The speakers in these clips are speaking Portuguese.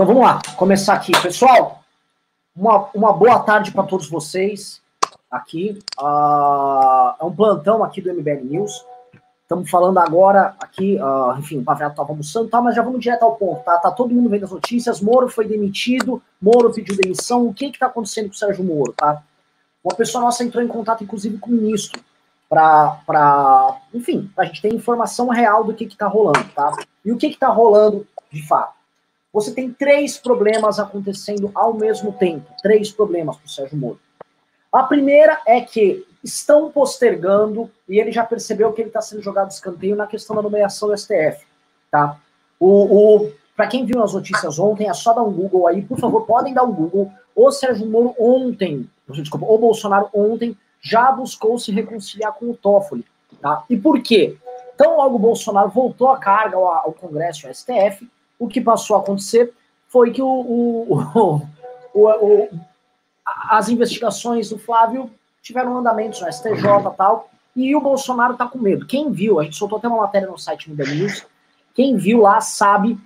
Então vamos lá, começar aqui. Pessoal, uma, uma boa tarde para todos vocês aqui. Uh, é um plantão aqui do MBL News. Estamos falando agora aqui, uh, enfim, o Pavel estava almoçando, tá, mas já vamos direto ao ponto, tá? Tá todo mundo vendo as notícias. Moro foi demitido, Moro pediu demissão. O que está acontecendo com o Sérgio Moro, tá? Uma pessoa nossa entrou em contato, inclusive, com o ministro, para, enfim, a gente ter informação real do que está rolando, tá? E o que está rolando de fato? Você tem três problemas acontecendo ao mesmo tempo. Três problemas para o Sérgio Moro. A primeira é que estão postergando, e ele já percebeu que ele está sendo jogado escanteio na questão da nomeação do STF. Tá? O, o Para quem viu as notícias ontem, é só dar um Google aí, por favor, podem dar um Google. O Sérgio Moro ontem, desculpa, o Bolsonaro ontem já buscou se reconciliar com o Toffoli. Tá? E por quê? Então, logo o Bolsonaro voltou a carga ao, ao Congresso, ao STF, o que passou a acontecer foi que o, o, o, as investigações do Flávio tiveram andamentos no STJ e tal, e o Bolsonaro tá com medo. Quem viu, a gente soltou até uma matéria no site Media News, quem viu lá sabe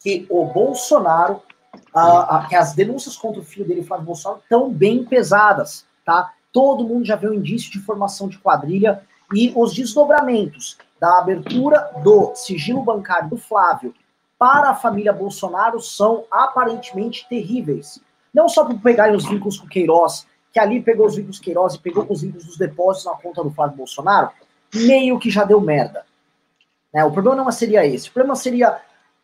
que o Bolsonaro, a, a, que as denúncias contra o filho dele, Flávio Bolsonaro, estão bem pesadas, tá? Todo mundo já viu indício de formação de quadrilha e os desdobramentos da abertura do sigilo bancário do Flávio para a família Bolsonaro são aparentemente terríveis. Não só por pegarem os vínculos com Queiroz, que ali pegou os vínculos Queiroz e pegou os vínculos dos depósitos na conta do Flávio Bolsonaro, meio que já deu merda. Né? O problema não seria esse. O problema seria,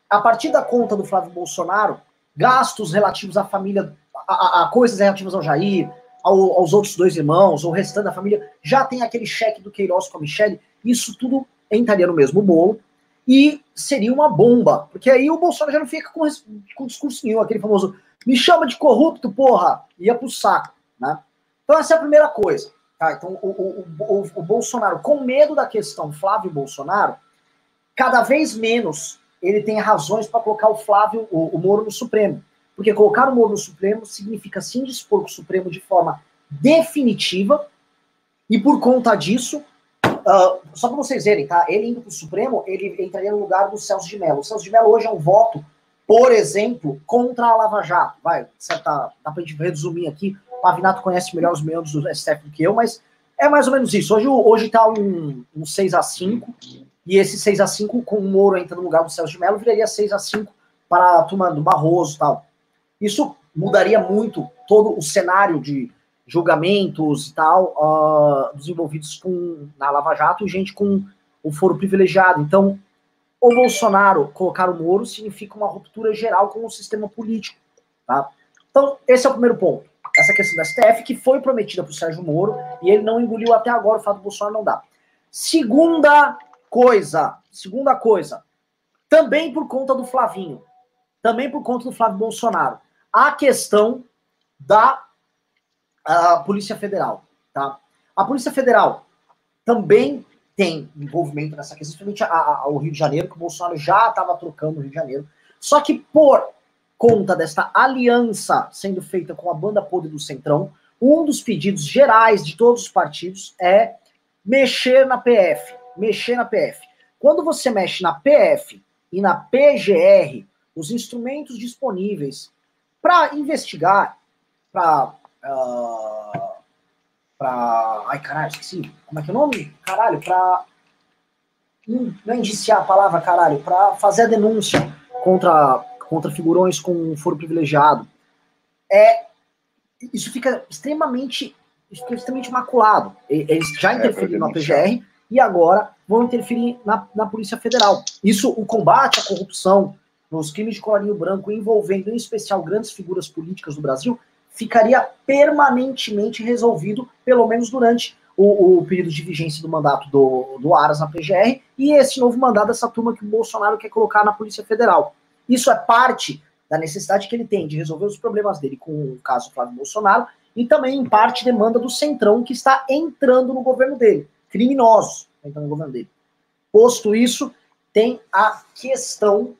a partir da conta do Flávio Bolsonaro, gastos relativos à família, a, a, a coisas relativas ao Jair, ao, aos outros dois irmãos, ou restante da família, já tem aquele cheque do Queiroz com a Michelle, isso tudo entraria no mesmo bolo e seria uma bomba, porque aí o Bolsonaro já não fica com, com discurso nenhum, aquele famoso me chama de corrupto, porra, ia pro saco, né? Então essa é a primeira coisa, tá? Então o, o, o, o Bolsonaro, com medo da questão Flávio Bolsonaro, cada vez menos ele tem razões para colocar o Flávio, o, o Moro no Supremo. Porque colocar o Moro no Supremo significa se indispor com o Supremo de forma definitiva, e por conta disso, Uh, só para vocês verem, tá? Ele indo para o Supremo, ele entraria no lugar do Celso de Mello. O Celso de Mello hoje é um voto, por exemplo, contra a Lava Jato. Vai, certa, dá para gente resumir aqui. O Pavinato conhece melhor os membros do STF do que eu, mas é mais ou menos isso. Hoje, hoje tá um, um 6 a 5 e esse 6 a 5 com o Moro entrando no lugar do Celso de Mello, viraria 6 a 5 para a turma do Barroso e tal. Isso mudaria muito todo o cenário de julgamentos e tal, uh, dos envolvidos com, na Lava Jato e gente com o foro privilegiado. Então, o Bolsonaro colocar o Moro significa uma ruptura geral com o sistema político. Tá? Então, esse é o primeiro ponto. Essa questão da STF, que foi prometida para o Sérgio Moro, e ele não engoliu até agora, o fato do Bolsonaro não dá. Segunda coisa, segunda coisa, também por conta do Flavinho, também por conta do Flávio Bolsonaro, a questão da a Polícia Federal, tá? A Polícia Federal também tem envolvimento nessa questão, principalmente a, a, o Rio de Janeiro, que o Bolsonaro já estava trocando o Rio de Janeiro. Só que por conta desta aliança sendo feita com a banda podre do Centrão, um dos pedidos gerais de todos os partidos é mexer na PF. Mexer na PF. Quando você mexe na PF e na PGR, os instrumentos disponíveis para investigar, para uh, pra. Ai, caralho, esqueci. Como é que é o nome? Caralho, pra. Não é indiciar a palavra, caralho, pra fazer a denúncia contra, contra figurões com foro privilegiado. É, isso fica extremamente, isso fica extremamente maculado. Eles já é, interferiram na PGR e agora vão interferir na, na Polícia Federal. Isso, o combate à corrupção, nos crimes de colarinho branco, envolvendo em especial grandes figuras políticas do Brasil, ficaria permanentemente resolvido, pelo menos durante o, o, período de vigência do mandato do, do Aras na PGR e esse novo mandato dessa turma que o Bolsonaro quer colocar na Polícia Federal. Isso é parte da necessidade que ele tem de resolver os problemas dele com o caso Flávio Bolsonaro e também, em parte, demanda do Centrão que está entrando no governo dele, criminosos entrando no governo dele. Posto isso, tem a questão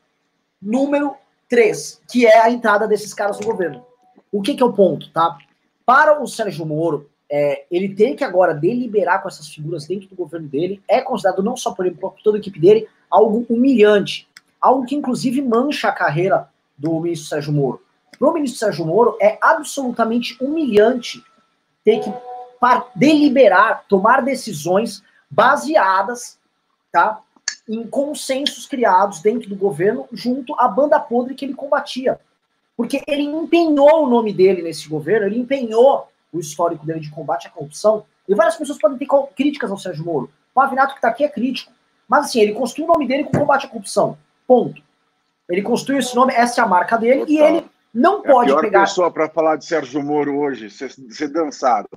número 3, que é a entrada desses caras no governo. O que, que é o ponto, tá? Para o Sérgio Moro, é, ele tem que agora deliberar com essas figuras dentro do governo dele, é considerado não só por ele, por toda a equipe dele, algo humilhante. Algo que, inclusive, mancha a carreira do ministro Sérgio Moro. Para o ministro Sérgio Moro, é absolutamente humilhante ter que deliberar, tomar decisões baseadas tá, em consensos criados dentro do governo junto à banda podre que ele combatia. Porque ele empenhou o nome dele nesse governo, ele empenhou o histórico dele de combate à corrupção. E várias pessoas podem ter críticas ao Sérgio Moro. O Pavinato que está aqui é crítico. Mas assim, ele construiu o nome dele com combate à corrupção. Ponto. Ele construiu esse nome, essa é a marca dele, Total. e ele não é pode a pior pegar. pessoa para falar de Sérgio Moro hoje. Vocês dançaram.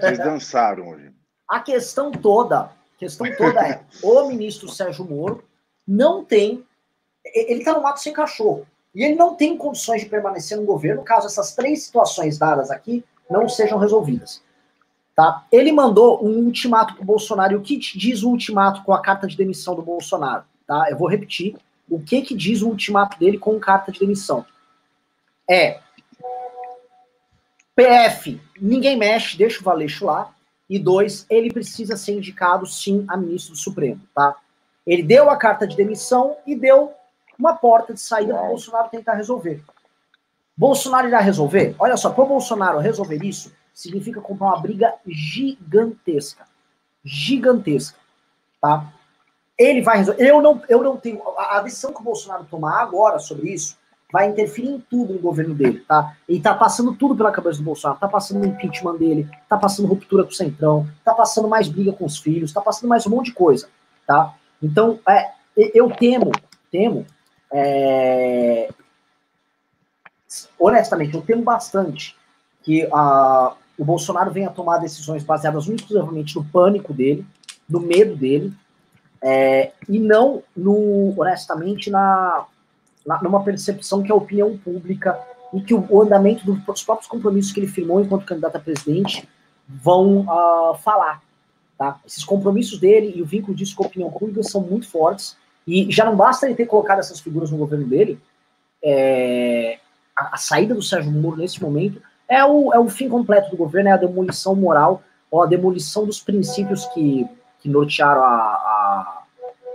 Vocês dançaram hoje. A questão toda, a questão toda é: o ministro Sérgio Moro não tem. Ele está no mato sem cachorro. E ele não tem condições de permanecer no governo caso essas três situações dadas aqui não sejam resolvidas. Tá? Ele mandou um ultimato para o Bolsonaro. E o que diz o ultimato com a carta de demissão do Bolsonaro? Tá? Eu vou repetir. O que, que diz o ultimato dele com carta de demissão? É PF, ninguém mexe, deixa o Valeixo lá. E dois, ele precisa ser indicado sim a ministro do Supremo, tá? Ele deu a carta de demissão e deu uma porta de saída para o Bolsonaro tentar resolver. Bolsonaro irá resolver? Olha só, para o Bolsonaro resolver isso, significa comprar uma briga gigantesca. Gigantesca. Tá? Ele vai resolver. Eu não, eu não tenho. A, a decisão que o Bolsonaro tomar agora sobre isso vai interferir em tudo no governo dele, tá? Ele tá passando tudo pela cabeça do Bolsonaro, tá passando o impeachment dele, tá passando ruptura com o Centrão, tá passando mais briga com os filhos, tá passando mais um monte de coisa, tá? Então, é, eu temo, temo, é, honestamente, eu temo bastante que a, o Bolsonaro venha tomar decisões baseadas exclusivamente no pânico dele, no medo dele, é, e não, no, honestamente, na numa percepção que a opinião pública e que o, andamento dos próprios compromissos que ele firmou enquanto candidato a presidente vão uh, falar. Tá? Esses compromissos dele e o vínculo disso com a opinião pública são muito fortes e já não basta ele ter colocado essas figuras no governo dele, é, a, a, saída do Sérgio Moro nesse momento é o, é o fim completo do governo, é a demolição moral ou a demolição dos princípios que, que nortearam a, a,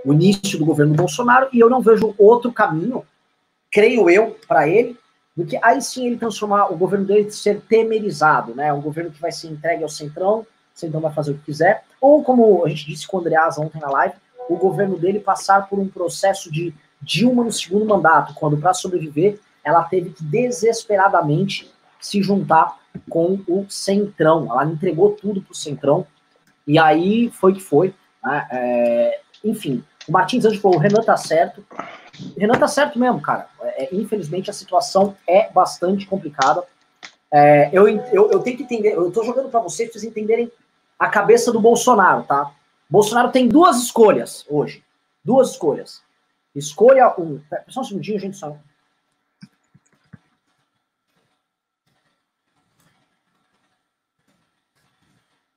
o início do governo Bolsonaro e eu não vejo outro caminho creio eu, para ele, do que aí sim ele transformar o governo dele ser temerizado, né? Um governo que vai ser entregue ao Centrão, o Centrão vai fazer o que quiser, ou como a gente disse com o Andreasa ontem na live, o governo dele passar por um processo de Dilma no segundo mandato, quando para sobreviver ela teve que desesperadamente se juntar com o Centrão. Ela entregou tudo para o Centrão e aí foi que foi. Né? É, enfim, o Martins antes falou: o Renan tá certo. Renan tá certo mesmo, cara. É, infelizmente a situação é bastante complicada. É, eu, eu, eu tenho que entender, eu tô jogando para vocês, pra vocês entenderem a cabeça do Bolsonaro, tá? Bolsonaro tem duas escolhas hoje. Duas escolhas. Escolha um. Só um segundinho, gente, só.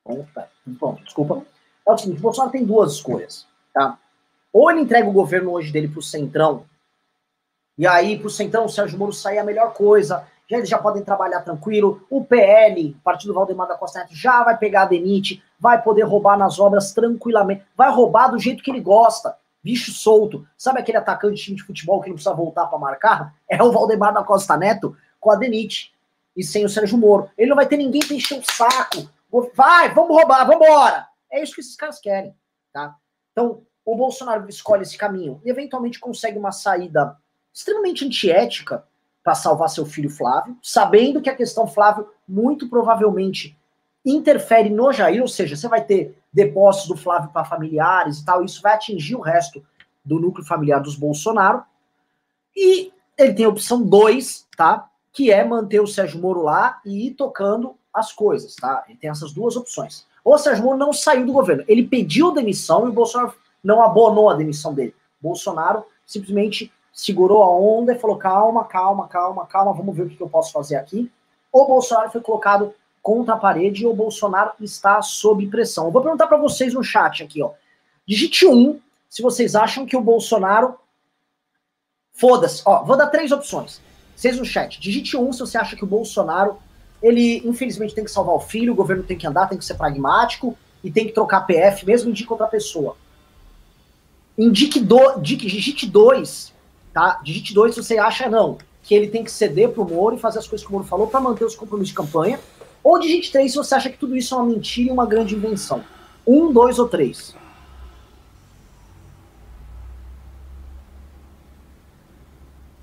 Opa, pronto, desculpa. É o seguinte, Bolsonaro tem duas escolhas, tá? Ou ele entrega o governo hoje dele para o Centrão, e aí para o Centrão o Sérgio Moro sair a melhor coisa, já eles já podem trabalhar tranquilo, o PL, Partido Valdemar da Costa Neto, já vai pegar a Denite, vai poder roubar nas obras tranquilamente, vai roubar do jeito que ele gosta, bicho solto. Sabe aquele atacante de time de futebol que não precisa voltar para marcar? É o Valdemar da Costa Neto com a Denite e sem o Sérgio Moro. Ele não vai ter ninguém para encher o saco. Vai, vamos roubar, vamos embora. É isso que esses caras querem, tá? Então, o Bolsonaro escolhe esse caminho e eventualmente consegue uma saída extremamente antiética para salvar seu filho Flávio, sabendo que a questão Flávio muito provavelmente interfere no Jair, ou seja, você vai ter depósitos do Flávio para familiares e tal, isso vai atingir o resto do núcleo familiar dos Bolsonaro. E ele tem a opção 2, tá? Que é manter o Sérgio Moro lá e ir tocando as coisas, tá? Ele tem essas duas opções. Ou o Sérgio Moro não saiu do governo, ele pediu demissão e o Bolsonaro não abonou a demissão dele. Bolsonaro simplesmente segurou a onda e falou: calma, calma, calma, calma, vamos ver o que eu posso fazer aqui. O Bolsonaro foi colocado contra a parede e o Bolsonaro está sob pressão. Eu vou perguntar para vocês no chat aqui, ó. Digite um se vocês acham que o Bolsonaro. Foda-se. Ó, vou dar três opções. Vocês no chat. Digite um se você acha que o Bolsonaro. Ele, infelizmente, tem que salvar o filho, o governo tem que andar, tem que ser pragmático e tem que trocar PF, mesmo indique outra pessoa indique, do, digite dois Tá? Digite 2 se você acha não, que ele tem que ceder pro Moro e fazer as coisas que o Moro falou para manter os compromissos de campanha. Ou digite 3 se você acha que tudo isso é uma mentira e uma grande invenção. Um, dois ou três.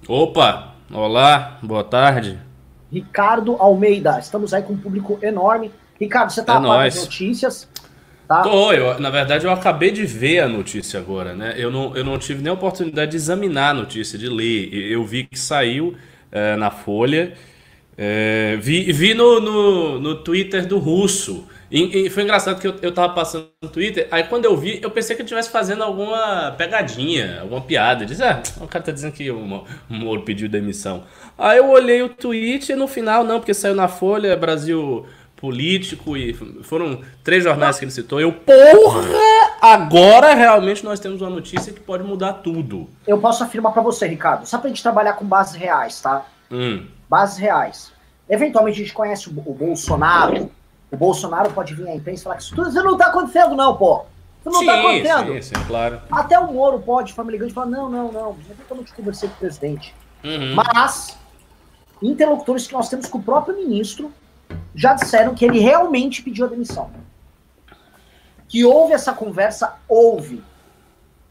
Opa, olá, boa tarde. Ricardo Almeida, estamos aí com um público enorme. Ricardo, você tá é as notícias? Tá? Tô, eu, na verdade eu acabei de ver a notícia agora, né? Eu não, eu não tive nem a oportunidade de examinar a notícia, de ler. Eu vi que saiu é, na Folha, é, vi, vi no, no, no Twitter do Russo. E, e, foi engraçado que eu, eu tava passando no Twitter, aí quando eu vi, eu pensei que ele estivesse fazendo alguma pegadinha, alguma piada. Diz, ah, o cara tá dizendo que o Moro pediu demissão. Aí eu olhei o tweet e no final, não, porque saiu na Folha, Brasil político e foram três jornais que ele citou. Eu, porra! Agora realmente nós temos uma notícia que pode mudar tudo. Eu posso afirmar para você, Ricardo, só pra gente trabalhar com bases reais, tá? Hum. Bases reais. Eventualmente a gente conhece o, o Bolsonaro, o Bolsonaro pode vir à imprensa e falar que isso tudo não está acontecendo, não, pô. Isso não está acontecendo. Sim, sim, claro. Até o Moro pode, elegante, falar: não, não, não, eu não te conversei com o presidente. Uhum. Mas, interlocutores que nós temos com o próprio ministro já disseram que ele realmente pediu a demissão. Que houve essa conversa, houve.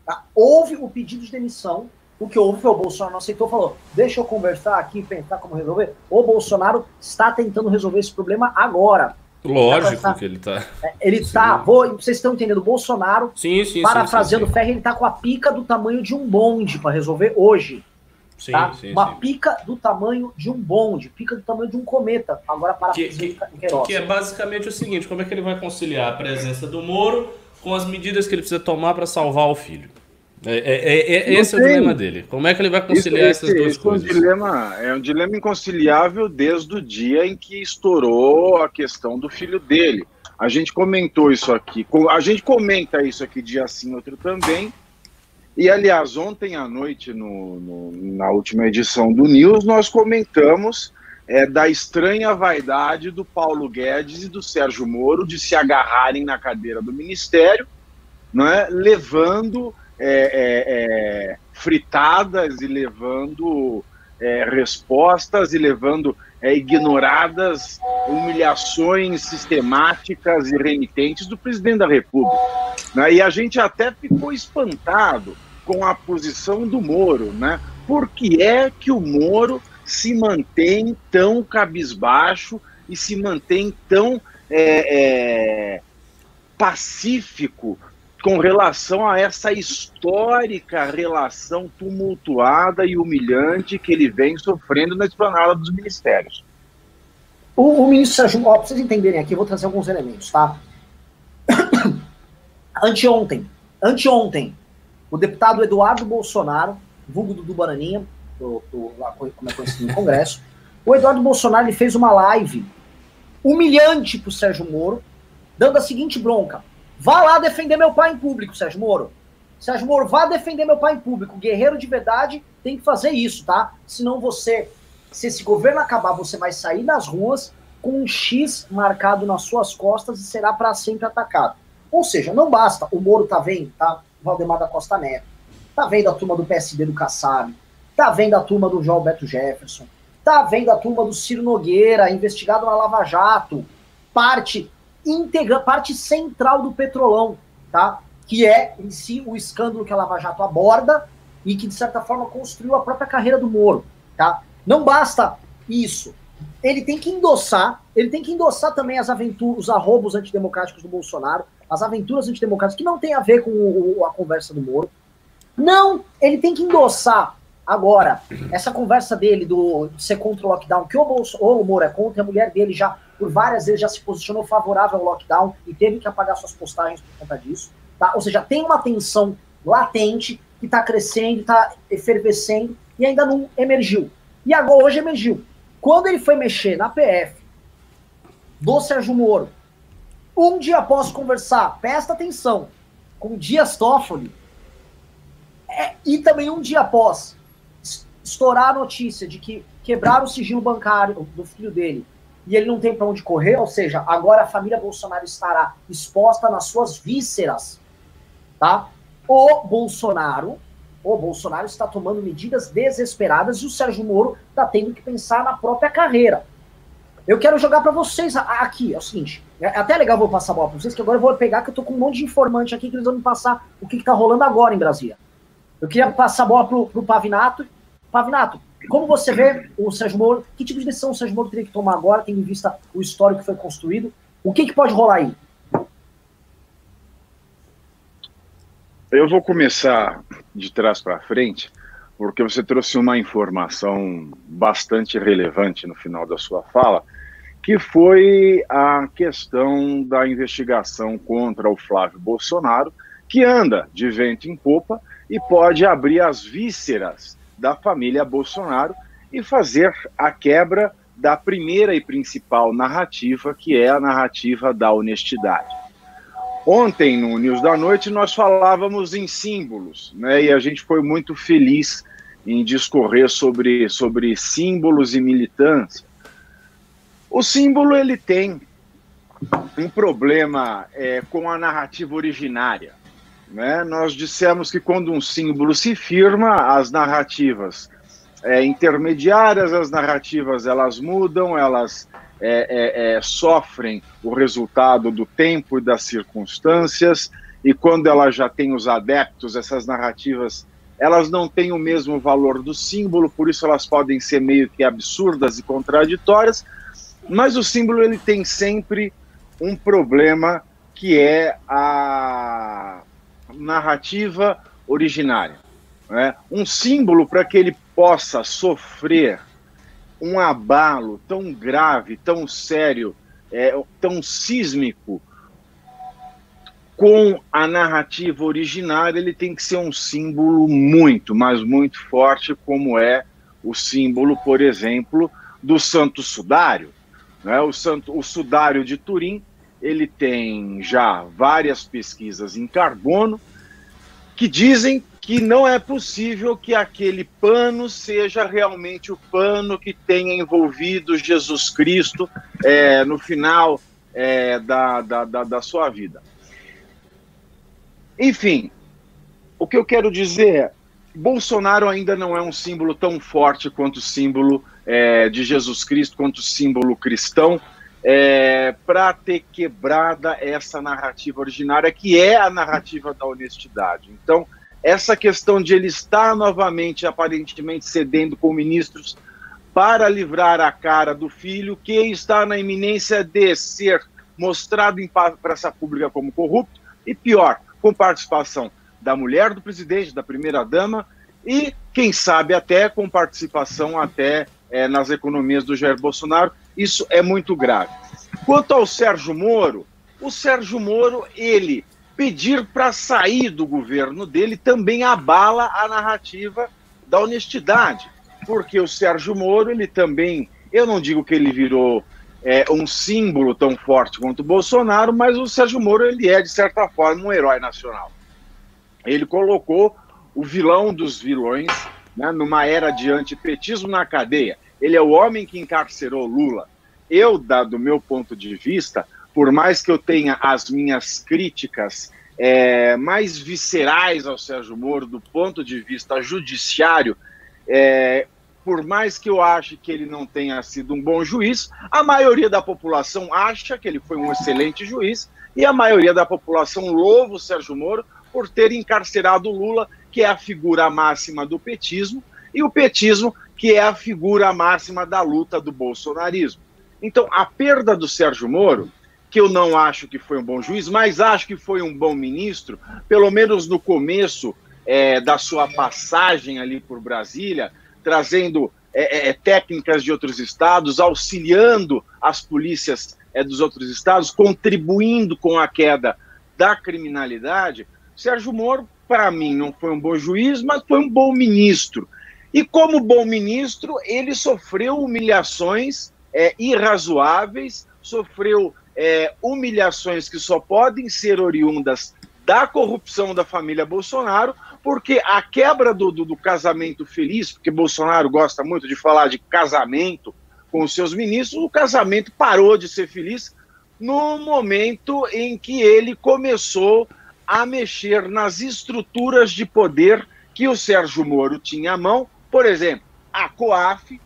Tá? Houve o pedido de demissão. O que houve foi o Bolsonaro não aceitou, falou: deixa eu conversar aqui, pensar como resolver. O Bolsonaro está tentando resolver esse problema agora. Lógico tá, que ele tá. É, ele sim. tá. Vou, vocês estão entendendo? O Bolsonaro, sim, sim, parafraseando o Ferro, ele tá com a pica do tamanho de um bonde para resolver hoje. Sim, tá? sim, Uma pica do tamanho de um bonde, pica do tamanho de um cometa. Agora para que, que, que é basicamente o seguinte: como é que ele vai conciliar a presença do Moro com as medidas que ele precisa tomar para salvar o filho? É, é, é, é esse tem. é o dilema dele. Como é que ele vai conciliar esse, essas duas esse coisas? É um, dilema, é um dilema inconciliável desde o dia em que estourou a questão do filho dele. A gente comentou isso aqui, a gente comenta isso aqui dia sim, outro também. E, aliás, ontem à noite, no, no, na última edição do News, nós comentamos é, da estranha vaidade do Paulo Guedes e do Sérgio Moro de se agarrarem na cadeira do ministério, não é, levando é, é, é, fritadas e levando é, respostas e levando é, ignoradas humilhações sistemáticas e remitentes do presidente da República. Né? E a gente até ficou espantado com a posição do Moro. Né? Por que é que o Moro se mantém tão cabisbaixo e se mantém tão é, é, pacífico com relação a essa histórica relação tumultuada e humilhante que ele vem sofrendo na esplanada dos ministérios. O, o ministro Sérgio, ó, pra vocês entenderem aqui, eu vou trazer alguns elementos, tá? anteontem, anteontem, o deputado Eduardo Bolsonaro, vulgo do Bananinha, do, do, lá, como é conhecido no Congresso, o Eduardo Bolsonaro ele fez uma live humilhante pro Sérgio Moro, dando a seguinte bronca. Vá lá defender meu pai em público, Sérgio Moro. Sérgio Moro, vá defender meu pai em público. Guerreiro de verdade tem que fazer isso, tá? Senão você, se esse governo acabar, você vai sair nas ruas com um X marcado nas suas costas e será para sempre atacado. Ou seja, não basta. O Moro tá vendo, tá? Valdemar da Costa Neto. Tá vendo a turma do PSD do Kassab. Tá vendo a turma do João Alberto Jefferson. Tá vendo a turma do Ciro Nogueira, investigado na Lava Jato. Parte integra, parte central do Petrolão, tá? Que é, em si, o escândalo que a Lava Jato aborda e que, de certa forma, construiu a própria carreira do Moro, tá? Não basta isso. Ele tem que endossar, ele tem que endossar também as aventuras, os arrobos antidemocráticos do Bolsonaro, as aventuras antidemocráticas que não tem a ver com o, a conversa do Moro. Não, ele tem que endossar agora essa conversa dele do de ser contra o lockdown, que o, Bolso, o Moro é contra, a mulher dele já por várias vezes já se posicionou favorável ao lockdown e teve que apagar suas postagens por conta disso. Tá? Ou seja, tem uma tensão latente que está crescendo, está efervescendo e ainda não emergiu. E agora hoje emergiu. Quando ele foi mexer na PF do Sérgio Moro, um dia após conversar, presta atenção, com Dias Toffoli, é, e também um dia após estourar a notícia de que quebraram o sigilo bancário do filho dele e ele não tem para onde correr, ou seja, agora a família Bolsonaro estará exposta nas suas vísceras, tá? O Bolsonaro o Bolsonaro está tomando medidas desesperadas e o Sérgio Moro está tendo que pensar na própria carreira. Eu quero jogar para vocês aqui, é o seguinte, é até legal vou passar a bola para vocês, que agora eu vou pegar que eu tô com um monte de informante aqui que eles vão me passar o que, está rolando agora em Brasília. Eu queria passar a bola pro, pro Pavinato. Pavinato, como você vê o Sérgio Moro, que tipo de decisão o Sérgio Moro teria que tomar agora, tendo em vista o histórico que foi construído? O que, que pode rolar aí? Eu vou começar de trás para frente, porque você trouxe uma informação bastante relevante no final da sua fala, que foi a questão da investigação contra o Flávio Bolsonaro, que anda de vento em popa e pode abrir as vísceras da família Bolsonaro e fazer a quebra da primeira e principal narrativa, que é a narrativa da honestidade. Ontem, no News da Noite, nós falávamos em símbolos, né? E a gente foi muito feliz em discorrer sobre, sobre símbolos e militância. O símbolo ele tem um problema é, com a narrativa originária. Né? Nós dissemos que quando um símbolo se firma, as narrativas é, intermediárias, as narrativas elas mudam, elas é, é, é, sofrem o resultado do tempo e das circunstâncias, e quando ela já tem os adeptos, essas narrativas elas não têm o mesmo valor do símbolo, por isso elas podem ser meio que absurdas e contraditórias, mas o símbolo ele tem sempre um problema que é a narrativa originária. Né? Um símbolo para que ele possa sofrer um abalo tão grave, tão sério, é, tão sísmico com a narrativa originária, ele tem que ser um símbolo muito, mas muito forte, como é o símbolo, por exemplo, do Santo Sudário. Né? O, Santo, o Sudário de Turim, ele tem já várias pesquisas em carbono que dizem que não é possível que aquele pano seja realmente o pano que tenha envolvido Jesus Cristo é, no final é, da, da, da, da sua vida. Enfim, o que eu quero dizer é: Bolsonaro ainda não é um símbolo tão forte quanto o símbolo é, de Jesus Cristo, quanto o símbolo cristão, é, para ter quebrada essa narrativa originária, que é a narrativa da honestidade. Então, essa questão de ele estar novamente, aparentemente, cedendo com ministros para livrar a cara do filho, que está na iminência de ser mostrado em praça pública como corrupto, e pior, com participação da mulher do presidente, da primeira-dama, e, quem sabe, até com participação até é, nas economias do Jair Bolsonaro. Isso é muito grave. Quanto ao Sérgio Moro, o Sérgio Moro, ele pedir para sair do governo dele também abala a narrativa da honestidade, porque o Sérgio Moro, ele também, eu não digo que ele virou é, um símbolo tão forte quanto o Bolsonaro, mas o Sérgio Moro, ele é, de certa forma, um herói nacional. Ele colocou o vilão dos vilões né, numa era de antipetismo na cadeia. Ele é o homem que encarcerou Lula. Eu, do meu ponto de vista, por mais que eu tenha as minhas críticas é, mais viscerais ao Sérgio Moro do ponto de vista judiciário, é, por mais que eu ache que ele não tenha sido um bom juiz, a maioria da população acha que ele foi um excelente juiz e a maioria da população louva o Sérgio Moro por ter encarcerado Lula, que é a figura máxima do petismo, e o petismo, que é a figura máxima da luta do bolsonarismo. Então, a perda do Sérgio Moro que eu não acho que foi um bom juiz, mas acho que foi um bom ministro, pelo menos no começo é, da sua passagem ali por Brasília, trazendo é, é, é técnicas de outros estados, auxiliando as polícias é, dos outros estados, contribuindo com a queda da criminalidade. Sérgio Moro, para mim, não foi um bom juiz, mas foi um bom ministro. E como bom ministro, ele sofreu humilhações é, irrazoáveis, sofreu é, humilhações que só podem ser oriundas da corrupção da família Bolsonaro, porque a quebra do, do, do, casamento feliz, porque Bolsonaro gosta muito de falar de casamento com os seus ministros, o casamento parou de ser feliz no momento em que ele começou a mexer nas estruturas de poder que o Sérgio Moro tinha à mão, por exemplo, a COAF,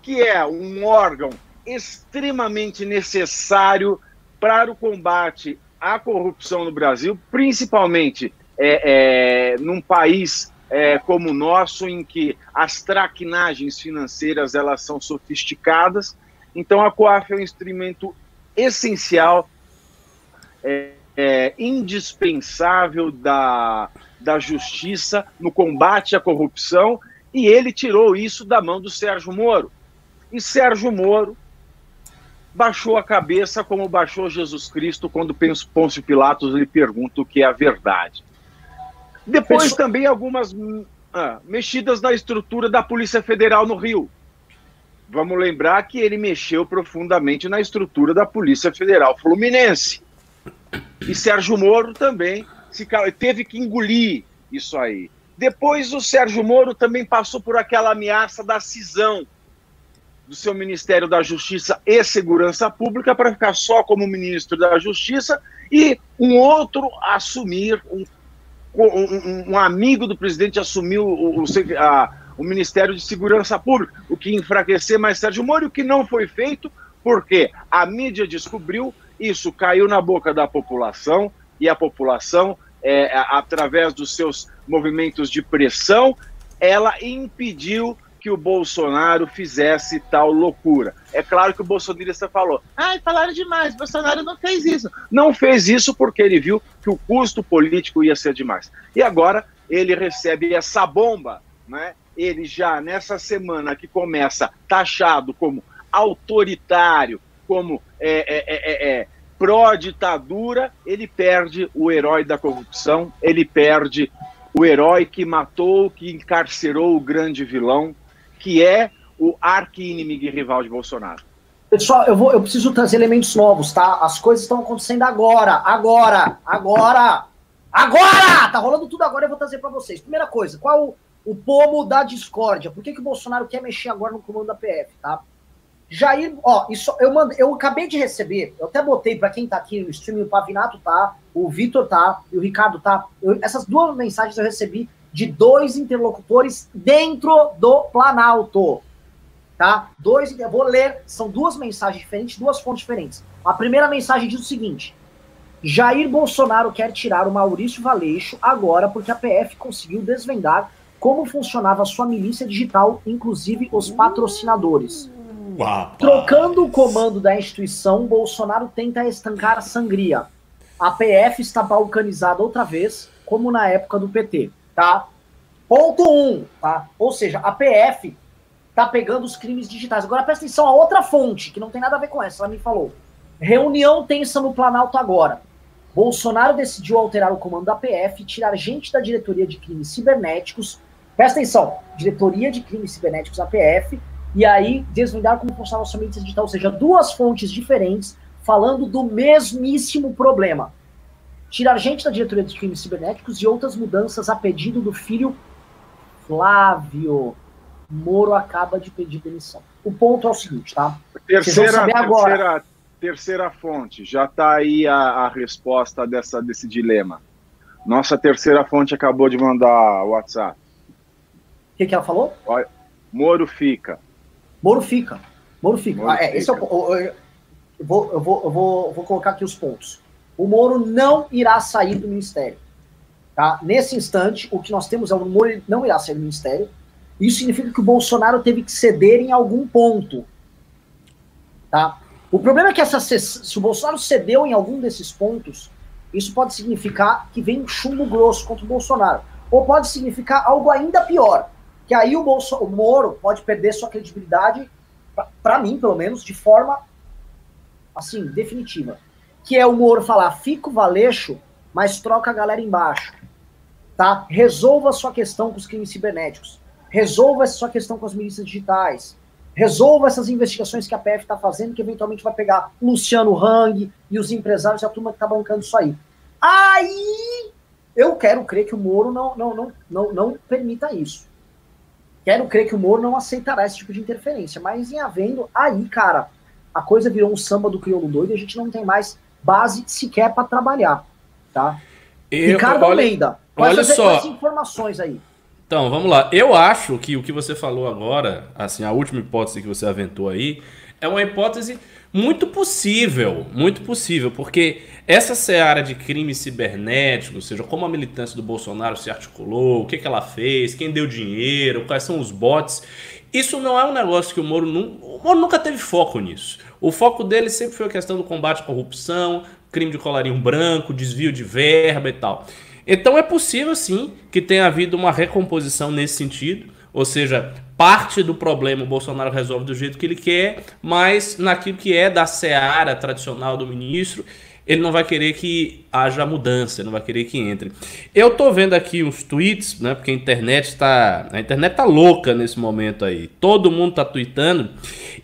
que é um órgão extremamente necessário para o combate à corrupção no Brasil, principalmente é, é, num país é, como o nosso, em que as traquinagens financeiras elas são sofisticadas. Então, a COAF é um instrumento essencial, é, é, indispensável da, da justiça no combate à corrupção, e ele tirou isso da mão do Sérgio Moro. E Sérgio Moro baixou a cabeça como baixou Jesus Cristo quando Pôncio Pilatos lhe pergunta o que é a verdade. Depois Pessoal... também algumas ah, mexidas na estrutura da Polícia Federal no Rio. Vamos lembrar que ele mexeu profundamente na estrutura da Polícia Federal Fluminense. E Sérgio Moro também se, teve que engolir isso aí. Depois o Sérgio Moro também passou por aquela ameaça da cisão do seu Ministério da Justiça e Segurança Pública para ficar só como ministro da Justiça e um outro assumir, um, um, um amigo do presidente assumiu o, o, a, o Ministério de Segurança Pública, o que enfraquecer mais Sérgio Moro, o que não foi feito, porque a mídia descobriu, isso caiu na boca da população, e a população, é, através dos seus movimentos de pressão, ela impediu que o Bolsonaro fizesse tal loucura. É claro que o bolsonarista falou: ai, falaram demais, Bolsonaro não fez isso. Não fez isso porque ele viu que o custo político ia ser demais. E agora ele recebe essa bomba, né? Ele já nessa semana que começa taxado como autoritário, como é, é, é, é, pró-ditadura, ele perde o herói da corrupção, ele perde o herói que matou, que encarcerou o grande vilão, que é o arqui-inimigo e rival de Bolsonaro. Pessoal, eu, vou, eu preciso trazer elementos novos, tá? As coisas estão acontecendo agora, agora, agora, agora! Tá rolando tudo agora, eu vou trazer para vocês. Primeira coisa, qual o, o pomo da discórdia? Por que, que o Bolsonaro quer mexer agora no comando da PF, tá? Jair, ó, isso eu mandei, eu acabei de receber, eu até botei para quem tá aqui no stream, o Pavinato tá, o Vitor tá, e o Ricardo tá. Eu, essas duas mensagens eu recebi de dois interlocutores dentro do Planalto. Tá? Dois, eu vou ler, são duas mensagens diferentes, duas fontes diferentes. A primeira mensagem diz o seguinte: Jair Bolsonaro quer tirar o Maurício Valeixo agora porque a PF conseguiu desvendar como funcionava a sua milícia digital, inclusive os patrocinadores. Trocando o comando da instituição, Bolsonaro tenta estancar a sangria. A PF está balcanizada outra vez, como na época do PT tá? Ponto 1, um, tá? Ou seja, a PF tá pegando os crimes digitais. Agora presta atenção a outra fonte, que não tem nada a ver com essa, ela me falou. Reunião tensa no Planalto agora. Bolsonaro decidiu alterar o comando da PF, tirar gente da diretoria de crimes cibernéticos. Presta atenção, diretoria de crimes cibernéticos da PF, e aí desvendar como funcionava a mídia digital, ou seja, duas fontes diferentes falando do mesmíssimo problema tirar gente da diretoria de crimes cibernéticos e outras mudanças a pedido do filho Flávio. Moro acaba de pedir demissão. O ponto é o seguinte, tá? Terceira, terceira, terceira fonte, já está aí a, a, resposta dessa, desse dilema. Nossa terceira fonte acabou de mandar o WhatsApp. O que, que ela falou? Moro fica. Moro fica. Moro fica. Moro ah, é, fica. Esse é o, eu, vou, eu, vou, eu vou, vou colocar aqui os pontos o Moro não irá sair do ministério. Tá? Nesse instante, o que nós temos é o Moro não irá sair do ministério. Isso significa que o Bolsonaro teve que ceder em algum ponto. Tá? O problema é que essa, se o Bolsonaro cedeu em algum desses pontos, isso pode significar que vem um chumbo grosso contra o Bolsonaro. Ou pode significar algo ainda pior, que aí o, Bolso, o Moro pode perder sua credibilidade, para mim, pelo menos, de forma assim, definitiva que é o Moro falar, fica o Valeixo, mas troca a galera embaixo. Tá? Resolva sua questão com os crimes cibernéticos. Resolva sua questão com as milícias digitais. Resolva essas investigações que a PF está fazendo, que eventualmente vai pegar Luciano Hang e os empresários e a turma que está bancando isso aí. Aí eu quero crer que o Moro não, não, não, não, não permita isso. Quero crer que o Moro não aceitará esse tipo de interferência. Mas em havendo, aí, cara, a coisa virou um samba do crioulo doido e a gente não tem mais base sequer para trabalhar, tá? Eu, Ricardo olha, Almeida, olha só, informações aí. Então, vamos lá. Eu acho que o que você falou agora, assim, a última hipótese que você aventou aí, é uma hipótese muito possível, muito possível, porque essa seara de crime cibernético, ou seja, como a militância do Bolsonaro se articulou, o que, que ela fez, quem deu dinheiro, quais são os bots, isso não é um negócio que o Moro, o Moro nunca teve foco nisso. O foco dele sempre foi a questão do combate à corrupção, crime de colarinho branco, desvio de verba e tal. Então é possível sim que tenha havido uma recomposição nesse sentido, ou seja, parte do problema o Bolsonaro resolve do jeito que ele quer, mas naquilo que é da seara tradicional do ministro, ele não vai querer que haja mudança, não vai querer que entre. Eu tô vendo aqui uns tweets, né? Porque a internet está, a internet tá louca nesse momento aí. Todo mundo tá tweetando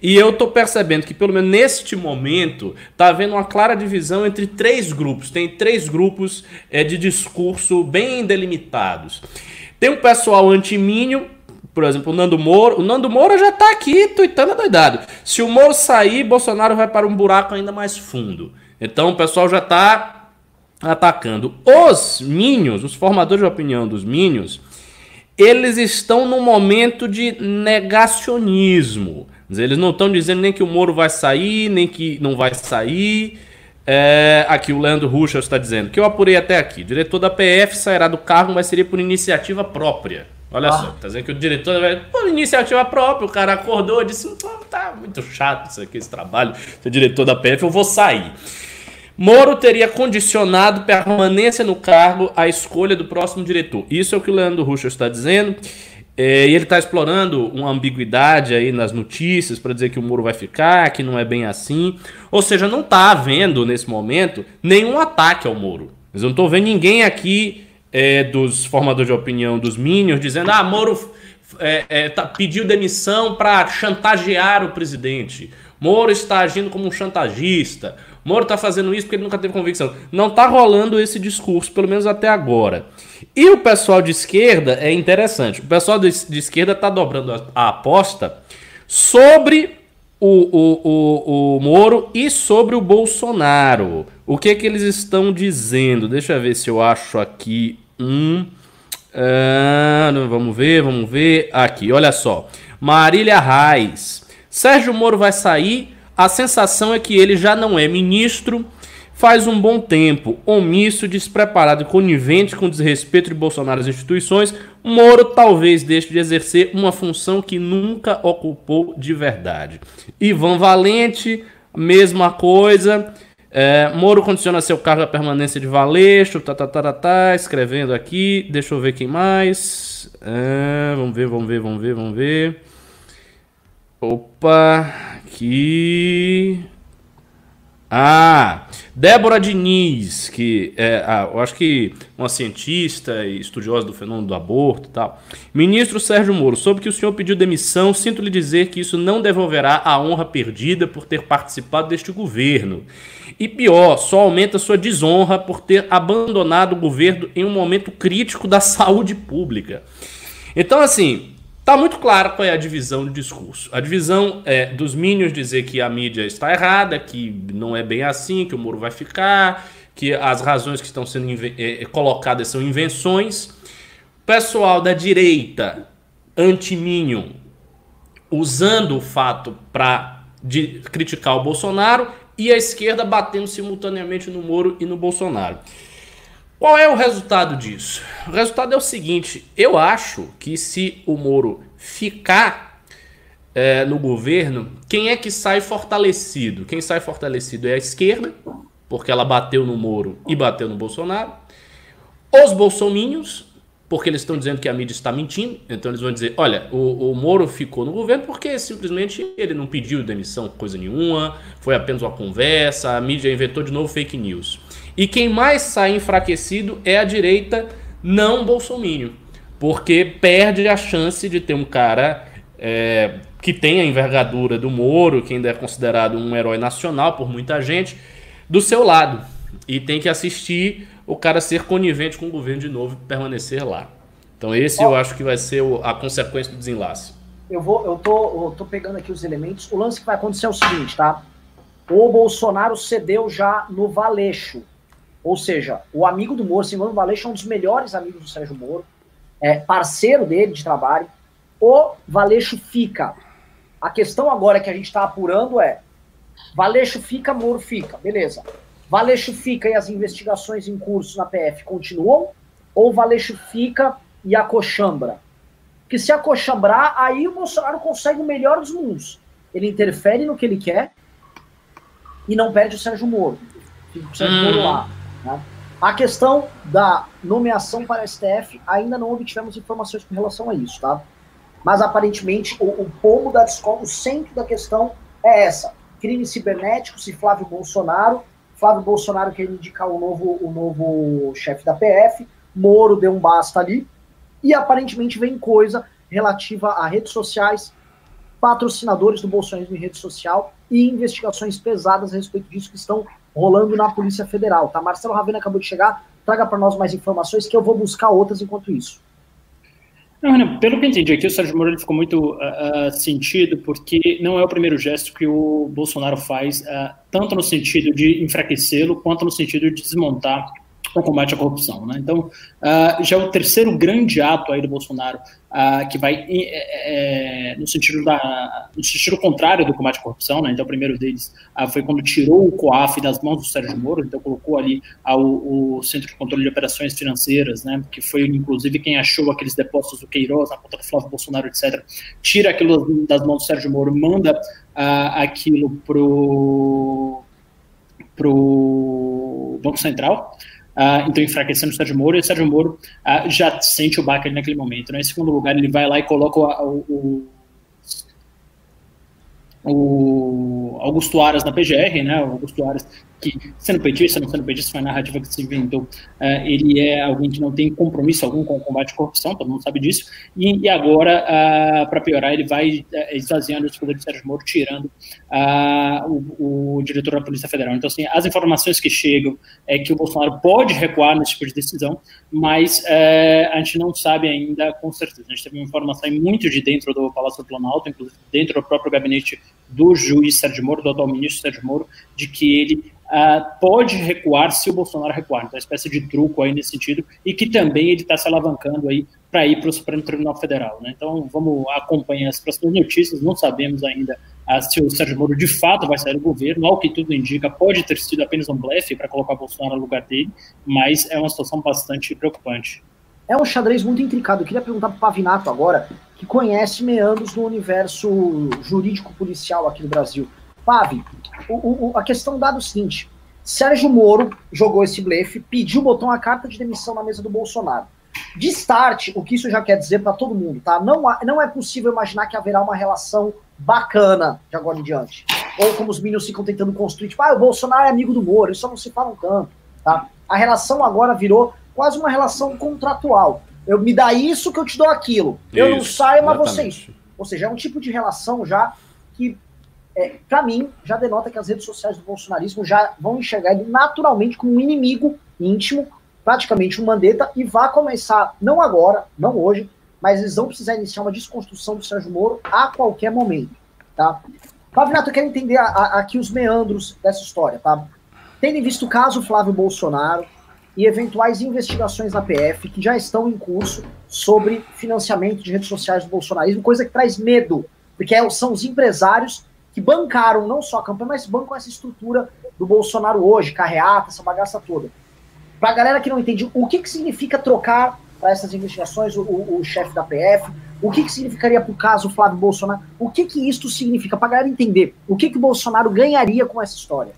e eu tô percebendo que pelo menos neste momento tá havendo uma clara divisão entre três grupos. Tem três grupos é, de discurso bem delimitados. Tem um pessoal antimínio, por exemplo, o Nando Moro. O Nando Moro já tá aqui tweetando doidado. Se o Moro sair, Bolsonaro vai para um buraco ainda mais fundo. Então o pessoal já está atacando. Os Minions, os formadores de opinião dos Minions, eles estão num momento de negacionismo. Eles não estão dizendo nem que o Moro vai sair, nem que não vai sair. É, aqui o Leandro Ruxa está dizendo que eu apurei até aqui. O diretor da PF sairá do cargo, mas seria por iniciativa própria. Olha ah. só, tá dizendo que o diretor vai por iniciativa própria, o cara acordou e disse: tá muito chato isso aqui, esse trabalho, ser diretor da PF, eu vou sair. Moro teria condicionado permanência no cargo à escolha do próximo diretor. Isso é o que o Leandro Russo está dizendo. É, e ele está explorando uma ambiguidade aí nas notícias para dizer que o Moro vai ficar, que não é bem assim. Ou seja, não está havendo nesse momento nenhum ataque ao Moro. Mas eu não estou vendo ninguém aqui é, dos formadores de opinião dos Minions dizendo: ah, Moro é, é tá, pediu demissão para chantagear o presidente. Moro está agindo como um chantagista. Moro está fazendo isso porque ele nunca teve convicção. Não está rolando esse discurso, pelo menos até agora. E o pessoal de esquerda é interessante. O pessoal de, de esquerda está dobrando a, a, aposta sobre o, o, o, o Moro e sobre o Bolsonaro. O que, que eles estão dizendo? Deixa eu ver se eu acho aqui um. Ah, vamos ver, vamos ver. Aqui, olha só. Marília Reis. Sérgio Moro vai sair a sensação é que ele já não é ministro faz um bom tempo, omisso, despreparado e conivente com desrespeito de Bolsonaro às instituições, Moro talvez deixe de exercer uma função que nunca ocupou de verdade. Ivan Valente, mesma coisa. É, Moro condiciona seu cargo à permanência de Valeixo, tá, tá, tá, tá, tá, escrevendo aqui. Deixa eu ver quem mais. É, vamos ver, vamos ver, vamos ver, vamos ver. Opa, aqui. Ah, Débora Diniz, que é, ah, eu acho que uma cientista e estudiosa do fenômeno do aborto e tal. Ministro Sérgio Moro, soube que o senhor pediu demissão, sinto lhe dizer que isso não devolverá a honra perdida por ter participado deste governo. E pior, só aumenta sua desonra por ter abandonado o governo em um momento crítico da saúde pública. Então, assim, Está muito claro qual é a divisão do discurso. A divisão é dos Minions dizer que a mídia está errada, que não é bem assim, que o muro vai ficar, que as razões que estão sendo é, é, colocadas são invenções. O pessoal da direita, anti-Minion, usando o fato para criticar o Bolsonaro e a esquerda batendo simultaneamente no Moro e no Bolsonaro. Qual é o resultado disso? O resultado é o seguinte: eu acho que se o Moro ficar é, no governo, quem é que sai fortalecido? Quem sai fortalecido é a esquerda, porque ela bateu no Moro e bateu no Bolsonaro. Os bolsominions, porque eles estão dizendo que a mídia está mentindo, então eles vão dizer: olha, o, o Moro ficou no governo porque simplesmente ele não pediu demissão, coisa nenhuma, foi apenas uma conversa, a mídia inventou de novo fake news. E quem mais sai enfraquecido é a direita não bolsomínio, porque perde a chance de ter um cara é, que tem a envergadura do Moro, que ainda é considerado um herói nacional por muita gente, do seu lado. E tem que assistir o cara ser conivente com o governo de novo e permanecer lá. Então esse eu acho que vai ser a consequência do desenlace. Eu vou, eu tô, eu tô pegando aqui os elementos. O lance que vai acontecer é o seguinte, tá? O Bolsonaro cedeu já no Valeixo. Ou seja, o amigo do Moro, Simão Valeixo, é um dos melhores amigos do Sérgio Moro. é, parceiro dele de trabalho. O Valeixo fica. A questão agora que a gente está apurando é: Valeixo fica, Moro fica, beleza. Valeixo fica e as investigações em curso na PF continuam? Ou Valeixo fica e acochambra? Porque se acochambrar, aí o Bolsonaro consegue o melhor dos mundos. Ele interfere no que ele quer e não perde o Sérgio Moro. Fica o Sérgio hum. Moro lá. Né? A questão da nomeação para STF, ainda não obtivemos informações com relação a isso, tá? Mas aparentemente o, o pomo da discussão, o centro da questão é essa: crime cibernético, se Flávio Bolsonaro, Flávio Bolsonaro quer indicar o novo, o novo chefe da PF, Moro deu um basta ali, e aparentemente vem coisa relativa a redes sociais, patrocinadores do bolsonarismo em rede social e investigações pesadas a respeito disso que estão rolando na Polícia Federal, tá? Marcelo Ravena acabou de chegar, traga para nós mais informações que eu vou buscar outras enquanto isso. Não, Renan, pelo que entendi aqui, o Sérgio Moro ficou muito uh, sentido porque não é o primeiro gesto que o Bolsonaro faz, uh, tanto no sentido de enfraquecê-lo, quanto no sentido de desmontar o combate à corrupção. Né? Então, uh, já é o terceiro grande ato aí do Bolsonaro uh, que vai é, é, no, sentido da, no sentido contrário do combate à corrupção. Né? Então, o primeiro deles uh, foi quando tirou o COAF das mãos do Sérgio Moro, então colocou ali o, o, Centro de Controle de Operações Financeiras, né? que foi inclusive quem achou aqueles depósitos do Queiroz na conta do Flávio Bolsonaro, etc. Tira aquilo das mãos do Sérgio Moro, manda aquilo pro pro Banco Central, Uh, então enfraquecendo o Sérgio Moro, e o Sérgio Moro uh, já sente o baque naquele momento. Né? Em segundo lugar, ele vai lá e coloca o, o, o Augusto Aras na PGR, né? O Augusto Aras que, sendo petista, não sendo petista, foi a narrativa que se inventou, uh, ele é alguém que não tem compromisso algum com o combate à corrupção, todo mundo sabe disso, e, e agora, uh, ah, para piorar, ele vai uh, esvaziando os poderes de Sérgio Moro, tirando o, o, diretor da Polícia Federal. Então, assim, as informações que chegam é que o Bolsonaro pode recuar nesse tipo de decisão, mas a gente não sabe ainda com certeza. A gente teve uma informação muito de dentro do Palácio do Planalto, inclusive dentro do próprio gabinete do juiz Sérgio Moro, do atual ministro Sérgio Moro, de que ele uh, pode recuar se o Bolsonaro recuar. Então, é uma espécie de truco aí nesse sentido, e que também ele está se alavancando aí para ir para o Supremo Tribunal Federal. Né? Então, vamos acompanhar as próximas notícias. Não sabemos ainda se o Sérgio Moro de fato vai sair do governo. Ao que tudo indica, pode ter sido apenas um blefe para colocar Bolsonaro no lugar dele, mas é uma situação bastante preocupante. É um xadrez muito intricado. Eu queria perguntar para o Pavinato agora, que conhece meandros no universo jurídico policial aqui no Brasil. Pavi, o, o, a questão dada é o seguinte: Sérgio Moro jogou esse blefe, pediu, botou uma carta de demissão na mesa do Bolsonaro. De start, o que isso já quer dizer para todo mundo, tá? Não, não é possível imaginar que haverá uma relação bacana de agora em diante. Ou como os meninos ficam tentando construir, tipo, ah, o Bolsonaro é amigo do Moro, isso não se fala um tanto, tá? A relação agora virou quase uma relação contratual. Eu me dá isso que eu te dou aquilo. Eu não saio, mas vocês. Ou seja, é um tipo de relação já que, é, para mim, já denota que as redes sociais do bolsonarismo já vão enxergar ele naturalmente como um inimigo íntimo, praticamente um mandeta, e vai começar, não agora, não hoje, mas eles vão precisar iniciar uma desconstrução do Sérgio Moro a qualquer momento, tá? Pavinato, eu quero entender a, a, aqui os meandros dessa história, tá? Tendo visto o caso Flávio Bolsonaro, e eventuais investigações na PF que já estão em curso sobre financiamento de redes sociais do bolsonarismo, coisa que traz medo, porque é são os empresários que bancaram não só a campanha, mas bancam essa estrutura do Bolsonaro hoje, carreata, essa bagaça toda. Para a galera que não entende, o que, que significa trocar para essas investigações o, o, o chefe da PF? O que, que significaria para o caso Flávio Bolsonaro? O que, que isso significa? Para a galera entender, o que, que o Bolsonaro ganharia com essa história?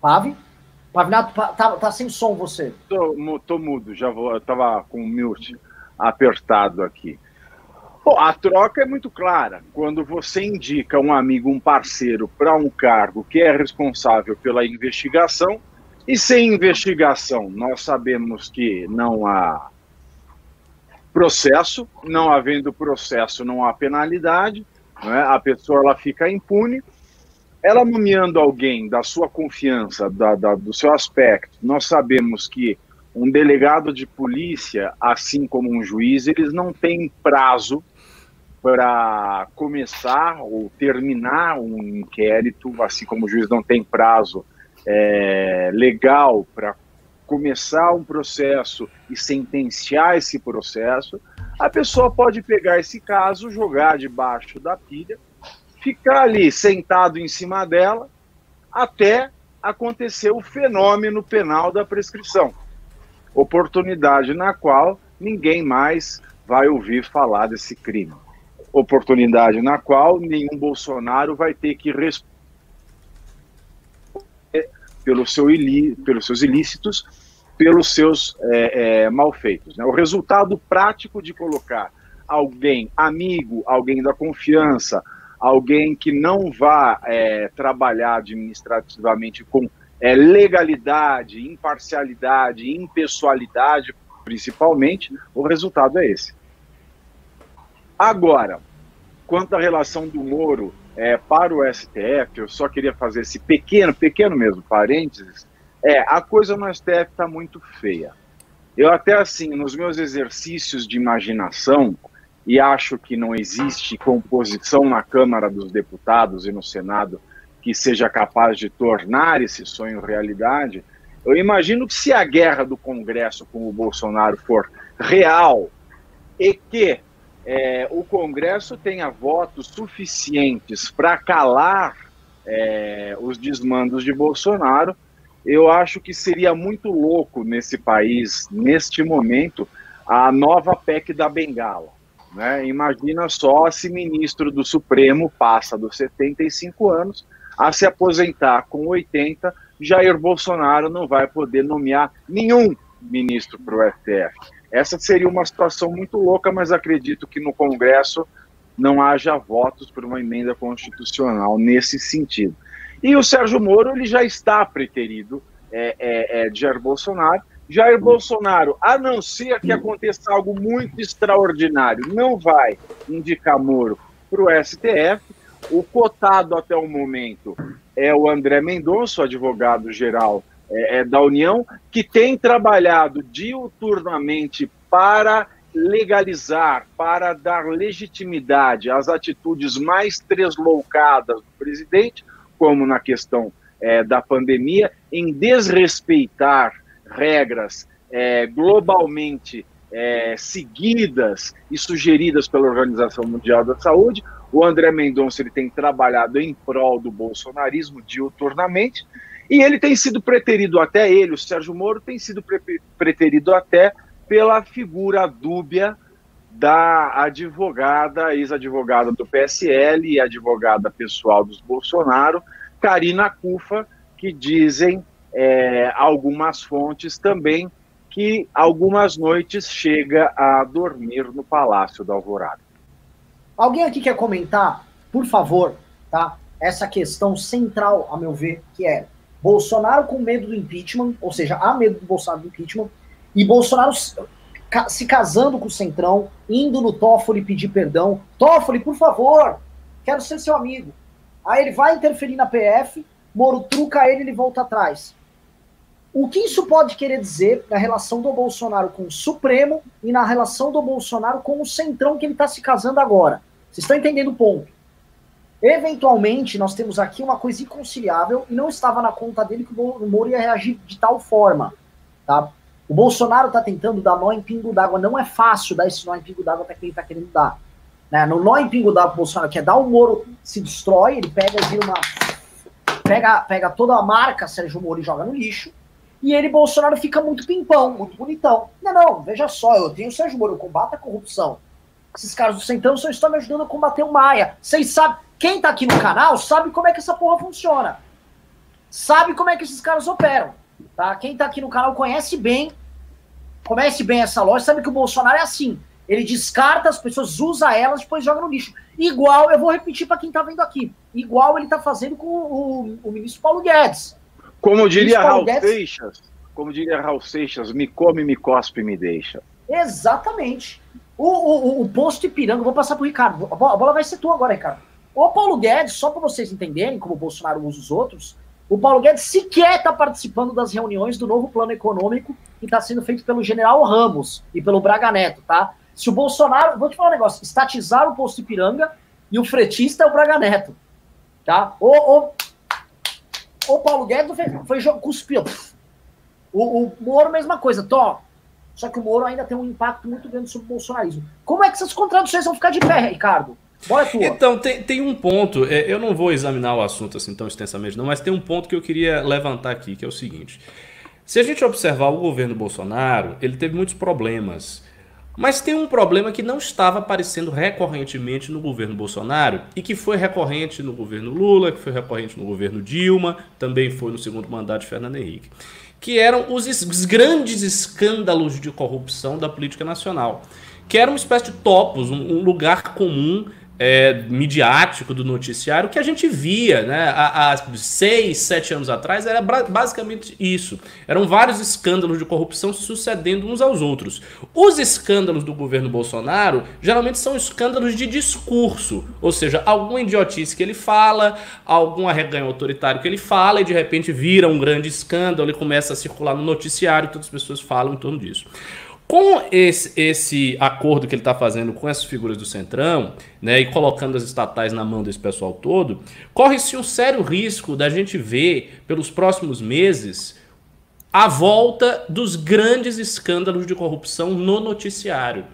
Pave? Pavinato, tá, tá sem som você. Tô, tô mudo, já vou. Eu tava com o mute apertado aqui. Bom, a troca é muito clara. Quando você indica um amigo, um parceiro para um cargo que é responsável pela investigação, e sem investigação, nós sabemos que não há processo, não havendo processo, não há penalidade, né? a pessoa ela fica impune ela nomeando alguém da sua confiança, da, da, do seu aspecto, nós sabemos que um delegado de polícia, assim como um juiz, eles não têm prazo para começar ou terminar um inquérito, assim como o juiz não tem prazo é, legal para começar um processo e sentenciar esse processo, a pessoa pode pegar esse caso, jogar debaixo da pilha, ficar ali sentado em cima dela até acontecer o fenômeno penal da prescrição. Oportunidade na qual ninguém mais vai ouvir falar desse crime. Oportunidade na qual nenhum Bolsonaro vai ter que responder pelo seu ilí pelos seus ilícitos, pelos seus é, é, malfeitos. Né? O resultado prático de colocar alguém amigo, alguém da confiança, alguém que não vá é, trabalhar administrativamente com é, legalidade, imparcialidade, impessoalidade, principalmente, o resultado é esse. Agora, quanto à relação do Moro é, para o STF, eu só queria fazer esse pequeno, pequeno mesmo parênteses, é, a coisa no STF está muito feia. Eu até assim, nos meus exercícios de imaginação, e acho que não existe composição na Câmara dos Deputados e no Senado que seja capaz de tornar esse sonho realidade. Eu imagino que se a guerra do Congresso com o Bolsonaro for real e que é, o Congresso tenha votos suficientes para calar é, os desmandos de Bolsonaro, eu acho que seria muito louco nesse país, neste momento, a nova PEC da Bengala. Né? Imagina só se ministro do Supremo passa dos 75 anos a se aposentar com 80, Jair Bolsonaro não vai poder nomear nenhum ministro para o STF. Essa seria uma situação muito louca, mas acredito que no Congresso não haja votos por uma emenda constitucional nesse sentido. E o Sérgio Moro ele já está preterido é, é, é, de Jair Bolsonaro, Jair Bolsonaro, a não ser que aconteça algo muito extraordinário, não vai indicar Moro para o STF. O cotado até o momento é o André Mendonça, advogado-geral é, é, da União, que tem trabalhado diuturnamente para legalizar, para dar legitimidade às atitudes mais tresloucadas do presidente, como na questão é, da pandemia, em desrespeitar regras é, globalmente é, seguidas e sugeridas pela Organização Mundial da Saúde. O André Mendonça ele tem trabalhado em prol do bolsonarismo diuturnamente e ele tem sido preterido até ele, o Sérgio Moro, tem sido pre preterido até pela figura dúbia da advogada, ex-advogada do PSL e advogada pessoal dos Bolsonaro, Karina Cufa, que dizem é, algumas fontes também que algumas noites chega a dormir no Palácio da Alvorada. Alguém aqui quer comentar, por favor, tá? Essa questão central, a meu ver, que é Bolsonaro com medo do impeachment, ou seja, há medo do Bolsonaro do impeachment, e Bolsonaro se casando com o Centrão, indo no Toffoli pedir perdão. Toffoli, por favor, quero ser seu amigo. Aí ele vai interferir na PF, Moro truca ele e ele volta atrás. O que isso pode querer dizer na relação do Bolsonaro com o Supremo e na relação do Bolsonaro com o Centrão que ele está se casando agora? Vocês estão entendendo o ponto? Eventualmente, nós temos aqui uma coisa inconciliável e não estava na conta dele que o Moro ia reagir de tal forma. Tá? O Bolsonaro está tentando dar nó em pingo d'água. Não é fácil dar esse nó em pingo d'água para quem está querendo dar. Né? No nó em pingo d'água, o Bolsonaro quer dar, o Moro se destrói, ele pega, vira uma. Pega, pega toda a marca Sérgio Moro e joga no lixo e ele, Bolsonaro, fica muito pimpão, muito bonitão. Não, não, veja só, eu tenho o Sérgio Moro, eu combato a corrupção. Esses caras do Centrão só estão me ajudando a combater o Maia. Vocês sabem, quem tá aqui no canal sabe como é que essa porra funciona. Sabe como é que esses caras operam. Tá? Quem tá aqui no canal conhece bem, conhece bem essa loja, sabe que o Bolsonaro é assim. Ele descarta as pessoas, usa elas, depois joga no lixo. Igual, eu vou repetir para quem tá vendo aqui, igual ele tá fazendo com o, o ministro Paulo Guedes. Como diria Raul Guedes... Seixas, como diria Raul Seixas, me come, me cospe, me deixa. Exatamente. O, o, o posto Ipiranga, vou passar pro Ricardo. A bola vai ser tua agora, Ricardo. O Paulo Guedes, só para vocês entenderem como o Bolsonaro usa os outros, o Paulo Guedes sequer está participando das reuniões do novo plano econômico que está sendo feito pelo general Ramos e pelo Braga Neto, tá? Se o Bolsonaro, vou te falar um negócio, estatizar o posto Ipiranga e o fretista é o Braga Neto, tá? Ô, ô o Paulo Guedes foi, foi cuspiu. O, o Moro, mesma coisa, Tó. Só que o Moro ainda tem um impacto muito grande sobre o bolsonarismo. Como é que essas contradições vão ficar de pé, Ricardo? Bora tua. Então, tem, tem um ponto, é, eu não vou examinar o assunto assim tão extensamente, não, mas tem um ponto que eu queria levantar aqui, que é o seguinte. Se a gente observar o governo Bolsonaro, ele teve muitos problemas. Mas tem um problema que não estava aparecendo recorrentemente no governo Bolsonaro e que foi recorrente no governo Lula, que foi recorrente no governo Dilma, também foi no segundo mandato de Fernando Henrique, que eram os, grandes escândalos de corrupção da política nacional, que era uma espécie de topos, um, um lugar comum é, midiático do noticiário que a gente via né, há, há seis, sete anos atrás era basicamente isso. Eram vários escândalos de corrupção sucedendo uns aos outros. Os escândalos do governo Bolsonaro geralmente são escândalos de discurso, ou seja, alguma idiotice que ele fala, algum arreganho autoritário que ele fala e de repente vira um grande escândalo e começa a circular no noticiário e todas as pessoas falam em torno disso. Com esse, esse acordo que ele está fazendo com essas figuras do Centrão, né, e colocando as estatais na mão desse pessoal todo, corre-se um sério risco da gente ver, pelos próximos meses, a volta dos grandes escândalos de corrupção no noticiário.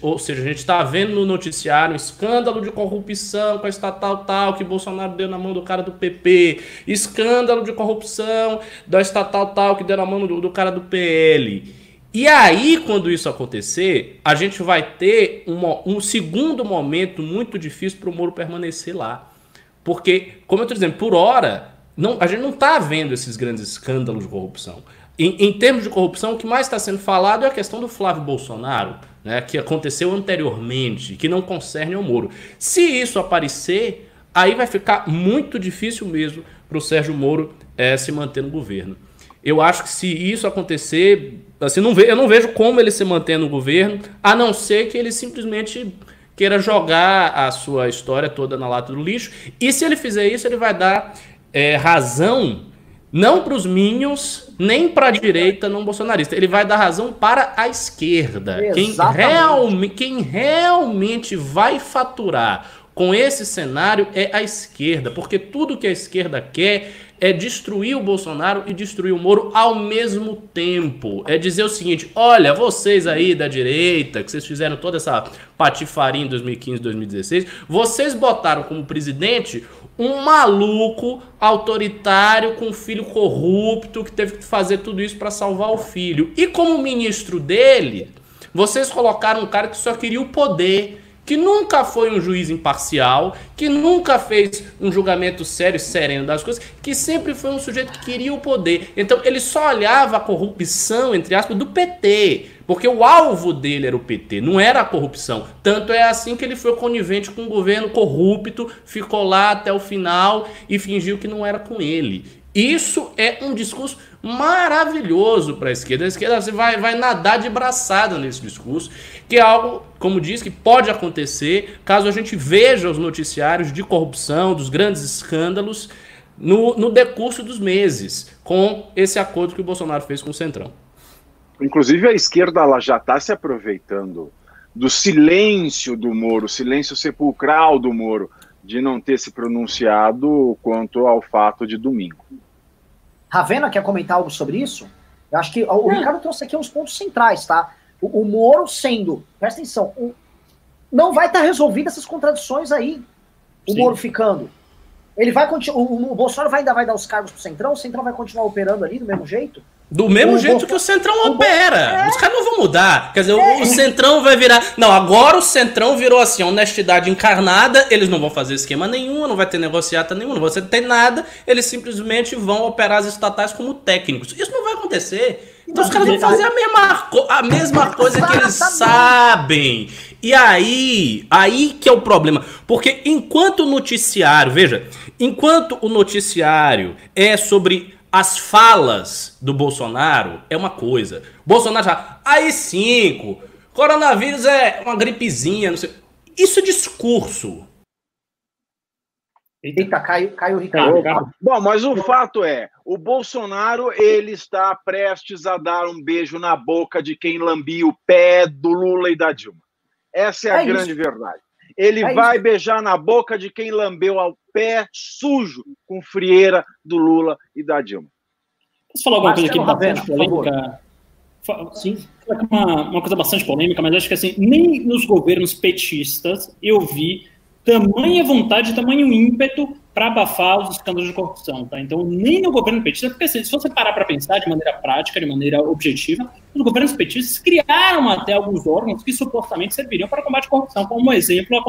Ou seja, a gente está vendo no noticiário escândalo de corrupção com a estatal tal que Bolsonaro deu na mão do cara do PP, escândalo de corrupção da estatal tal que deu na mão do, do cara do PL. E aí, quando isso acontecer, a gente vai ter uma, um segundo momento muito difícil para o Moro permanecer lá. Porque, como eu estou dizendo, por hora, não, a gente não está vendo esses grandes escândalos de corrupção. Em, em termos de corrupção, o que mais está sendo falado é a questão do Flávio Bolsonaro, né, que aconteceu anteriormente, que não concerne ao Moro. Se isso aparecer, aí vai ficar muito difícil mesmo para o Sérgio Moro é, se manter no governo. Eu acho que se isso acontecer, assim, não ve, eu não vejo como ele se manter no governo, a não ser que ele simplesmente queira jogar a sua história toda na lata do lixo. E se ele fizer isso, ele vai dar é, razão não para os Minions, nem para a direita não bolsonarista. Ele vai dar razão para a esquerda. Quem, real, quem realmente vai faturar com esse cenário é a esquerda, porque tudo que a esquerda quer é destruir o Bolsonaro e destruir o Moro ao mesmo tempo. É dizer o seguinte: olha, vocês aí da direita, que vocês fizeram toda essa patifaria em 2015, 2016, vocês botaram como presidente um maluco autoritário com um filho corrupto que teve que fazer tudo isso para salvar o filho. E como ministro dele, vocês colocaram um cara que só queria o poder que nunca foi um juiz imparcial, que nunca fez um julgamento sério e sereno das coisas, que sempre foi um sujeito que queria o poder. Então ele só olhava a corrupção, entre aspas, do PT. Porque o alvo dele era o PT, não era a corrupção. Tanto é assim que ele foi conivente com um governo corrupto, ficou lá até o final e fingiu que não era com ele. Isso é um discurso maravilhoso para a esquerda. A esquerda você vai, vai nadar de braçada nesse discurso, que é algo, como diz, que pode acontecer caso a gente veja os noticiários de corrupção, dos grandes escândalos, no, no decurso dos meses, com esse acordo que o Bolsonaro fez com o Centrão. Inclusive, a esquerda ela já está se aproveitando do silêncio do Moro, silêncio sepulcral do Moro, de não ter se pronunciado quanto ao fato de domingo. Ravena quer comentar algo sobre isso? Eu acho que o Ricardo trouxe aqui uns pontos centrais, tá? O, o Moro sendo, presta atenção, o, não vai estar tá resolvido essas contradições aí. O Sim. Moro ficando. Ele vai continuar. O, o, Bolsonaro vai, ainda vai dar os cargos pro Centrão, o Centrão vai continuar operando ali do mesmo jeito? Do mesmo o jeito que o Centrão opera. É. Os caras não vão mudar. Quer dizer, é. o Centrão vai virar. Não, agora o Centrão virou assim, honestidade encarnada. Eles não vão fazer esquema nenhum, não vai ter negociata nenhuma, não vai ter nada. Eles simplesmente vão operar as estatais como técnicos. Isso não vai acontecer. Então os caras vão fazer a mesma, a mesma coisa que eles sabem. E aí, aí que é o problema. Porque enquanto o noticiário, veja, enquanto o noticiário é sobre as falas do Bolsonaro é uma coisa. Bolsonaro já, aí cinco, coronavírus é uma gripezinha, não sei. Isso é discurso. Eita, caiu, caiu o Ricardo. Bom, mas o fato é, o Bolsonaro ele está prestes a dar um beijo na boca de quem lambia o pé do Lula e da Dilma. Essa é a é grande isso. verdade. Ele é vai beijar na boca de quem lambeu ao pé sujo com frieira do Lula e da Dilma. Posso falar alguma coisa aqui bastante polêmica? Sim. Uma, uma coisa bastante polêmica, mas acho que assim, nem nos governos petistas eu vi tamanha vontade, tamanho ímpeto para abafar os escândalos de corrupção, tá? Então, nem no governo petista, porque assim, se você parar para pensar de maneira prática, de maneira objetiva, os governos petistas criaram até alguns órgãos que supostamente serviriam para combate à corrupção, como exemplo a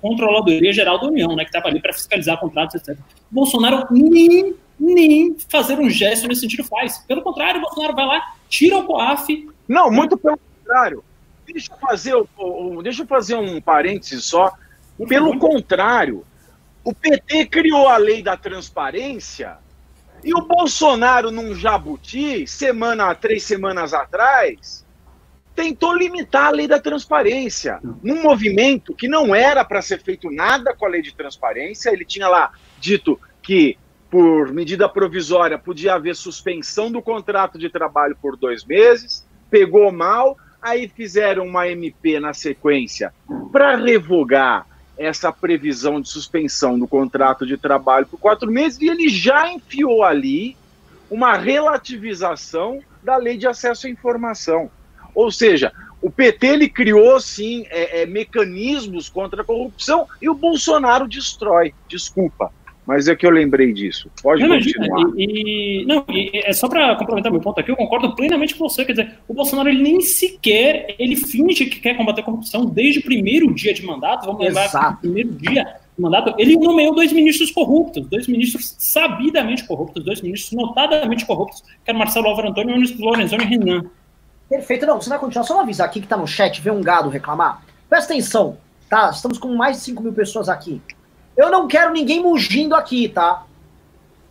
Controladoria Geral da União, né, que estava ali para fiscalizar contratos, etc. O Bolsonaro nem, nem fazer um gesto nesse sentido faz. Pelo contrário, o Bolsonaro vai lá, tira o COAF. Não, muito pelo contrário. Deixa eu fazer, deixa eu fazer um parênteses só. Pelo contrário, o PT criou a lei da transparência e o Bolsonaro, num jabuti, semana, três semanas atrás, tentou limitar a lei da transparência. Num movimento que não era para ser feito nada com a lei de transparência, ele tinha lá dito que, por medida provisória, podia haver suspensão do contrato de trabalho por dois meses, pegou mal, aí fizeram uma MP na sequência para revogar essa previsão de suspensão do contrato de trabalho por quatro meses e ele já enfiou ali uma relativização da lei de acesso à informação. Ou seja, o PT ele criou sim é, é, mecanismos contra a corrupção e o Bolsonaro destrói. Desculpa. Mas é que eu lembrei disso. Pode não, continuar. E, e, não, e é só para complementar meu ponto aqui, eu concordo plenamente com você. Quer dizer, o Bolsonaro ele nem sequer ele finge que quer combater a corrupção desde o primeiro dia de mandato. Vamos lembrar Exato. que no primeiro dia de mandato ele nomeou dois ministros corruptos, dois ministros sabidamente corruptos, dois ministros notadamente corruptos, que eram Marcelo Álvaro Antônio e Lorenzoni Renan. Perfeito, não, você vai continuar. Só avisar aqui que tá no chat, vê um gado reclamar. Presta atenção, tá? Estamos com mais de 5 mil pessoas aqui. Eu não quero ninguém mugindo aqui, tá?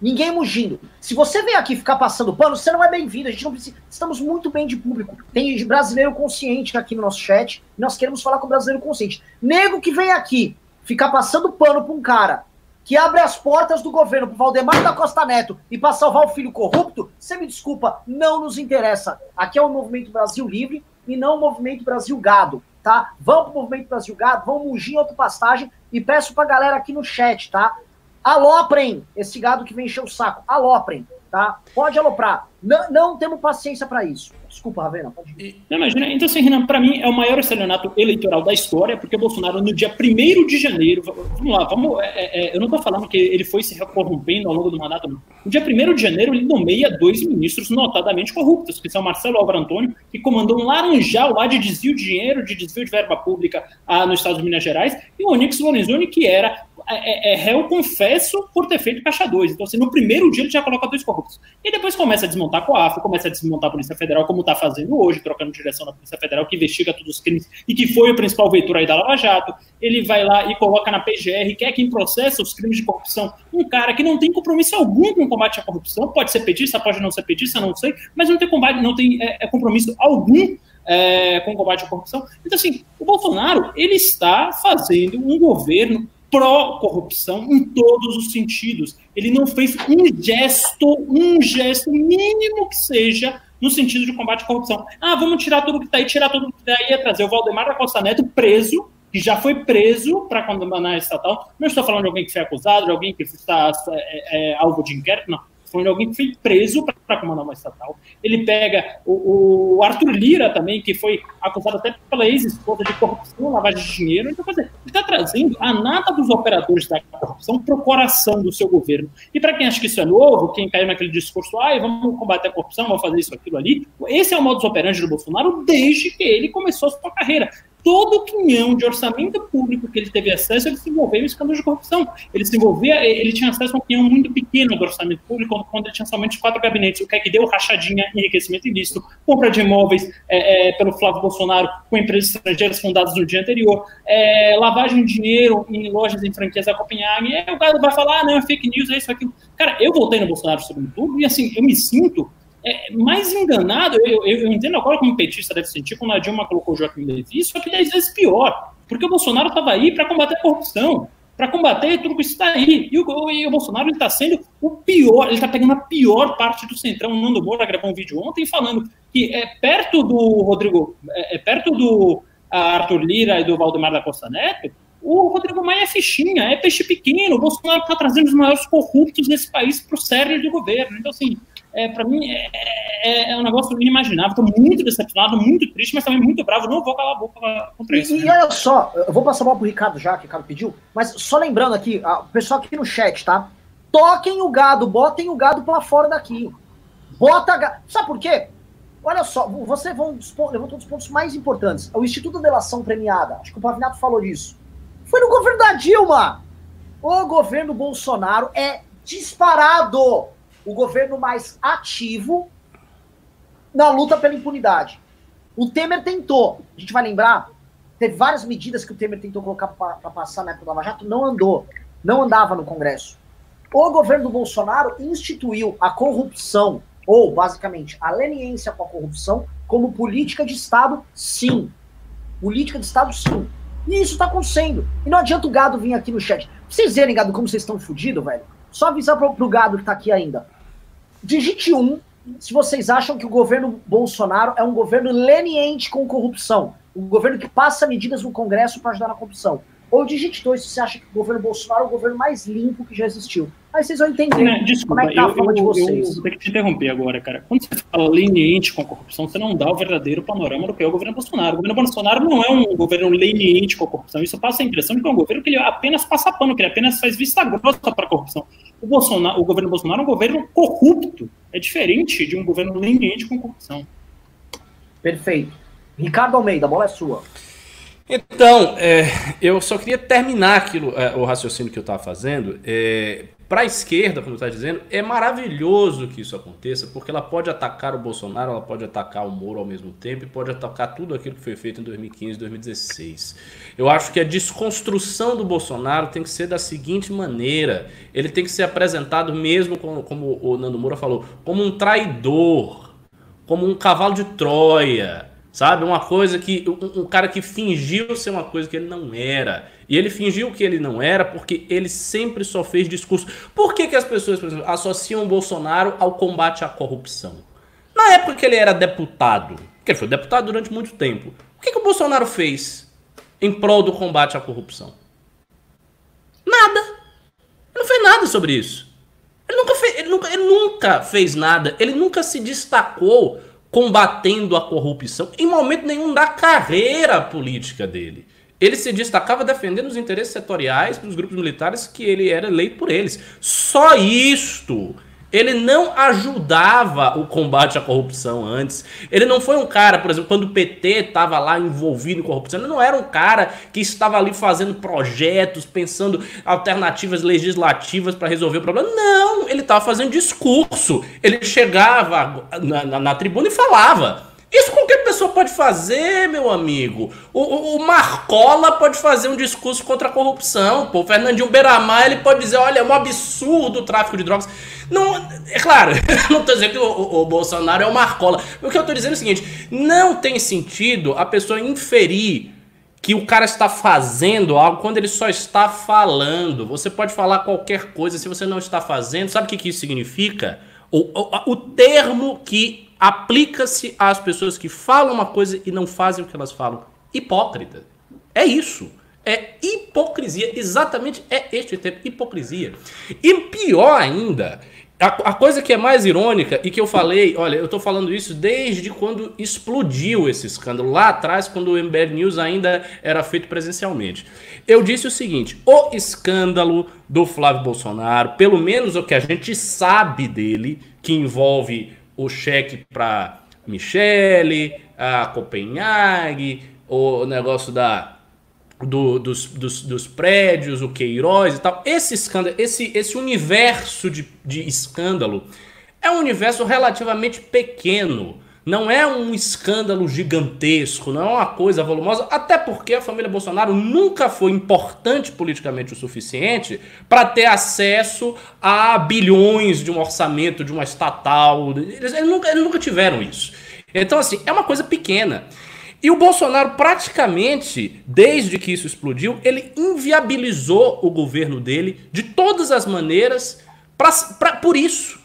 Ninguém mugindo. Se você vem aqui ficar passando pano, você não é bem-vindo. A gente não precisa. Estamos muito bem de público. Tem brasileiro consciente aqui no nosso chat. Nós queremos falar com o brasileiro consciente. Nego que vem aqui ficar passando pano pra um cara que abre as portas do governo pro Valdemar da Costa Neto e para salvar o filho corrupto, você me desculpa, não nos interessa. Aqui é o Movimento Brasil Livre e não o Movimento Brasil Gado tá? Vão pro Movimento Brasil Gado, vão mugir em outra pastagem e peço pra galera aqui no chat, tá? Aloprem esse gado que vem encher o saco. Aloprem, tá? Pode aloprar. Não, não temos paciência para isso. Desculpa, Ravena. Pode. Não, imagina. Então, assim, Renan, para mim é o maior estelionato eleitoral da história, porque o Bolsonaro, no dia 1 de janeiro, vamos lá, vamos, é, é, é eu não estou falando que ele foi se corrompendo ao longo do mandato, não. No dia 1 de janeiro, ele nomeia dois ministros notadamente corruptos, que são Marcelo Álvaro Antônio, que comandou um laranjal lá de desvio de dinheiro, de desvio de verba pública ah, estado de Minas Gerais, e o Onyx Lorenzoni, que era é, é, é réu confesso por ter feito caixa 2. Então, assim, no primeiro dia ele já coloca dois corruptos. E depois começa a desmontar a COAF, começa a desmontar a Polícia Federal, como está fazendo hoje, trocando direção da Polícia Federal, que investiga todos os crimes e que foi o principal vetor aí da Lava Jato. Ele vai lá e coloca na PGR, quer quem processa os crimes de corrupção, um cara que não tem compromisso algum com o combate à corrupção, pode ser petista, pode não ser petista, não sei, mas não tem combate, não tem é, é compromisso algum é, com o combate à corrupção. Então, assim, o Bolsonaro, ele está fazendo um governo pró-corrupção em todos os sentidos. Ele não fez um gesto, um gesto mínimo que seja no sentido de combate à corrupção. Ah, vamos tirar tudo que está aí, tirar tudo que está aí, é trazer o Valdemar da Costa Neto preso, que já foi preso para condenar a estatal. Não estou falando de alguém que foi acusado, de alguém que está é, é, alvo de inquérito, não foi alguém que foi preso para comandar uma estatal. Ele pega o, o, Arthur Lira também, que foi acusado até pela ex-esposa de corrupção, lavagem de dinheiro. Então, quer dizer, ele está trazendo a nata dos operadores da corrupção para o coração do seu governo. E para quem acha que isso é novo, quem caiu naquele discurso, ah, vamos combater a corrupção, vamos fazer isso, aquilo ali, esse é o modus operandi do Bolsonaro desde que ele começou a sua carreira todo o quinhão de orçamento público que ele teve acesso, ele se envolveu em escândalo de corrupção. Ele se envolvia, ele tinha acesso a um quinhão muito pequeno do orçamento público, quando ele tinha somente quatro gabinetes, o que é que deu rachadinha, enriquecimento ilícito, compra de imóveis é, é, pelo Flávio Bolsonaro com empresas estrangeiras fundadas no dia anterior, é, lavagem de dinheiro em lojas em franquias da Copenhague, o cara vai falar, ah, não, é fake news, é isso, aquilo. Cara, eu voltei no Bolsonaro sobre tudo, e assim, eu me sinto é, mais enganado, eu, eu, eu, entendo agora como petista deve sentir quando a Dilma colocou o Joaquim Levy, só que dez vezes pior, porque o Bolsonaro estava aí para combater a corrupção, para combater tudo que está aí. E o, e o Bolsonaro está sendo o pior, ele está pegando a pior parte do Centrão. O Nando Moura gravou um vídeo ontem falando que é perto do Rodrigo, é, é perto do Arthur Lira e do Valdemar da Costa Neto, O Rodrigo Maia é fichinha, é peixe pequeno. O Bolsonaro está trazendo os maiores corruptos desse país para o cerne do governo. Então, assim, é, para mim é, é, é, um negócio inimaginável. Estou muito decepcionado, muito triste, mas também muito bravo. Não vou calar a boca contra isso. E, né? e olha só, eu vou passar mal pro Ricardo já, que o Ricardo pediu, mas só lembrando aqui, o pessoal aqui no chat, tá? Toquem o gado, botem o gado para fora daqui. Bota gado. Sabe por quê? Olha só, você levantou um dos pontos mais importantes. O Instituto de Delação Premiada, acho que o Pavinato falou disso. Foi no governo da Dilma. O governo Bolsonaro é disparado o governo mais ativo na luta pela impunidade. O Temer tentou, a gente vai lembrar, teve várias medidas que o Temer tentou colocar para passar na época do Lava Jato, não andou, não andava no Congresso. O governo do Bolsonaro instituiu a corrupção, ou basicamente a leniência com a corrupção, como política de Estado, sim. Política de Estado, sim. E isso está acontecendo. E não adianta o gado vir aqui no chat. Vocês verem, gado, como vocês estão fodidos, velho. Só avisar pro, pro gado que tá aqui ainda. Digite um se vocês acham que o governo Bolsonaro é um governo leniente com corrupção. Um governo que passa medidas no Congresso para ajudar na corrupção. Ou digite dois se você acha que o governo Bolsonaro é o governo mais limpo que já existiu. Aí vocês vão entender não, desculpa, como é que tá a fama de vocês. Eu, vou ter que te interromper agora, cara. Quando você fala leniente com a corrupção, você não dá o verdadeiro panorama do que é o governo Bolsonaro. O governo Bolsonaro não é um governo leniente com a corrupção. Isso passa a impressão de que é um governo que ele apenas passa pano, que ele apenas faz vista grossa para a corrupção. O, Bolsonaro, o governo Bolsonaro é um governo corrupto. É diferente de um governo leniente com corrupção. Perfeito. Ricardo Almeida, a bola é sua. Então, é, eu só queria terminar aquilo, é, o raciocínio que eu estava fazendo. É, Para a esquerda, como está dizendo, é maravilhoso que isso aconteça, porque ela pode atacar o Bolsonaro, ela pode atacar o Moro ao mesmo tempo e pode atacar tudo aquilo que foi feito em 2015 e 2016. Eu acho que a desconstrução do Bolsonaro tem que ser da seguinte maneira: ele tem que ser apresentado mesmo, como, como o Nando Moura falou, como um traidor, como um cavalo de Troia Sabe? Uma coisa que. Um, um, cara que fingiu ser uma coisa que ele não era. E ele fingiu que ele não era porque ele sempre só fez discurso. Por que, que as pessoas, por exemplo, associam o Bolsonaro ao combate à corrupção? Na época que ele era deputado, que ele foi deputado durante muito tempo, o que, que o Bolsonaro fez em prol do combate à corrupção? Nada. Ele não fez nada sobre isso. Ele nunca fez, ele nunca, ele nunca fez nada. Ele nunca se destacou combatendo a corrupção em momento nenhum da carreira política dele. Ele se destacava defendendo os interesses setoriais dos grupos militares que ele era eleito por eles. Só isto ele não ajudava o combate à corrupção antes. Ele não foi um cara, por exemplo, quando o PT estava lá envolvido em corrupção, ele não era um cara que estava ali fazendo projetos, pensando alternativas legislativas para resolver o problema. Não, ele estava fazendo discurso. Ele chegava na, na, na tribuna e falava. Isso qualquer pessoa pode fazer, meu amigo. O, o, Marcola pode fazer um discurso contra a corrupção. Pô. O Fernandinho Beiramar ele pode dizer: olha, é um absurdo o tráfico de drogas. Não, é claro, não estou dizendo que o, o, o, Bolsonaro é o Marcola. O que eu estou dizendo é o seguinte: não tem sentido a pessoa inferir que o cara está fazendo algo quando ele só está falando. Você pode falar qualquer coisa se você não está fazendo. Sabe o que, que isso significa? O, o, o termo que aplica-se às pessoas que falam uma coisa e não fazem o que elas falam. Hipócrita. É isso. É hipocrisia. Exatamente é este termo, hipocrisia. E pior ainda, a, coisa que é mais irônica e que eu falei, olha, eu tô falando isso desde quando explodiu esse escândalo, lá atrás, quando o MBL News ainda era feito presencialmente. Eu disse o seguinte: o escândalo do Flávio Bolsonaro, pelo menos o que a gente sabe dele, que envolve o cheque para Michele, a Copenhague, o negócio da do, dos, dos, dos, prédios, o Queiroz e tal. Esse escândalo, esse, esse universo de, de escândalo é um universo relativamente pequeno. Não é um escândalo gigantesco, não é uma coisa volumosa, até porque a família Bolsonaro nunca foi importante politicamente o suficiente para ter acesso a bilhões de um orçamento de uma estatal. Eles, eles, nunca, eles nunca tiveram isso. Então, assim, é uma coisa pequena. E o Bolsonaro, praticamente, desde que isso explodiu, ele inviabilizou o governo dele de todas as maneiras pra, pra, por isso.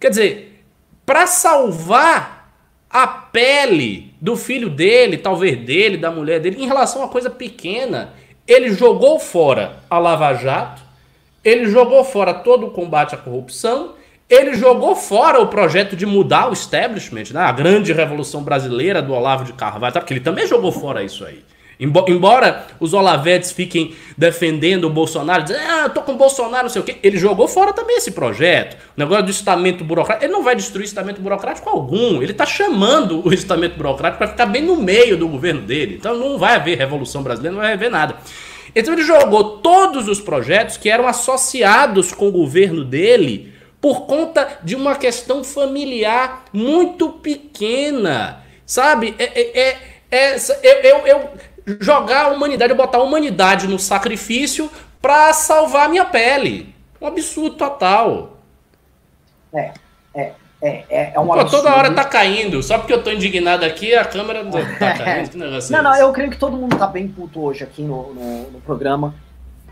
Quer dizer, para salvar a pele do filho dele, talvez dele, da mulher dele, em relação a uma coisa pequena, ele jogou fora a Lava Jato, ele jogou fora todo o combate à corrupção, ele jogou fora o projeto de mudar o establishment, né? a grande revolução brasileira do Olavo de Carvalho, tá? porque ele também jogou fora isso aí. Embora os Olavetes fiquem defendendo o Bolsonaro, dizendo, ah, tô com o Bolsonaro, não sei o quê, ele jogou fora também esse projeto. O negócio do estamento burocrático, ele não vai destruir estamento burocrático algum, ele tá chamando o estamento burocrático para ficar bem no meio do governo dele. Então não vai haver revolução brasileira, não vai haver nada. Então ele jogou todos os projetos que eram associados com o governo dele por conta de uma questão familiar muito pequena. Sabe? É, é, é, é eu, eu, eu jogar a humanidade, botar a humanidade no sacrifício para salvar a minha pele. Um absurdo total. É, é. É, é, é um Pô, toda hora tá caindo. Só porque eu tô indignado aqui, a câmera tá caindo. Que negócio não, é não, eu creio que todo mundo tá bem puto hoje aqui no, no, no, programa.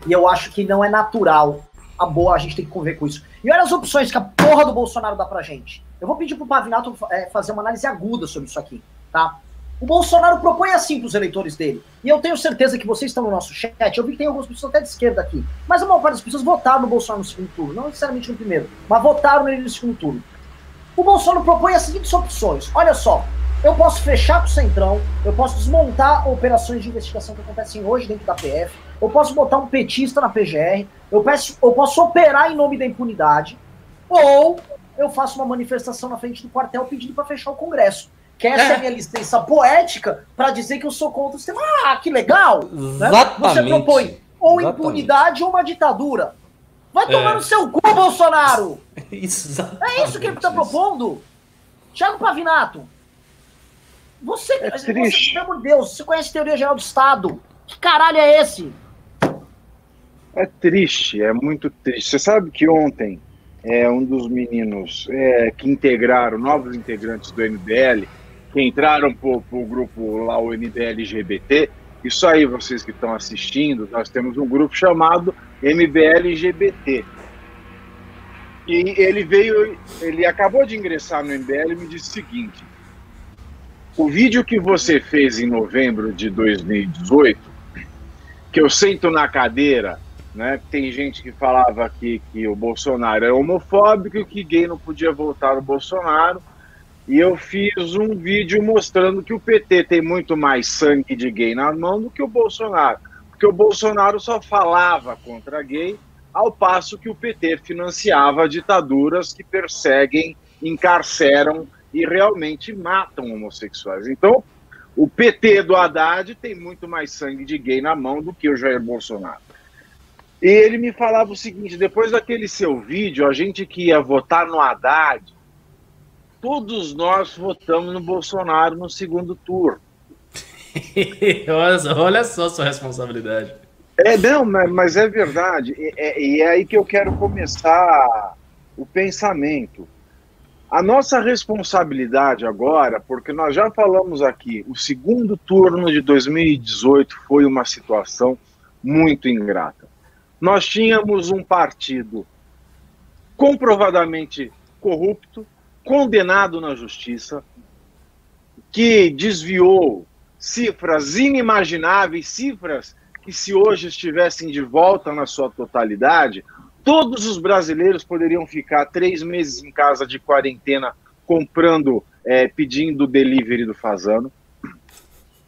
E eu acho que não é natural. A boa, a gente tem que conviver com isso. E olha as opções que a porra do Bolsonaro dá pra gente. Eu vou pedir pro Pavinato é, fazer uma análise aguda sobre isso aqui, tá? O Bolsonaro propõe assim para os eleitores dele. E eu tenho certeza que vocês estão no nosso chat. Eu vi que tem algumas pessoas até de esquerda aqui. Mas a maior parte das pessoas votaram no Bolsonaro no segundo turno. Não necessariamente no primeiro, mas votaram nele no segundo turno. O Bolsonaro propõe as seguintes opções. Olha só. Eu posso fechar com o Centrão, eu posso desmontar operações de investigação que acontecem hoje dentro da PF, eu posso botar um petista na PGR, eu, peço, eu posso operar em nome da impunidade, ou eu faço uma manifestação na frente do quartel pedindo para fechar o Congresso que essa é a minha licença poética para dizer que eu sou contra o sistema. Ah, que legal! Né? Você propõe ou Exatamente. impunidade ou uma ditadura. Vai tomar é. no seu cu, Bolsonaro! Exatamente. É isso que ele está propondo. Thiago Pavinato, você, é você, pelo amor de Deus, você conhece a teoria geral do Estado? Que caralho é esse? É triste, é muito triste. Você sabe que ontem é um dos meninos é, que integraram, novos integrantes do MBL, que entraram para o grupo lá, o MBL LGBT. Isso aí, vocês que estão assistindo, nós temos um grupo chamado MBL LGBT. E ele veio, ele acabou de ingressar no MBL e me disse o seguinte: o vídeo que você fez em novembro de 2018, que eu sento na cadeira, né? Tem gente que falava que, que o Bolsonaro é homofóbico e que gay não podia votar no Bolsonaro e eu fiz um vídeo mostrando que o PT tem muito mais sangue de gay na mão do que o Bolsonaro. Porque o Bolsonaro só falava contra gay, ao passo que o PT financiava ditaduras que perseguem, encarceram e realmente matam homossexuais. Então, o PT do Haddad tem muito mais sangue de gay na mão do que o Jair Bolsonaro. E ele me falava o seguinte: depois daquele seu vídeo, a gente que ia votar no Haddad todos nós votamos no Bolsonaro no segundo turno. olha, só sua responsabilidade. É, não, mas é verdade. E é, e é aí que eu quero começar o pensamento. A nossa responsabilidade agora, porque nós já falamos aqui, o segundo turno de 2018 foi uma situação muito ingrata. Nós tínhamos um partido comprovadamente corrupto, condenado na justiça, que desviou cifras inimagináveis, cifras que, se hoje estivessem de volta na sua totalidade, todos os brasileiros poderiam ficar três meses em casa de quarentena comprando, é, pedindo delivery do Fazano.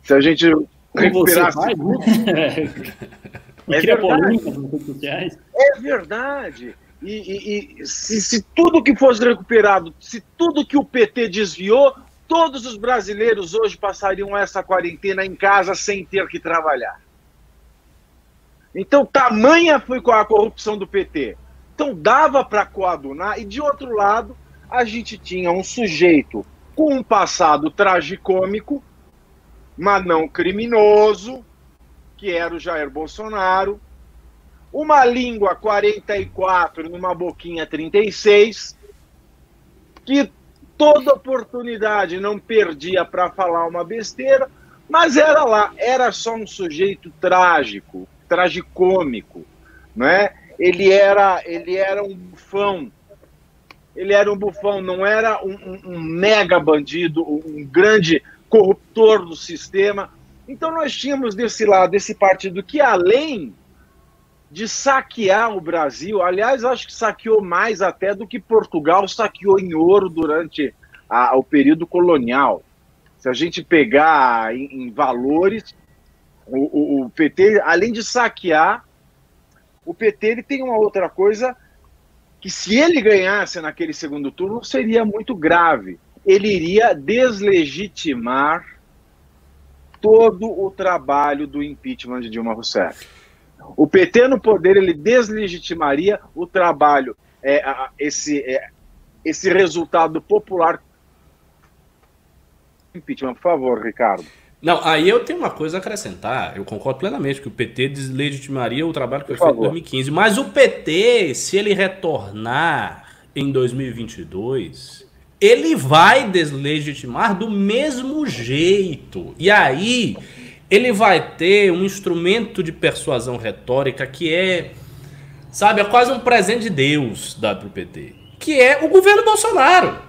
Se a gente recuperasse. Vai, né? é, verdade. é verdade. E, e, e se, se, tudo que fosse recuperado, se tudo que o PT desviou, todos os brasileiros hoje passariam essa quarentena em casa sem ter que trabalhar. Então, tamanha foi a corrupção do PT. Então, dava para coadunar, e de outro lado, a gente tinha um sujeito com um passado tragicômico, mas não criminoso, que era o Jair Bolsonaro, uma língua 44 numa boquinha 36, que toda oportunidade não perdia para falar uma besteira, mas era lá, era só um sujeito trágico, tragicômico, né? Ele era, ele era um bufão, ele era um bufão, não era um, um, um mega bandido, um grande corruptor do sistema, Então nós tínhamos desse lado esse partido que, além de saquear o Brasil, aliás, acho que saqueou mais até do que Portugal saqueou em ouro durante a, o período colonial. Se a gente pegar em, em valores, o, o, o, PT, além de saquear, o PT ele tem uma outra coisa que, se ele ganhasse naquele segundo turno, seria muito grave. Ele iria deslegitimar todo o trabalho do impeachment de Dilma Rousseff. O PT no poder ele deslegitimaria o trabalho, é, esse, é, esse resultado popular. Impeachment, por favor, Ricardo. Não, aí eu tenho uma coisa a acrescentar. Eu concordo plenamente que o PT deslegitimaria o trabalho que foi feito em 2015. Mas o PT, se ele retornar em 2022, ele vai deslegitimar do mesmo jeito. E aí ele vai ter um instrumento de persuasão retórica que é, sabe, é quase um presente de Deus dado para o PT, que é o governo Bolsonaro.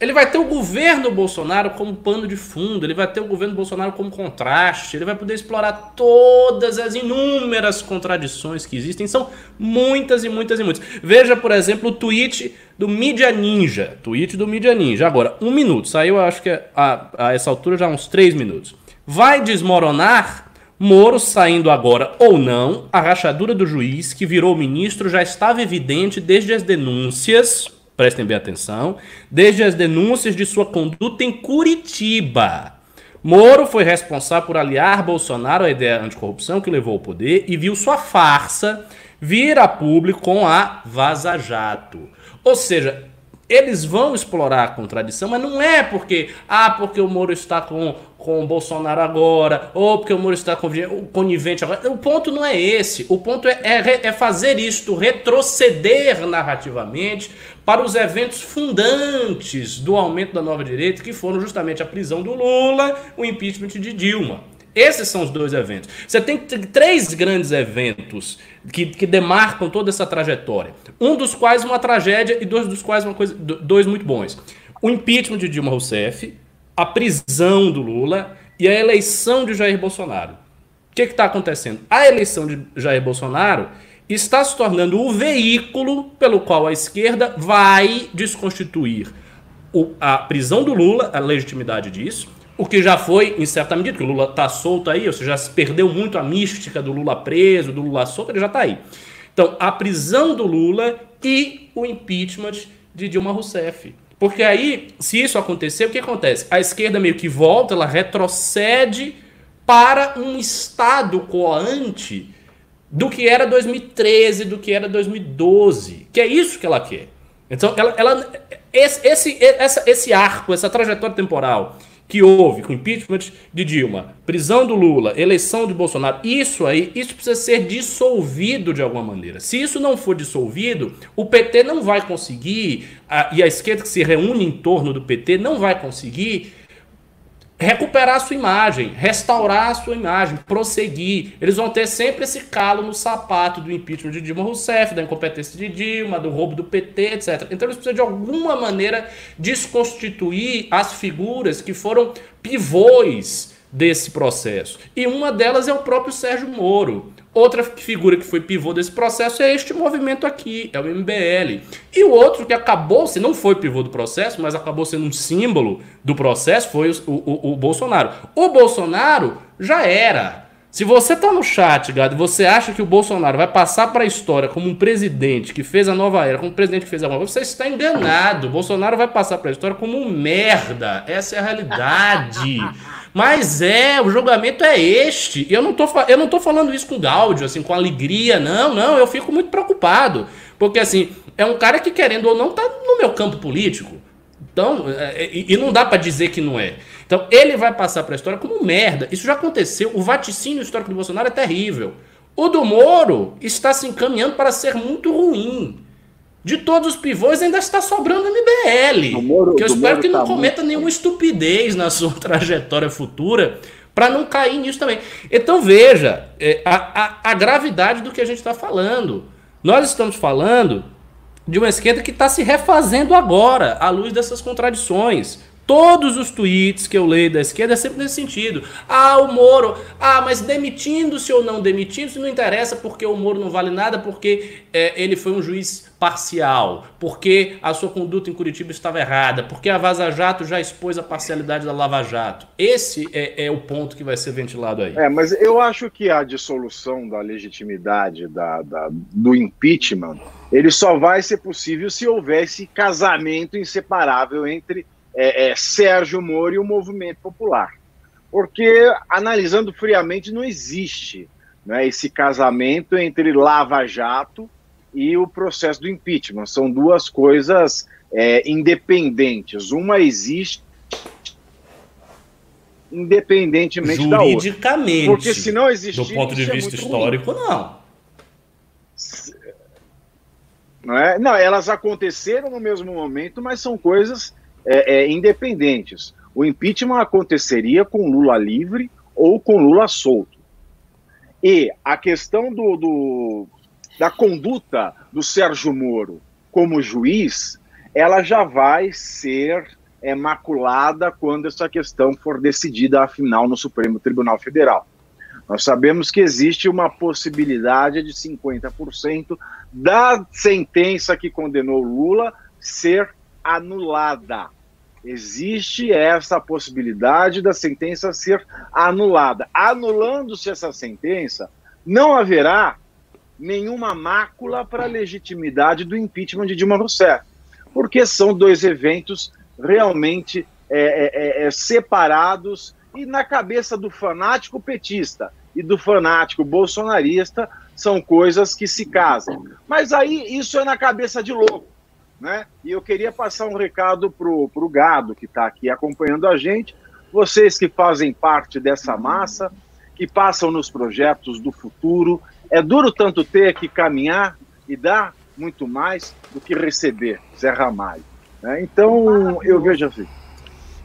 Ele vai ter o governo Bolsonaro como pano de fundo, ele vai ter o governo Bolsonaro como contraste, ele vai poder explorar todas as inúmeras contradições que existem. São muitas e muitas e muitas. Veja, por exemplo, o tweet do Mídia Ninja. Tweet do Mídia Ninja. Agora, um minuto. Saiu, acho que a, a essa altura já uns três minutos. Vai desmoronar? Moro saindo agora ou não, a rachadura do juiz que virou ministro já estava evidente desde as denúncias prestem bem atenção, desde as denúncias de sua conduta em Curitiba. Moro foi responsável por aliar Bolsonaro à ideia anticorrupção que levou ao poder e viu sua farsa vir a público com a Vaza Jato. Ou seja, eles vão explorar a contradição, mas não é porque, ah, porque o Moro está com, com o Bolsonaro agora, ou porque o Moro está com conivente agora. O ponto não é esse. O ponto é, é, é fazer isto retroceder narrativamente para os eventos fundantes do aumento da nova direita, que foram justamente a prisão do Lula, o impeachment de Dilma. Esses são os dois eventos. Você tem três grandes eventos que, que demarcam toda essa trajetória. Um dos quais uma tragédia e dois dos quais uma coisa, dois muito bons. O impeachment de Dilma Rousseff, a prisão do Lula e a eleição de Jair Bolsonaro. O que está acontecendo? A eleição de Jair Bolsonaro está se tornando o veículo pelo qual a esquerda vai desconstituir o, a prisão do Lula, a legitimidade disso, o que já foi, em certa medida, que o Lula está solto aí, ou seja, já se perdeu muito a mística do Lula preso, do Lula solto, ele já está aí. Então, a prisão do Lula e o impeachment de Dilma Rousseff. Porque aí, se isso acontecer, o que acontece? A esquerda meio que volta, ela retrocede para um estado coante do que era 2013, do que era 2012. Que é isso que ela quer. Então, ela, ela esse, esse, essa, esse arco, essa trajetória temporal que houve com impeachment de Dilma, prisão do Lula, eleição de Bolsonaro, isso aí, isso precisa ser dissolvido de alguma maneira. Se isso não for dissolvido, o PT não vai conseguir, a, e a esquerda que se reúne em torno do PT não vai conseguir recuperar a sua imagem, restaurar a sua imagem, prosseguir. Eles vão ter sempre esse calo no sapato do impeachment de Dilma Rousseff, da incompetência de Dilma, do roubo do PT, etc. Então eles precisam de alguma maneira desconstituir as figuras que foram pivôs desse processo. E uma delas é o próprio Sérgio Moro. Outra figura que foi pivô desse processo é este movimento aqui, é o MBL. E o outro que acabou, se não foi pivô do processo, mas acabou sendo um símbolo do processo, foi o, o, o Bolsonaro. O Bolsonaro já era. Se você tá no chat, gado, e você acha que o Bolsonaro vai passar para a história como um presidente que fez a nova era, como um presidente que fez a nova você está enganado. O Bolsonaro vai passar para a história como um merda. Essa é a realidade. Mas é, o julgamento é este. E eu não tô, eu não tô falando isso com gáudio, assim, com alegria, não, não. Eu fico muito preocupado. Porque, assim, é um cara que, querendo ou não, tá no meu campo político. Então, é, é e não dá para dizer que não é. Então, ele vai passar para a história como merda. Isso já aconteceu. O vaticínio histórico do Bolsonaro é terrível. O do Moro está se encaminhando para ser muito ruim de todos os pivôs ainda está sobrando MBL. Moro, que eu espero que não tá cometa muito... nenhuma estupidez na sua trajetória futura para não cair nisso também. Então veja é, a, a, a gravidade do que a gente está falando. Nós estamos falando de uma esquerda que está se refazendo agora, à luz dessas contradições. Todos os tweets que eu leio da esquerda é sempre nesse sentido. Ah, o Moro. Ah, mas demitindo-se ou não demitindo-se não interessa porque o Moro não vale nada, porque é, ele foi um juiz parcial, porque a sua conduta em Curitiba estava errada, porque a Vaza Jato já expôs a parcialidade da Lava Jato. Esse é, é o ponto que vai ser ventilado aí. É, mas eu acho que a dissolução da legitimidade da, da do impeachment ele só vai ser possível se houvesse casamento inseparável entre é, é, Sérgio Moro e o movimento popular. Porque, analisando friamente, não existe né, esse casamento entre Lava Jato e o processo do impeachment. São duas coisas é, independentes. Uma existe independentemente da outra. Juridicamente. Porque se não existir. Do ponto de é vista histórico, ruim. não. Não, é? não, elas aconteceram no mesmo momento, mas são coisas é, é, independentes. O impeachment aconteceria com Lula livre ou com Lula solto. E a questão do, do, da conduta do Sérgio Moro como juiz, ela já vai ser é, maculada quando essa questão for decidida, afinal, no Supremo Tribunal Federal. Nós sabemos que existe uma possibilidade de 50% da sentença que condenou Lula ser anulada. Existe essa possibilidade da sentença ser anulada. Anulando-se essa sentença, não haverá nenhuma mácula para a legitimidade do impeachment de Dilma Rousseff, porque são dois eventos realmente é, é, é, separados e na cabeça do fanático petista e do fanático bolsonarista são coisas que se casam. Mas aí isso é na cabeça de louco. Né? E eu queria passar um recado para o gado que está aqui acompanhando a gente, vocês que fazem parte dessa massa, que passam nos projetos do futuro. É duro tanto ter que caminhar e dar muito mais do que receber, Zé Ramalho. Né? Então, eu vejo assim.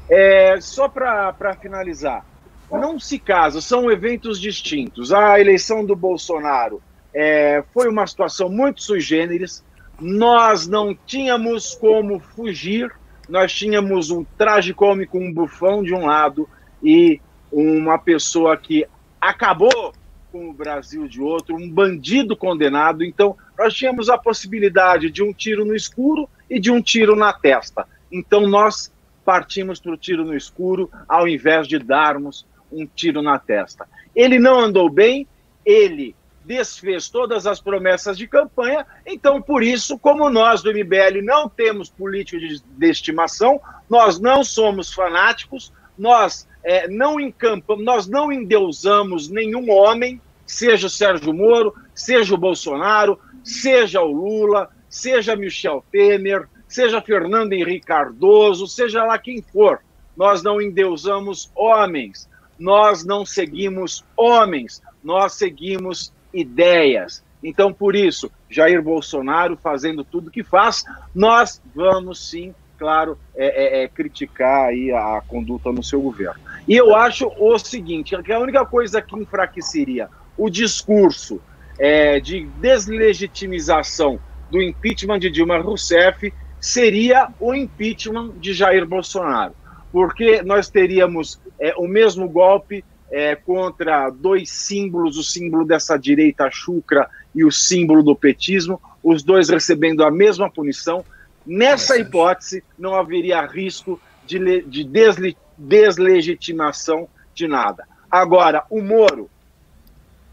É, só para finalizar, não se casa, são eventos distintos. A eleição do Bolsonaro é, foi uma situação muito sui generis, nós não tínhamos como fugir, nós tínhamos um tragicômico, um bufão de um lado e uma pessoa que acabou com o Brasil de outro, um bandido condenado. Então, nós tínhamos a possibilidade de um tiro no escuro e de um tiro na testa. Então, nós partimos para o tiro no escuro ao invés de darmos um tiro na testa. Ele não andou bem, ele desfez todas as promessas de campanha, então por isso, como nós do MBL não temos político de, de estimação, nós não somos fanáticos, nós é, não encampamos, nós não endeusamos nenhum homem, seja o Sérgio Moro, seja o Bolsonaro, seja o Lula, seja Michel Temer, seja Fernando Henrique Cardoso, seja lá quem for. Nós não endeusamos homens, nós não seguimos homens, nós seguimos ideias. Então, por isso, Jair Bolsonaro fazendo tudo que faz, nós vamos sim, claro, é, é, é, criticar aí a conduta no seu governo. E eu acho o seguinte, que a única coisa que enfraqueceria o discurso é, de deslegitimização do impeachment de Dilma Rousseff seria o impeachment de Jair Bolsonaro, porque nós teríamos é, o mesmo golpe é, contra dois símbolos, o símbolo dessa direita chucra e o símbolo do petismo, os dois recebendo a mesma punição. Nessa hipótese, não haveria risco de, de desle, deslegitimação de nada. Agora, o Moro,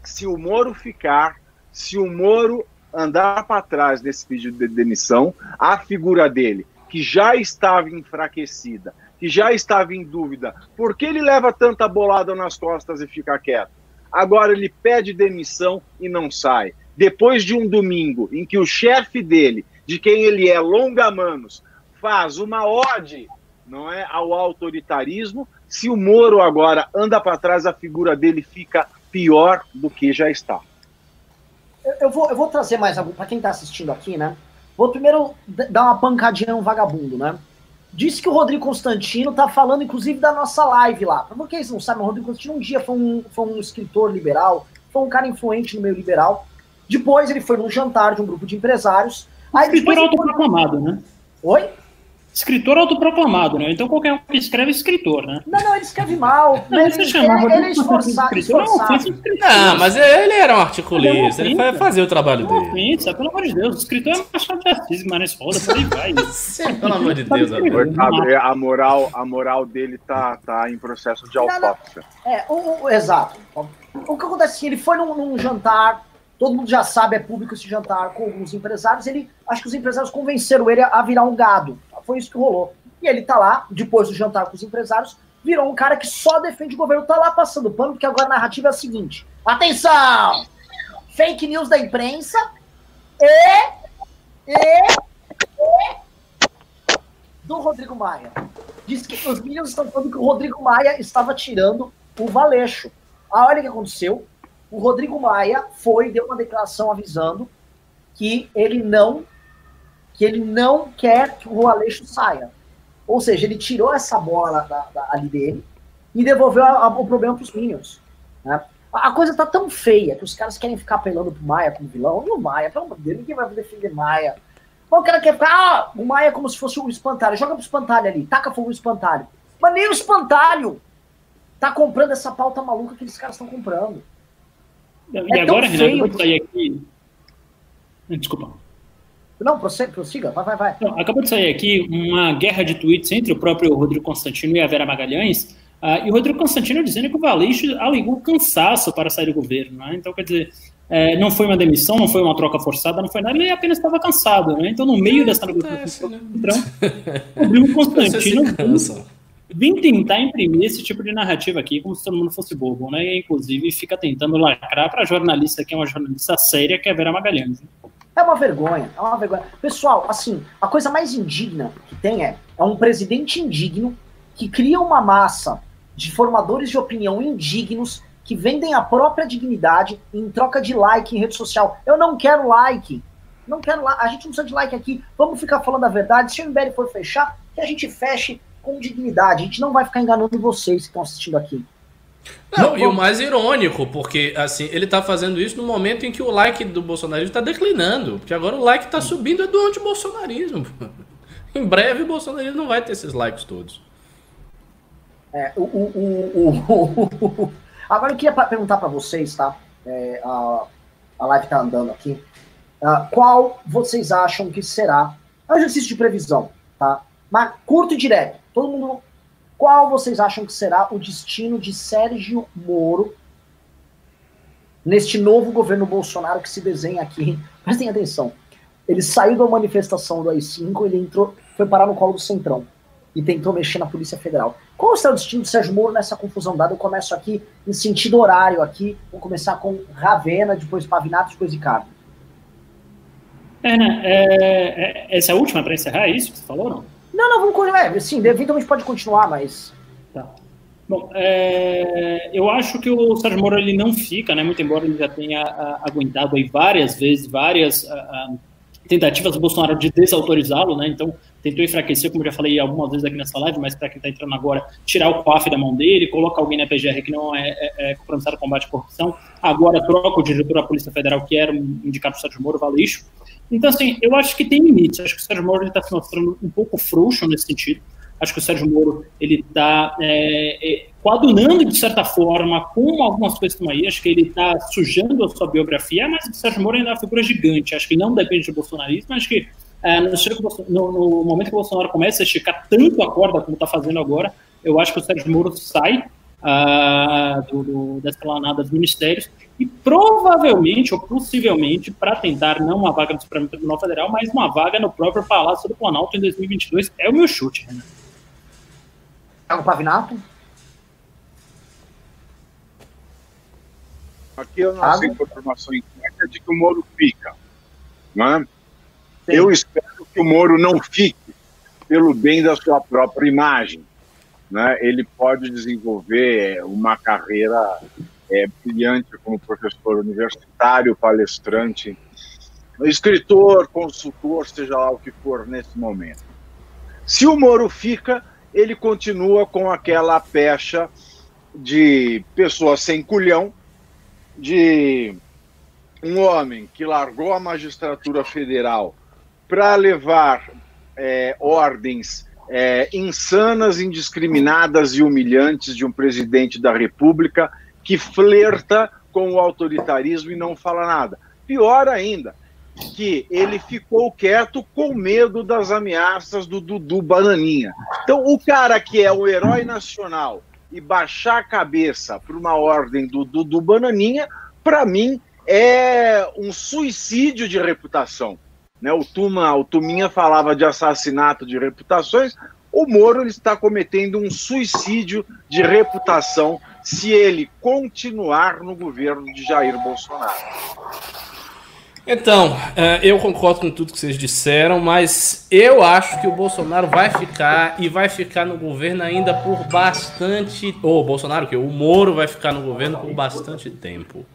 se o Moro ficar, se o Moro andar para trás nesse pedido de demissão, a figura dele, que já estava enfraquecida, que já estava em dúvida, por que ele leva tanta bolada nas costas e fica quieto? Agora ele pede demissão e não sai. Depois de um domingo em que o chefe dele, de quem ele é longa-manos, faz uma ode não é, ao autoritarismo, se o Moro agora anda para trás, a figura dele fica pior do que já está. Eu, eu vou, eu vou trazer mais algo para quem está assistindo aqui, né? Vou primeiro dar uma pancadinha no vagabundo, né? Disse que o Rodrigo Constantino tá falando, inclusive, da nossa live lá. Pra vocês não sabem, o Rodrigo Constantino um dia foi um, foi um escritor liberal, foi um cara influente no meio liberal. Depois ele foi num jantar de um grupo de empresários. Aí escritor autoproclamado, né? Oi? Escritor autoproclamado, né? Então qualquer um que escreve é escritor, né? Não, não, ele escreve mal. Não, ele, você chama, ele, ele é esforçado. esforçado. Não, mas ele era um articulista, ele vai fazer o trabalho dele. Ofensa, pelo amor de Deus, o escritor é Machado de Assis, Maris Roda, por aí vai. pelo amor de Deus, Coitado, a moral, a moral dele tá, tá em processo de autópsia. É, o, o, exato. O que acontece assim, ele foi num, num jantar todo mundo já sabe, é público esse jantar com alguns empresários. Ele, acho que os empresários convenceram ele a virar um gado. Foi isso que rolou. E ele tá lá, depois do jantar com os empresários, virou um cara que só defende o governo, tá lá passando pano, porque agora a narrativa é a seguinte: atenção! Fake news da imprensa e. e. e do Rodrigo Maia. Diz que os meninos estão falando que o Rodrigo Maia estava tirando o Valeixo. A olha o que aconteceu o Rodrigo Maia foi deu uma declaração avisando que ele não que ele não quer que o Aleixo saia. Ou seja, ele tirou essa bola da, da, ali dele e devolveu a, a, o problema para os Minions. Né? A coisa tá tão feia que os caras querem ficar apelando pro Maia como vilão. E o Maia, pelo amor de Deus, ninguém vai defender Maia. O cara quer ficar, ah, o Maia é como se fosse o espantalho. Joga pro espantalho ali, taca fogo no espantalho. Mas nem o espantalho tá comprando essa pauta maluca que esses caras estão comprando. E é agora, Renato, acabou de sair aqui. Desculpa. Não, prossiga, vai, vai, vai. Não, acabou de sair aqui uma guerra de tweets entre o próprio Rodrigo Constantino e a Vera Magalhães. Uh, e o Rodrigo Constantino dizendo que o Valeixo alegou cansaço para sair do governo. Né? Então, quer dizer, é, não foi uma demissão, não foi uma troca forçada, não foi nada, ele apenas estava cansado. Né? Então, no meio é, dessa negociação, né? o Rodrigo Constantino vim tentar imprimir esse tipo de narrativa aqui, como se todo mundo fosse bobo, né? E, inclusive, fica tentando lacrar para a jornalista que é uma jornalista séria, que é a Vera Magalhães. Né? É uma vergonha, é uma vergonha. Pessoal, assim, a coisa mais indigna que tem é, é um presidente indigno que cria uma massa de formadores de opinião indignos que vendem a própria dignidade em troca de like em rede social. Eu não quero like. Não quero like. A gente não precisa de like aqui. Vamos ficar falando a verdade. Se o MBL for fechar, que a gente feche com dignidade. A gente não vai ficar enganando vocês que estão assistindo aqui. Não, não e o mais irônico, porque assim, ele tá fazendo isso no momento em que o like do bolsonarismo está declinando. Porque agora o like está subindo é do anti-bolsonarismo. em breve o bolsonarismo não vai ter esses likes todos. É, o, o, o, Agora eu queria perguntar para vocês, tá? É, a, a live tá andando aqui. Uh, qual vocês acham que será? É um exercício de previsão, tá? Mas curto e direto. Todo mundo. Qual vocês acham que será o destino de Sérgio Moro neste novo governo Bolsonaro que se desenha aqui? Prestem atenção. Ele saiu da manifestação do AI-5, ele entrou, foi parar no colo do Centrão e tentou mexer na Polícia Federal. Qual será o destino de Sérgio Moro nessa confusão dada? Eu começo aqui em sentido horário aqui. Vou começar com Ravena, depois Pavinato, depois Ricardo. Né? É, é, essa é última para encerrar é isso que você falou, não? Não, não, vamos continuar. É, sim, eventualmente pode continuar, mas. Tá. Bom, é, eu acho que o Sérgio Moro ele não fica, né? Muito embora ele já tenha a, aguentado aí várias vezes, várias a, a, tentativas do Bolsonaro de desautorizá-lo, né? Então tentou enfraquecer, como já falei algumas vezes aqui nessa live, mas para quem está entrando agora, tirar o COAF da mão dele, coloca alguém na PGR que não é, é, é compromissado com combate à corrupção, agora troca o diretor da Polícia Federal, que era um indicado por Sérgio Moro, Valeixo, então, assim, eu acho que tem limites. Acho que o Sérgio Moro está se mostrando um pouco frouxo nesse sentido. Acho que o Sérgio Moro ele está é, é, coadunando de certa forma com algumas coisas que aí. Acho que ele está sujando a sua biografia, mas o Sérgio Moro ainda é uma figura gigante. Acho que não depende do bolsonarismo. Acho que é, no, no, momento que o Bolsonaro começa a esticar tanto a corda como está fazendo agora, eu acho que o Sérgio Moro sai uh, do, do, da esplanada dos ministérios e provavelmente ou possivelmente para tentar não uma vaga no Supremo Tribunal Federal, mas uma vaga no próprio Palácio do Planalto em 2022. É o meu chute, Renan. o Pavinato? Aqui eu não sei informação incerta de que o Moro fica. Não é? Eu espero que o Moro não fique pelo bem da sua própria imagem né, ele pode desenvolver uma carreira é, brilhante como professor universitário, palestrante, escritor, consultor, seja lá o que for nesse momento. Se o Moro fica, ele continua com aquela pecha de pessoa sem culhão, de um homem que largou a magistratura federal para levar é, ordens é, insanas, indiscriminadas e humilhantes de um presidente da República que flerta com o autoritarismo e não fala nada. Pior ainda, que ele ficou quieto com medo das ameaças do Dudu Bananinha. Então, o cara que é o herói nacional e baixar a cabeça para uma ordem do Dudu Bananinha, para mim, é um suicídio de reputação. Né? O, Tuma, o Tuminha falava de assassinato de reputações, o Moro está cometendo um suicídio de reputação se ele continuar no governo de Jair Bolsonaro. Então, é, eu concordo com tudo que vocês disseram, mas eu acho que o Bolsonaro vai ficar e vai ficar no governo ainda por bastante. Ou o Bolsonaro, o Moro vai ficar no governo por bastante tempo.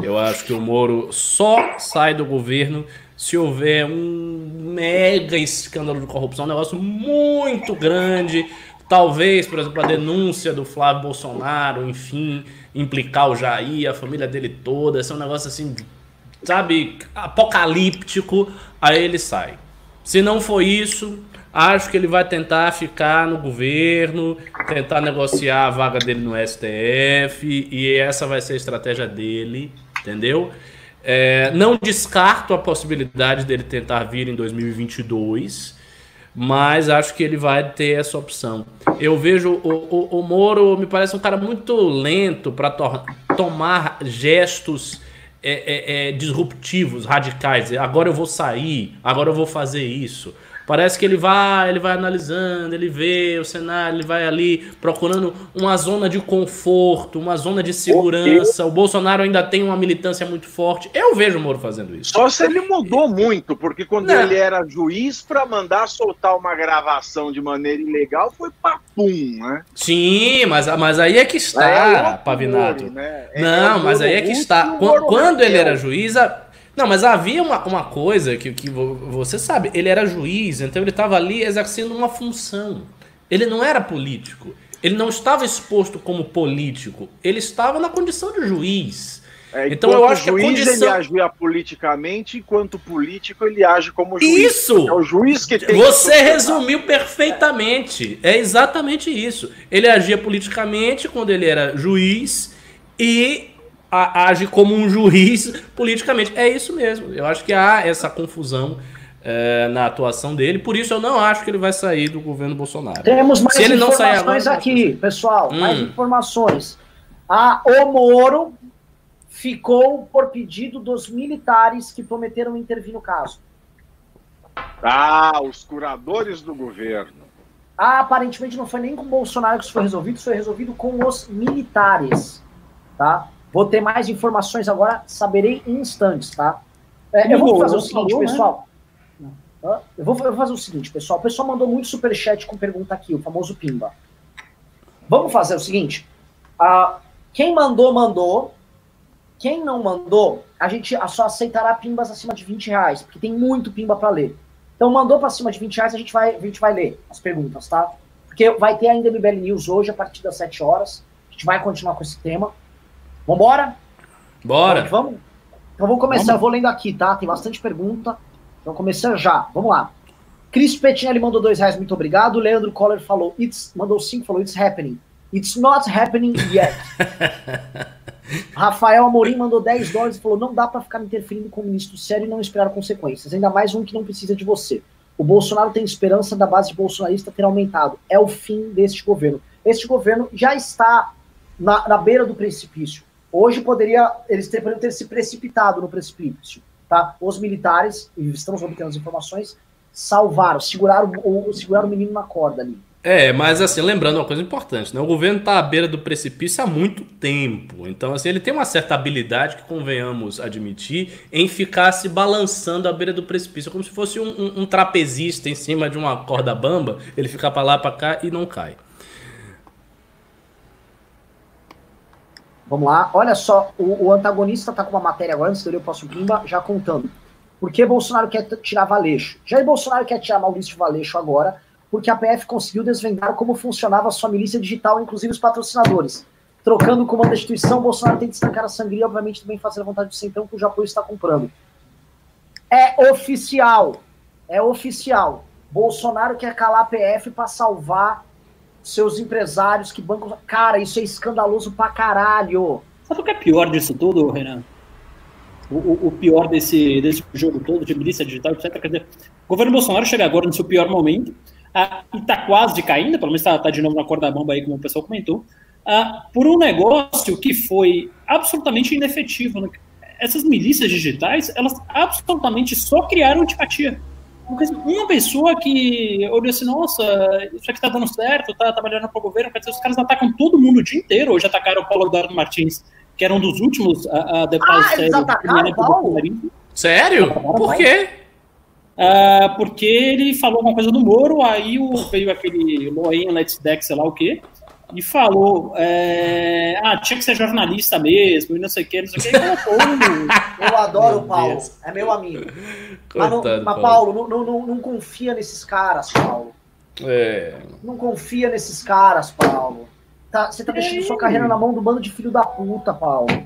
Eu acho que o Moro só sai do governo se houver um mega escândalo de corrupção, um negócio muito grande. Talvez, por exemplo, a denúncia do Flávio Bolsonaro, enfim, implicar o Jair, a família dele toda. Esse é um negócio assim, sabe, apocalíptico. Aí ele sai. Se não for isso, acho que ele vai tentar ficar no governo, tentar negociar a vaga dele no STF, e essa vai ser a estratégia dele entendeu? É, não descarto a possibilidade dele tentar vir em 2022, mas acho que ele vai ter essa opção. Eu vejo o, o, o Moro me parece um cara muito lento para to tomar gestos é, é, é, disruptivos, radicais. Agora eu vou sair, agora eu vou fazer isso. Parece que ele vai, ele vai analisando, ele vê o cenário, ele vai ali procurando uma zona de conforto, uma zona de segurança. O Bolsonaro ainda tem uma militância muito forte. Eu vejo o Moro fazendo isso. Só se ele mudou muito, porque quando Não. ele era juiz para mandar soltar uma gravação de maneira ilegal foi papum, né? Sim, mas, mas aí é que está, é Pavinato. Né? É Não, mas aí é que está. Quando ele era juiz, a não, mas havia uma, uma coisa que, que você sabe, ele era juiz, então ele estava ali exercendo uma função. Ele não era político. Ele não estava exposto como político. Ele estava na condição de juiz. É, então eu acho que a condição... ele agia politicamente, enquanto político ele age como juiz. Isso! É o juiz que tem Você que resumiu perfeitamente. É exatamente isso. Ele agia politicamente quando ele era juiz e age como um juiz politicamente. É isso mesmo. Eu acho que há essa confusão é, na atuação dele. Por isso eu não acho que ele vai sair do governo Bolsonaro. Temos mais Se ele informações não sair agora, aqui, pessoal. Hum. Mais informações. A o Moro ficou por pedido dos militares que prometeram intervir no caso. Ah, os curadores do governo. Ah, aparentemente não foi nem com o Bolsonaro que isso foi resolvido, isso foi resolvido com os militares. Tá? Vou ter mais informações agora, saberei em instantes, tá? É, eu vou fazer o seguinte, falou, né? pessoal. Né? Eu, vou, eu vou fazer o seguinte, pessoal. O pessoal mandou muito superchat com pergunta aqui, o famoso Pimba. Vamos fazer o seguinte. Uh, quem mandou, mandou. Quem não mandou, a gente só aceitará pimbas acima de 20 reais, porque tem muito pimba para ler. Então, mandou para cima de 20 reais, a gente, vai, a gente vai ler as perguntas, tá? Porque vai ter ainda MBL News hoje, a partir das 7 horas. A gente vai continuar com esse tema. Vambora? Bora. Vamos? Então vamos começar, vamos. vou lendo aqui, tá? Tem bastante pergunta. Então começando já. Vamos lá. Cris Petinelli mandou dois reais, muito obrigado. Leandro Coller falou, it's, mandou cinco, falou, it's happening. It's not happening yet. Rafael Amorim mandou 10 dólares e falou: não dá para ficar interferindo com o ministro sério e não esperar consequências. Ainda mais um que não precisa de você. O Bolsonaro tem esperança da base bolsonarista ter aumentado. É o fim deste governo. Este governo já está na, na beira do precipício. Hoje poderia, eles poderiam ter se precipitado no precipício, tá? Os militares, e estamos obtendo as informações, salvaram, seguraram o, seguraram o menino na corda ali. É, mas assim, lembrando uma coisa importante, né? O governo está à beira do precipício há muito tempo. Então, assim, ele tem uma certa habilidade que convenhamos admitir em ficar se balançando à beira do precipício, como se fosse um, um, um trapezista em cima de uma corda bamba, ele fica para lá, para cá e não cai. Vamos lá. Olha só, o, o antagonista está com uma matéria agora, antes de eu o próximo Pimba, já contando. Por que Bolsonaro quer tirar Valeixo? Jair Bolsonaro quer tirar Maurício Valeixo agora, porque a PF conseguiu desvendar como funcionava a sua milícia digital, inclusive os patrocinadores. Trocando o comando da instituição, Bolsonaro tem que estancar a sangria, obviamente também fazer a vontade do Centrão, cujo apoio está comprando. É oficial. É oficial. Bolsonaro quer calar a PF para salvar seus empresários que bancam. Cara, isso é escandaloso pra caralho. Sabe o que é pior disso tudo, Renan? O, o, pior desse, desse jogo todo, de milícia digital, etc. Quer dizer, o governo Bolsonaro chega agora no seu pior momento ah, e está quase caindo, pelo menos está tá de novo na corda bamba aí, como o pessoal comentou, ah, por um negócio que foi absolutamente inefetivo. Né? Essas milícias digitais, elas absolutamente só criaram antipatia. Uma pessoa que olhou assim, nossa, isso aqui tá dando certo, tá trabalhando para o governo, quer dizer, os caras atacam todo mundo o dia inteiro. Hoje atacaram o Paulo Eduardo Martins, que era um dos últimos a, a deputados ah, eles atacaram? Sério? Por quê? Uh, porque ele falou alguma coisa do Moro, aí o, veio aquele Loen Let's Deck, sei lá o quê, e falou, é, ah, tinha que ser jornalista mesmo, e não sei o que, não sei o que, e colocou. Eu adoro o Paulo, Deus. é meu amigo. Coitado, mas, não, mas Paulo, Paulo não, não, não, confia nesses caras, Paulo. É. Não confia nesses caras, Paulo. Tá, você tá deixando sua carreira na mão do bando de filho da puta, Paulo.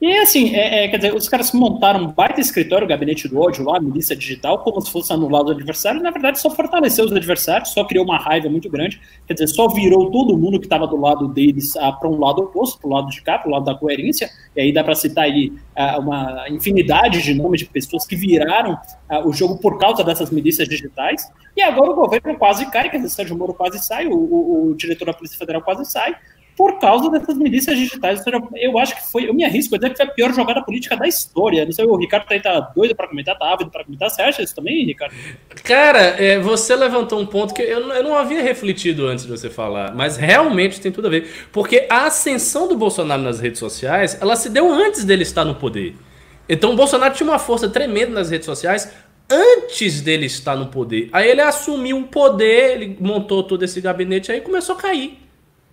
E assim, é, é, quer dizer, os caras montaram um baita escritório, o gabinete do ódio lá, a milícia digital, como se fosse anular os adversários. Na verdade, só fortaleceu os adversários, só criou uma raiva muito grande. Quer dizer, só virou todo mundo que estava do lado deles ah, para um lado oposto, para o lado de cá, para o lado da coerência. E aí dá para citar aí ah, uma infinidade de nomes de pessoas que viraram ah, o jogo por causa dessas milícias digitais. E agora o governo quase cai, quer dizer, Sérgio Moro quase sai, o, o, o diretor da Polícia Federal quase sai por causa dessas milícias digitais. Eu acho que foi, eu me arrisco a dizer que foi a pior jogada política da história. Não sei, o Ricardo tá aí tá doido para comentar, tá ávido para comentar. Você acha isso também, Ricardo? Cara, é, você levantou um ponto que eu, eu não havia refletido antes de você falar, mas realmente tem tudo a ver. Porque a ascensão do Bolsonaro nas redes sociais, ela se deu antes dele estar no poder. Então o Bolsonaro tinha uma força tremenda nas redes sociais antes dele estar no poder. Aí ele assumiu o poder, ele montou todo esse gabinete aí e começou a cair.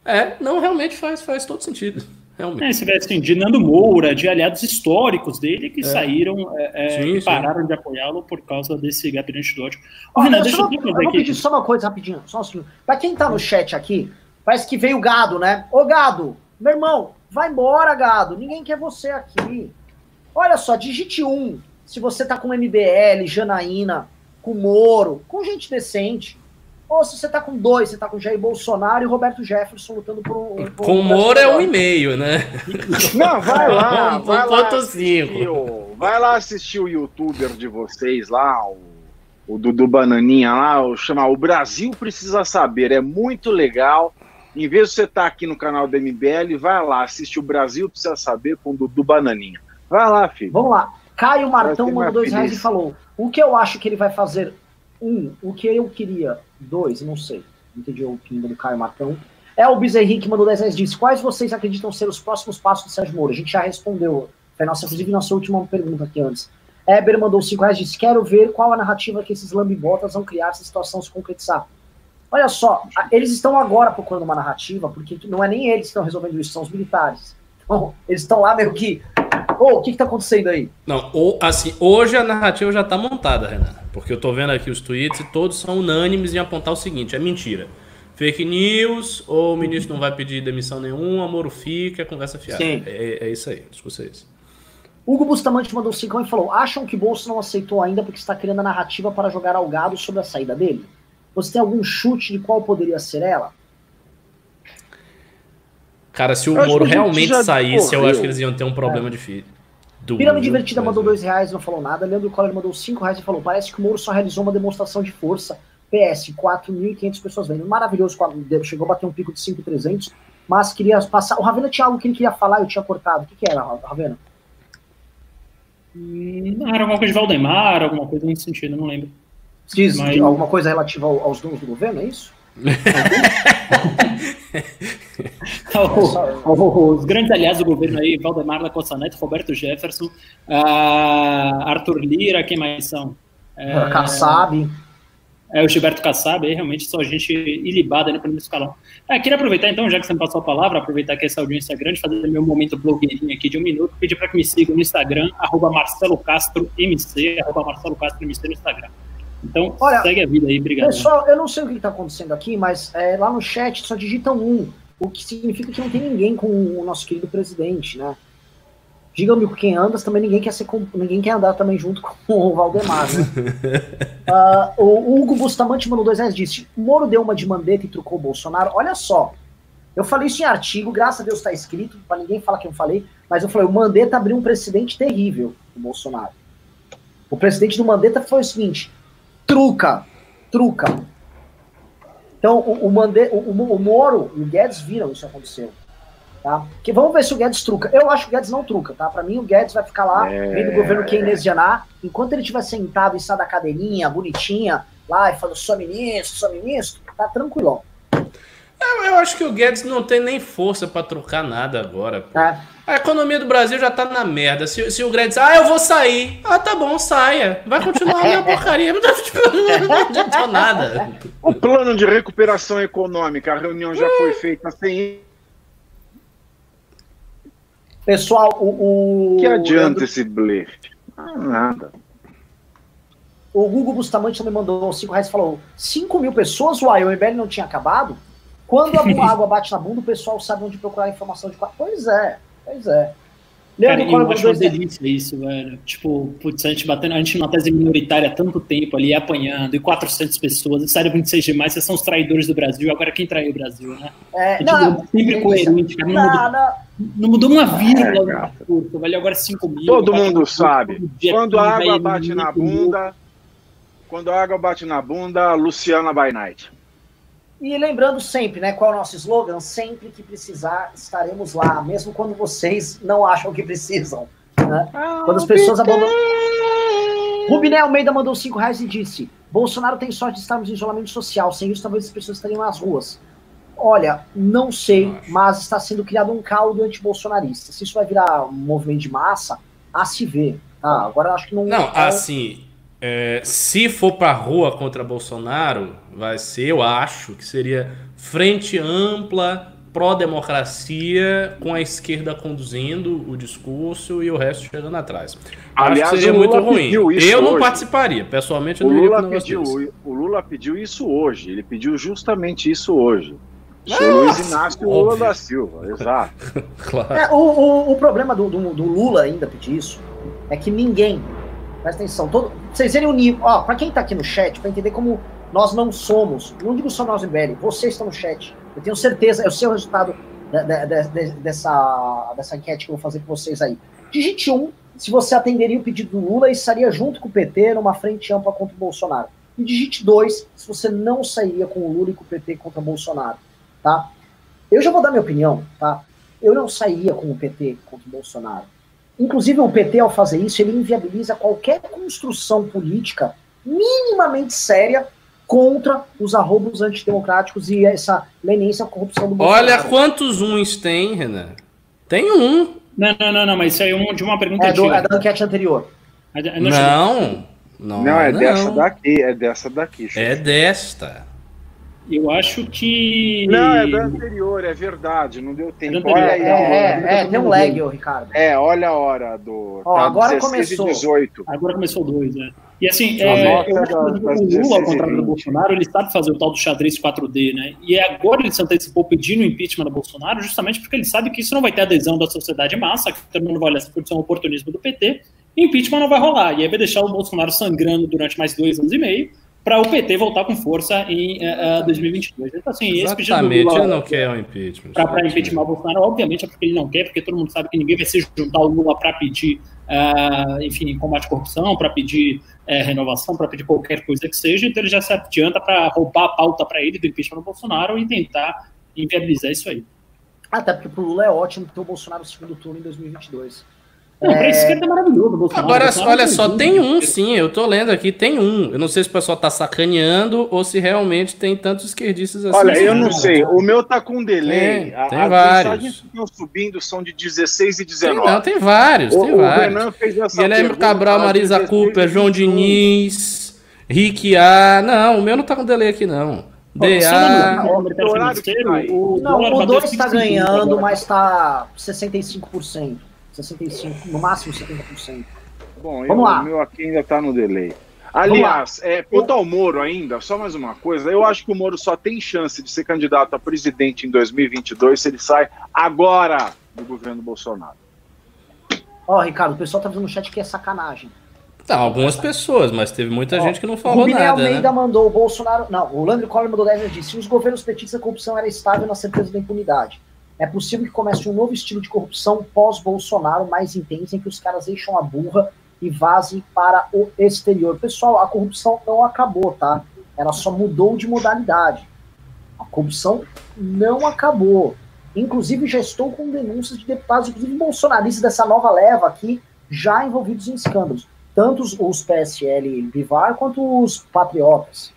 É, não, realmente faz, faz todo sentido. Realmente. É, você vê assim, de Nando Moura, de aliados históricos dele que é. saíram é, é sim, e pararam sim. de apoiá-lo por causa desse gabinete do ódio. Oh, Renan, deixa eu, eu vou pedir só uma coisa rapidinho, só um segundo. Pra quem tá no chat aqui, parece que veio o gado, né? Ô gado, meu irmão, vai embora, gado. Ninguém quer você aqui. Olha só, digite um. Se você tá com MBL, Janaína, com Moro, com gente decente. Ou se você tá com dois, você tá com Jair Bolsonaro e Roberto Jefferson lutando por um. Por com o Moro é um e meio, né? Não, vai lá. vai, lá assistir, vai lá assistir o youtuber de vocês lá, o, o Dudu Bananinha lá, o, chama O Brasil Precisa Saber. É muito legal. Em vez de você estar tá aqui no canal do MBL, vai lá, assiste o Brasil Precisa Saber com o Dudu Bananinha. Vai lá, filho. Vamos lá. Caio Martão mandou dois reais e falou: o que eu acho que ele vai fazer? Um, o que eu queria Dois, não sei. Entendi o pimba do Caio Marcão. É o Bezerri que mandou 10 reais disse: Quais vocês acreditam ser os próximos passos do Sérgio Moro? A gente já respondeu. Foi nossa, inclusive, nossa última pergunta aqui antes. Eber mandou 5 reais disse: Quero ver qual a narrativa que esses lambibotas vão criar se a situação se concretizar. Olha só, eles estão agora procurando uma narrativa, porque não é nem eles que estão resolvendo isso, são os militares. Então, eles estão lá meio que Ô, o que, está acontecendo aí? Não, ou, assim, hoje a narrativa já está montada, Renan. Porque eu estou vendo aqui os tweets e todos são unânimes em apontar o seguinte: é mentira. Fake news, ou o ministro não vai pedir demissão nenhuma, Moro fica, conversa fiada. Sim. É, é isso aí, discurso é esse. Hugo Bustamante mandou 5 e falou: acham que Bolso não aceitou ainda porque está criando a narrativa para jogar ao gado sobre a saída dele? Você tem algum chute de qual poderia ser ela? Cara, se o Moro realmente saísse, eu acho que eles iam ter um problema é. difícil. Pirâmide Divertida mandou dois reais não falou nada. Leandro Coller mandou cinco reais e falou: parece que o Moro só realizou uma demonstração de força. PS, 4.500 pessoas vendo. Maravilhoso, chegou a bater um pico de 5.300, mas queria passar. O Ravena tinha algo que ele queria falar, eu tinha cortado. O que, que era, Ravena? Hum, era alguma coisa de Valdemar, alguma coisa nesse sentido, não lembro. Diz mas... alguma coisa relativa aos donos do governo, é isso? Os grandes aliados do governo aí, Valdemar da Costa Neto, Roberto Jefferson, uh, Arthur Lira, quem mais são? É, Kassab. É, o Gilberto Kassab, aí realmente só gente ilibada no primeiro escalão. É, queria aproveitar então, já que você me passou a palavra, aproveitar que essa audiência é grande, fazer meu momento blogueirinho aqui de um minuto, pedir para que me sigam no Instagram, arroba Marcelo Castro MC, arroba Marcelo Castro MC no Instagram. Então, Olha, segue a vida aí, obrigado. Pessoal, eu não sei o que está acontecendo aqui, mas é, lá no chat só digitam um, o que significa que não tem ninguém com o nosso querido presidente, né? Diga-me com quem andas, também ninguém quer ser com, ninguém quer andar também junto com o Valdemar, né? uh, o Hugo Bustamante mandou dois reais disse: Moro deu uma de mandeta e trucou o Bolsonaro. Olha só, eu falei isso em artigo, graças a Deus está escrito, para ninguém falar que eu falei, mas eu falei: o Mandetta abriu um precedente terrível o Bolsonaro. O precedente do Mandetta foi o seguinte: truca, truca. Então, o, o, Mande, o, o Moro e o Guedes viram isso acontecer. Tá? Que vamos ver se o Guedes truca. Eu acho que o Guedes não truca, tá? Para mim, o Guedes vai ficar lá, é... vendo o governo keynesianar, enquanto ele estiver sentado em sala da cadeirinha, bonitinha, lá, e falando, sou ministro, sou ministro, tá tranquilão. Eu, eu acho que o Guedes não tem nem força para trocar nada agora. É. A economia do Brasil já tá na merda. Se, se o Guedes, ah, eu vou sair. Ah, tá bom, saia. Vai continuar a minha porcaria. Não adiantou nada. O plano de recuperação econômica, a reunião já foi feita sem Pessoal, o. o que adianta esse blefe? Ah, nada. O Google Bustamante também mandou 5 reais e falou: 5 mil pessoas, uai, o MBL não tinha acabado? Quando a água bate na bunda, o pessoal sabe onde procurar informação de. Pois é, pois é. Cara, eu acho uma delícia isso, velho. Tipo, putz, a gente batendo, a gente numa tese minoritária há tanto tempo ali, apanhando, e 400 pessoas, e sério 26G+, vocês são os traidores do Brasil, agora quem traiu o Brasil, né? É, não, sempre coerente, cara, não, não, mudou, não mudou uma vírgula é, no discurso, velho, agora 5 mil. Todo mundo sabe, quando a água bate na bunda, quando a água bate na bunda, Luciana by night. E lembrando sempre, né, qual é o nosso slogan? Sempre que precisar, estaremos lá, mesmo quando vocês não acham que precisam. Né? Ah, quando as pessoas abandonam. Rubiné Almeida mandou 5 reais e disse: Bolsonaro tem sorte de estarmos em isolamento social, sem isso talvez as pessoas estariam nas ruas. Olha, não sei, mas está sendo criado um caldo anti-bolsonarista. Se isso vai virar um movimento de massa, a se ver. Tá? Agora acho que não. Não, é... assim, é, se for para rua contra Bolsonaro, vai ser, eu acho, que seria frente ampla, pró-democracia, com a esquerda conduzindo o discurso e o resto chegando atrás. Aliás, acho que seria muito ruim. Eu não hoje. participaria, pessoalmente eu o Lula não pediu, O Lula pediu isso hoje, ele pediu justamente isso hoje. Sou Luiz Inácio Lula da Silva, exato. claro. É, o, o, o, problema do, do, do Lula ainda pedir isso é que ninguém Presta atenção. Todo, vocês verem o nível. Ó, pra quem tá aqui no chat, pra entender como nós não somos, não digo só nós, MBL, vocês estão no chat. Eu tenho certeza, é o seu resultado de, de, de, dessa, dessa enquete que eu vou fazer com vocês aí. Digite um se você atenderia o pedido do Lula e estaria junto com o PT numa frente ampla contra o Bolsonaro. E digite dois se você não sairia com o Lula e com o PT contra o Bolsonaro, tá? Eu já vou dar minha opinião, tá? Eu não sairia com o PT contra o Bolsonaro. Inclusive, o PT, ao fazer isso, ele inviabiliza qualquer construção política minimamente séria contra os arroubos antidemocráticos e essa leniência à corrupção do Bolsonaro. Olha quantos uns tem, Renan. Tem um. Não, não, não, não mas isso aí é um, de uma pergunta é, do, é da enquete anterior. Não, não, não, não é não. dessa daqui, é dessa daqui. É desta. Eu acho que. Não, é do anterior, é verdade, não deu tempo. Olha aí, é, é, é, tem um lag, ô, Ricardo. É, olha a hora do. Ó, tá agora começou. 18. Agora começou dois, né? E assim, é, eu acho que o Lula, ao contrário do Bolsonaro, ele sabe fazer o tal do xadrez 4D, né? E agora ele se antecipou pedindo o impeachment do Bolsonaro, justamente porque ele sabe que isso não vai ter adesão da sociedade massa, que todo mundo vai olhar por ser um oportunismo do PT, e impeachment não vai rolar. E aí vai deixar o Bolsonaro sangrando durante mais dois anos e meio para o PT voltar com força em uh, 2022. Então, assim, Exatamente, Lula, ele não quer o impeachment. Para impeachment o Bolsonaro, obviamente é porque ele não quer, porque todo mundo sabe que ninguém vai se juntar ao Lula para pedir, uh, enfim, combate à corrupção, para pedir uh, renovação, para pedir qualquer coisa que seja, então ele já se adianta para roubar a pauta para ele do impeachment do Bolsonaro e tentar inviabilizar isso aí. Até porque para o Lula é ótimo ter o Bolsonaro no segundo turno em 2022. Não, pra esquerda é maravilhoso. Bolsonaro. Agora, Bolsonaro olha só, tem um sim, eu tô lendo aqui, tem um. Eu não sei se o pessoal tá sacaneando ou se realmente tem tantos esquerdistas assim. Olha, eu não sei. O meu tá com delay. Tem, tem As vários. que estão subindo são de 16 e 19. Tem, não, tem vários, o, tem o vários. Renan fez essa Guilherme Cabral, Marisa Cooper, João Diniz, Rick A. Não, o meu não tá com delay aqui, não. DA. Não, o 2 tá ganhando, mas tá 65%. 65%, no máximo 70%. Bom, Vamos eu, lá. o meu aqui ainda está no delay. Aliás, é, quanto ao Moro ainda, só mais uma coisa, eu acho que o Moro só tem chance de ser candidato a presidente em 2022 se ele sai agora do governo Bolsonaro. Ó, Ricardo, o pessoal tá dizendo no chat que é sacanagem. Tá, algumas pessoas, mas teve muita Ó, gente que não falou Rubinei nada. Almeida né? mandou o Bolsonaro. Não, o Landry Collor mandou 10 e disse: se os governos petistas a corrupção era estável na certeza da impunidade. É possível que comece um novo estilo de corrupção pós-Bolsonaro, mais intenso, em que os caras deixam a burra e vazem para o exterior. Pessoal, a corrupção não acabou, tá? Ela só mudou de modalidade. A corrupção não acabou. Inclusive, já estou com denúncias de deputados, inclusive bolsonaristas dessa nova leva aqui, já envolvidos em escândalos. Tanto os, PSL Vivar quanto os patriotas.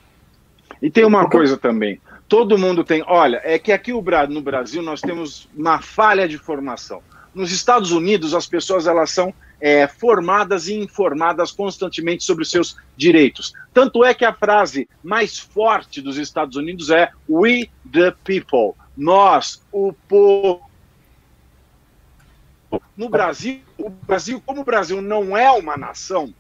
E tem uma coisa também todo mundo tem. Olha, é que aqui no Brasil nós temos uma falha de formação. Nos Estados Unidos, as pessoas elas são é, formadas e informadas constantemente sobre os seus direitos. Tanto é que a frase mais forte dos Estados Unidos é We the people. Nós, o povo. No Brasil, o Brasil, como o Brasil não é uma nação,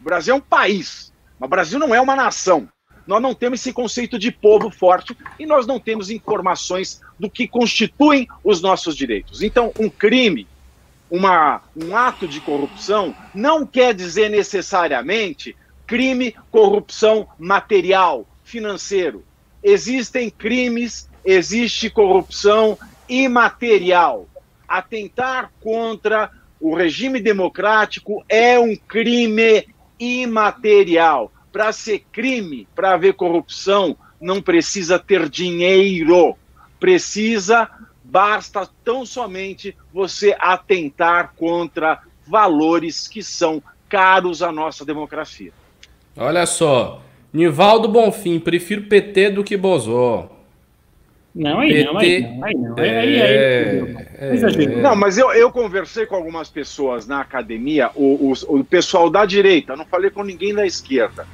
o Brasil é um país, mas o Brasil não é uma nação nós não temos esse conceito de povo forte e nós não temos informações do que constituem os nossos direitos. Então, um crime, uma, um ato de corrupção, não quer dizer necessariamente crime, corrupção material, financeiro. Existem crimes, existe corrupção imaterial. Atentar contra o regime democrático é um crime imaterial. Para ser crime, para haver corrupção, não precisa ter dinheiro. Precisa, basta tão somente você atentar contra valores que são caros à nossa democracia. Olha só, Nivaldo Bonfim, prefiro PT do que Bozó. Não, aí PT... não, aí não, aí não. Aí, aí, aí, é, é, não, mas eu, eu conversei com algumas pessoas na academia, o, o, o pessoal da direita, não falei com ninguém da esquerda.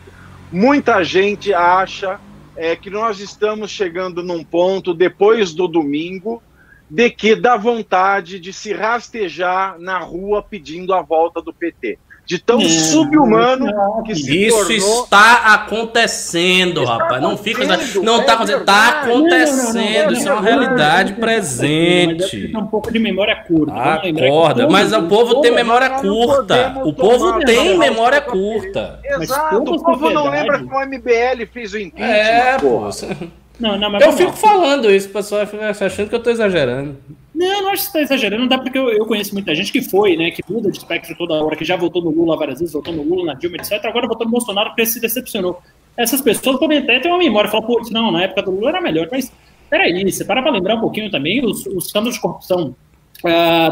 Muita gente acha é, que nós estamos chegando num ponto, depois do domingo, de que dá vontade de se rastejar na rua pedindo a volta do PT de tão é, subhumano que se Isso tornou... está acontecendo, está rapaz. Não fica. Não está é acontecendo. Está acontecendo. Isso é uma realidade presente. um pouco de memória curta. Acorda. Mas o povo tem memória curta. O povo tem memória curta. Exato. O povo não lembra que o MBL fez o impeachment. É, pô. Não, não, eu fico falando isso, o pessoal achando que eu estou exagerando. Não, não acho que você está exagerando, dá porque eu, eu, conheço muita gente que foi, né, que muda de espectro toda hora, que já votou no Lula várias vezes, votou no Lula, na Dilma, etc. Agora votou no Bolsonaro porque se decepcionou. Essas pessoas podem até ter uma memória, falar, pô, não, na época do Lula era melhor, mas peraí, você para para lembrar um pouquinho também os, os escândalos de corrupção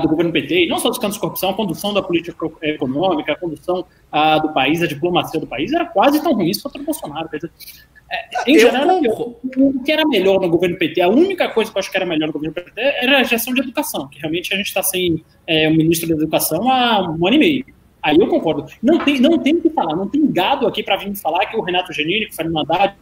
do governo PT, e não só os escândalos de corrupção, a condução da política econômica, a condução uh, do país, a diplomacia do país, era quase tão ruim quanto o Bolsonaro. Quer dizer, é, em geral, o que era melhor no governo PT, a única coisa que eu acho que era melhor no governo PT era a gestão de educação, que realmente a gente está sem é, o ministro da Educação há um ano e meio. Aí eu concordo. Não tem, não tem o que falar, não tem gado aqui para vir falar que o Renato Genini, o Fernando Haddad,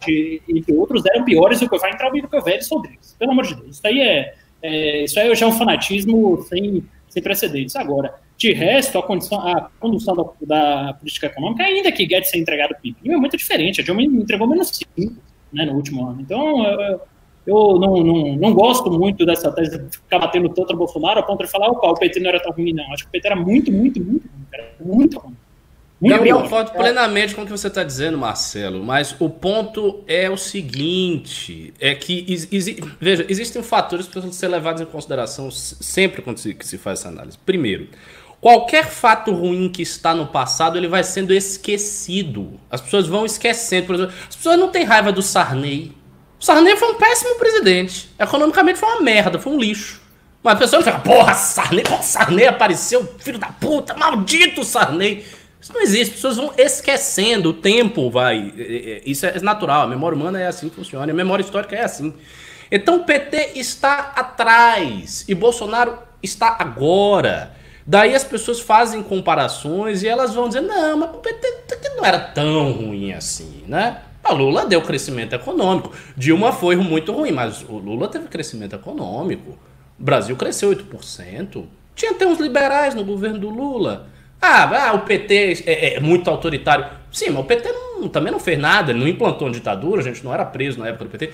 entre outros, eram piores do que o Vai entrar o que o Vélez Rodrigues. Pelo amor de Deus. Isso aí é, é, isso aí já é um fanatismo sem, sem precedentes. Agora, de resto, a, condição, a condução da, da, política econômica, ainda que Guedes tenha entregado o PIB, é muito diferente. A Dilma entregou menos 5 né, no último ano. Então, eu, eu não, não, não, gosto muito dessa tese de ficar batendo tanto no Bolsonaro a ponto de falar, opa, o PT não era tão ruim, não. Acho que o PT era muito, muito, muito ruim. Muito ruim. Gabriel, concordo plenamente com o que você está dizendo, Marcelo, mas o ponto é o seguinte: é que, exi veja, existem fatores que precisam ser levados em consideração sempre quando se, se faz essa análise. Primeiro, Qualquer fato ruim que está no passado, ele vai sendo esquecido. As pessoas vão esquecendo. Por exemplo, as pessoas não têm raiva do Sarney. O Sarney foi um péssimo presidente. Economicamente foi uma merda, foi um lixo. Mas a pessoa fica, porra, Sarney, porra, Sarney apareceu, filho da puta, maldito Sarney. Isso não existe, as pessoas vão esquecendo, o tempo vai. É, é, isso é natural, a memória humana é assim que funciona, a memória histórica é assim. Então o PT está atrás e Bolsonaro está agora. Daí as pessoas fazem comparações e elas vão dizer, não, mas o PT não era tão ruim assim, né? A Lula deu crescimento econômico. Dilma foi muito ruim, mas o Lula teve crescimento econômico. O Brasil cresceu 8%. Tinha até uns liberais no governo do Lula. Ah, ah o PT é, é, muito autoritário. Sim, mas o PT não, também não fez nada, não implantou uma ditadura, a gente não era preso na época do PT.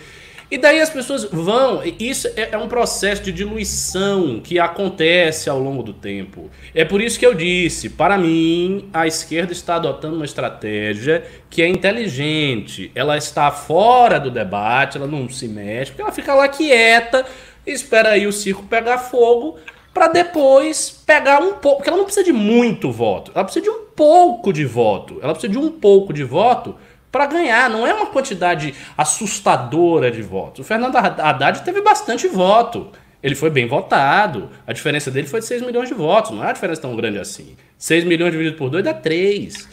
E daí as pessoas vão. Isso é, é um processo de diluição que acontece ao longo do tempo. É por isso que eu disse: para mim, a esquerda está adotando uma estratégia que é inteligente. Ela está fora do debate, ela não se mexe, porque ela fica lá quieta, espera aí o circo pegar fogo para depois pegar um pouco. Porque ela não precisa de muito voto, ela precisa de um pouco de voto. Ela precisa de um pouco de voto para ganhar. Não é uma quantidade assustadora de votos. O Fernando Haddad teve bastante voto. Ele foi bem votado. A diferença dele foi de 6 milhões de votos. Não é uma diferença tão grande assim. 6 milhões dividido por 2 dá 3.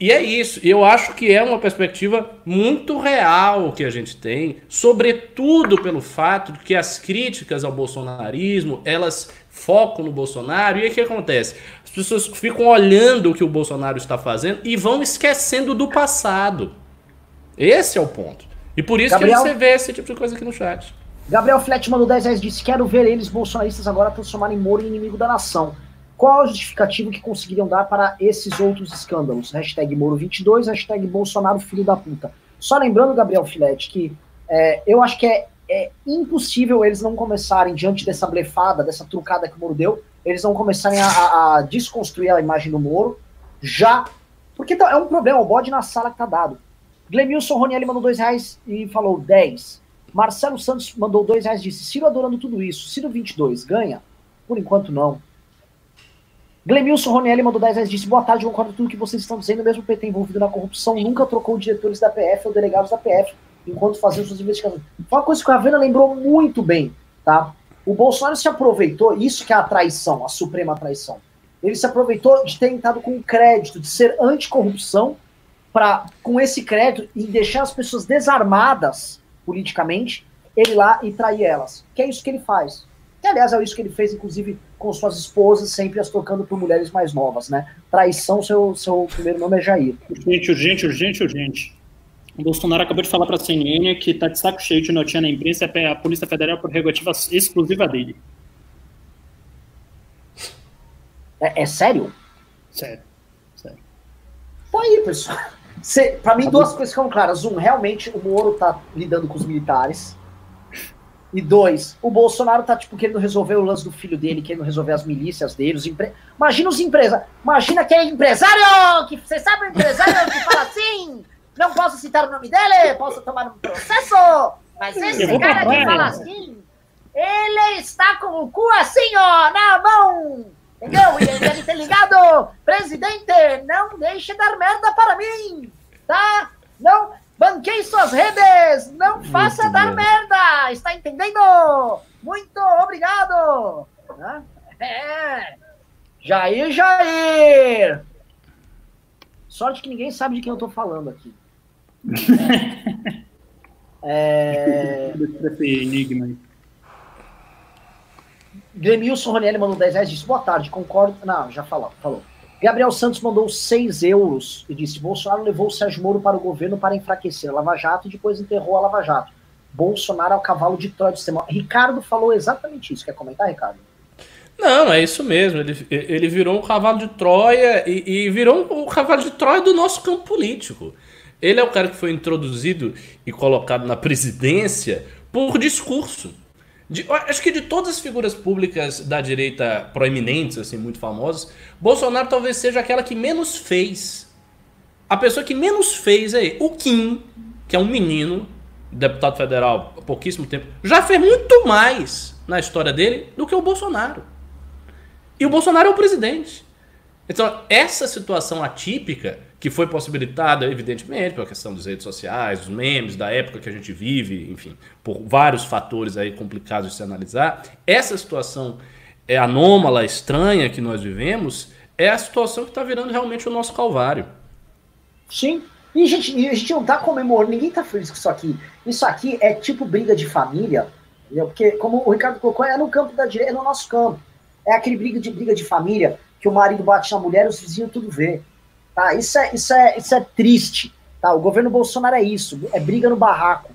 E é isso. Eu acho que é uma perspectiva muito real que a gente tem, sobretudo pelo fato de que as críticas ao bolsonarismo, elas focam no Bolsonaro. E aí o que acontece? As pessoas ficam olhando o que o Bolsonaro está fazendo e vão esquecendo do passado. Esse é o ponto. E por isso Gabriel... que você vê esse tipo de coisa aqui no chat. Gabriel Flet mandou 10 reais disse: Quero ver eles, bolsonaristas, agora transformarem Moro em inimigo da nação. Qual a justificativa que conseguiriam dar para esses outros escândalos? Hashtag Moro22, hashtag Bolsonaro filho da puta. Só lembrando, Gabriel Filete, que é, eu acho que é, é, impossível eles não começarem, diante dessa blefada, dessa trucada que o Moro deu, eles não começarem a, a desconstruir a imagem do Moro já. Porque tá, é um problema, o bode na sala que tá dado. Glemilson Ronielli mandou dois reais e falou 10. Marcelo Santos mandou dois reais e disse: Ciro adorando tudo isso. Ciro 22, ganha? Por enquanto não. Glemilson Ronielli mandou 10 reais disse: Boa tarde, concordo com tudo que vocês estão dizendo. Mesmo o PT envolvido na corrupção nunca trocou diretores da PF ou delegados da PF enquanto faziam suas investigações. Foi uma coisa que a Ravena lembrou muito bem, tá? O Bolsonaro se aproveitou, isso que é a traição, a suprema traição. Ele se aproveitou de ter entrado com crédito, de ser anticorrupção, para com esse crédito e deixar as pessoas desarmadas politicamente, ele lá e trair elas. Que é isso que ele faz. Que, aliás, é isso que ele fez, inclusive, com suas esposas, sempre as trocando por mulheres mais novas, né? Traição, seu, seu primeiro nome é Jair. Urgente, urgente, urgente, urgente. O Bolsonaro acabou de falar para a CNN que está de saco cheio de notinha na imprensa é a Polícia Federal por prerrogativa exclusiva dele. É, é, sério? Sério. Sério. Pô aí, pessoal. Para mim, duas coisas ficam claras. Um, realmente o Moro tá lidando com os militares. E dois, o Bolsonaro tá, tipo, querendo resolver o lance do filho dele, querendo resolver as milícias dele. Os empre... Imagina os empresários. Imagina aquele empresário que. Você sabe o empresário que fala assim? Não posso citar o nome dele, posso tomar um processo. Mas esse cara que fala assim, ele está com o cu assim, ó, na mão. Entendeu? E ele deve ter ligado. Presidente, não deixe dar merda para mim. Tá? Não. Banquei suas redes! Não faça Muito dar merda! Está entendendo? Muito obrigado! É. Jair, Jair! Sorte que ninguém sabe de quem eu tô falando aqui. é... enigma Gremilson Ronielli mandou 10 reais e disse: Boa tarde, concordo. Não, já falou, falou. Gabriel Santos mandou 6 euros e disse: Bolsonaro levou o Sérgio Moro para o governo para enfraquecer a Lava Jato e depois enterrou a Lava Jato. Bolsonaro é o cavalo de Troia do sistema. Ricardo falou exatamente isso. Quer comentar, Ricardo? Não, é isso mesmo. Ele, ele virou um cavalo de Troia e, e virou um, um cavalo de Troia do nosso campo político. Ele é o cara que foi introduzido e colocado na presidência por discurso. De, acho que de todas as figuras públicas da direita proeminentes, assim, muito famosas, Bolsonaro talvez seja aquela que menos fez. A pessoa que menos fez é o Kim, que é um menino, deputado federal há pouquíssimo tempo, já fez muito mais na história dele do que o Bolsonaro. E o Bolsonaro é o presidente. Então, essa situação atípica que foi possibilitada, evidentemente, pela questão das redes sociais, dos memes, da época que a gente vive, enfim, por vários fatores aí complicados de se analisar. Essa situação é anômala, estranha que nós vivemos, é a situação que está virando realmente o nosso calvário. Sim. E a gente, a gente não está comemorando, ninguém está feliz com isso aqui. Isso aqui é tipo briga de família, entendeu? porque, como o Ricardo colocou, é no campo da direita, é no nosso campo. É aquele briga de briga de família que o marido bate na mulher os vizinhos tudo vê. Tá? Isso, é, isso, é, isso é triste. Tá? O governo Bolsonaro é isso, é briga no barraco.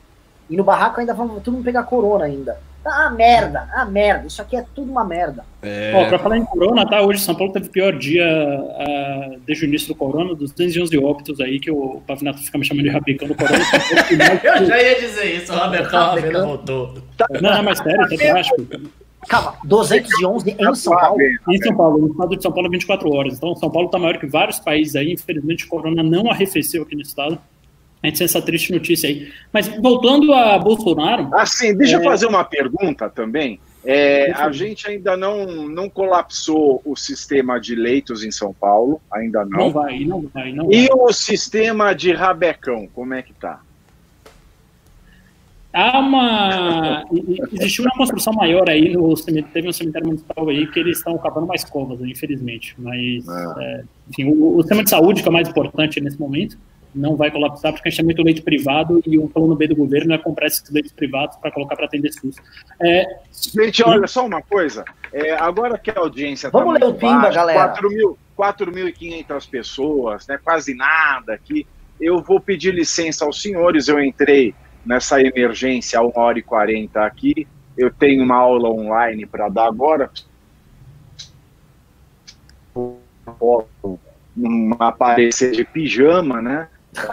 E no barraco ainda vamos todo mundo pegar corona ainda. Ah, merda, ah, merda. Isso aqui é tudo uma merda. É... Ó, pra falar em corona, tá? Hoje São Paulo teve o pior dia uh, desde o início do corona, dos 211 óbitos aí, que o Pavinato fica me chamando de rabicão do corona. Eu já ia dizer isso, o Rabicão, voltou. Não, não, mas sério, você acha? Calma, 211 em São Paulo? Em São Paulo, no estado de São Paulo, 24 horas. Então, São Paulo está maior que vários países aí. Infelizmente, o corona não arrefeceu aqui no estado. A gente tem essa triste notícia aí. Mas voltando a Bolsonaro. Assim, deixa é... eu fazer uma pergunta também. É, a gente ainda não, não colapsou o sistema de leitos em São Paulo, ainda não. Não vai, não vai. Não e vai. o sistema de rabecão, como é que tá? Há uma. Existiu uma construção maior aí no cemitério, teve um cemitério municipal aí que eles estão cavando mais covas, infelizmente. Mas, ah. é, enfim, o, o, sistema de saúde, que é o mais importante nesse momento, não vai colapsar porque a gente tem muito leito privado e o plano B do governo é comprar esses leitos privados para colocar para atender SUS. É, gente, olha só uma coisa. É, agora que a audiência tá Vamos ler o Pimba, galera. 4.500 pessoas, né, quase nada aqui. Eu vou pedir licença aos senhores. Eu entrei nessa emergência a 1 hora e 40 aqui. Eu tenho uma aula online para dar agora. Uma aparecer de pijama, né?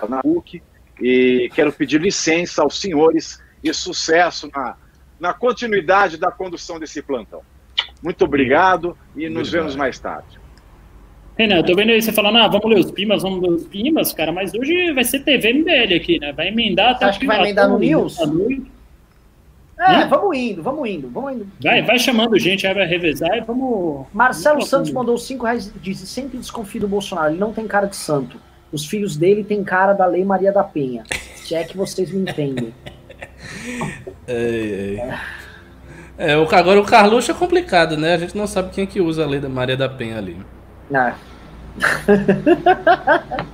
Na PUC. E quero pedir licença aos senhores e sucesso na, na continuidade da condução desse plantão. Muito obrigado e nos vemos mais tarde. Renan, eu tô vendo aí você falando, ah, vamos ler os Pimas, vamos ler os Pimas, cara, mas hoje vai ser TV MBL aqui, né? Vai emendar até. Acho que vai emendar no News? É, vamos indo, vamos indo, vamos indo. Vai, vai chamando gente, aí vai revezar e vamos. Marcelo vamos Santos mandou 5 reais disse: sempre desconfio do Bolsonaro, ele não tem cara de santo. Os filhos dele têm cara da Lei Maria da Penha. Se é que vocês me entendem. é, é. é, agora o Carluxo é complicado, né? A gente não sabe quem é que usa a Lei da Maria da Penha ali. Ah.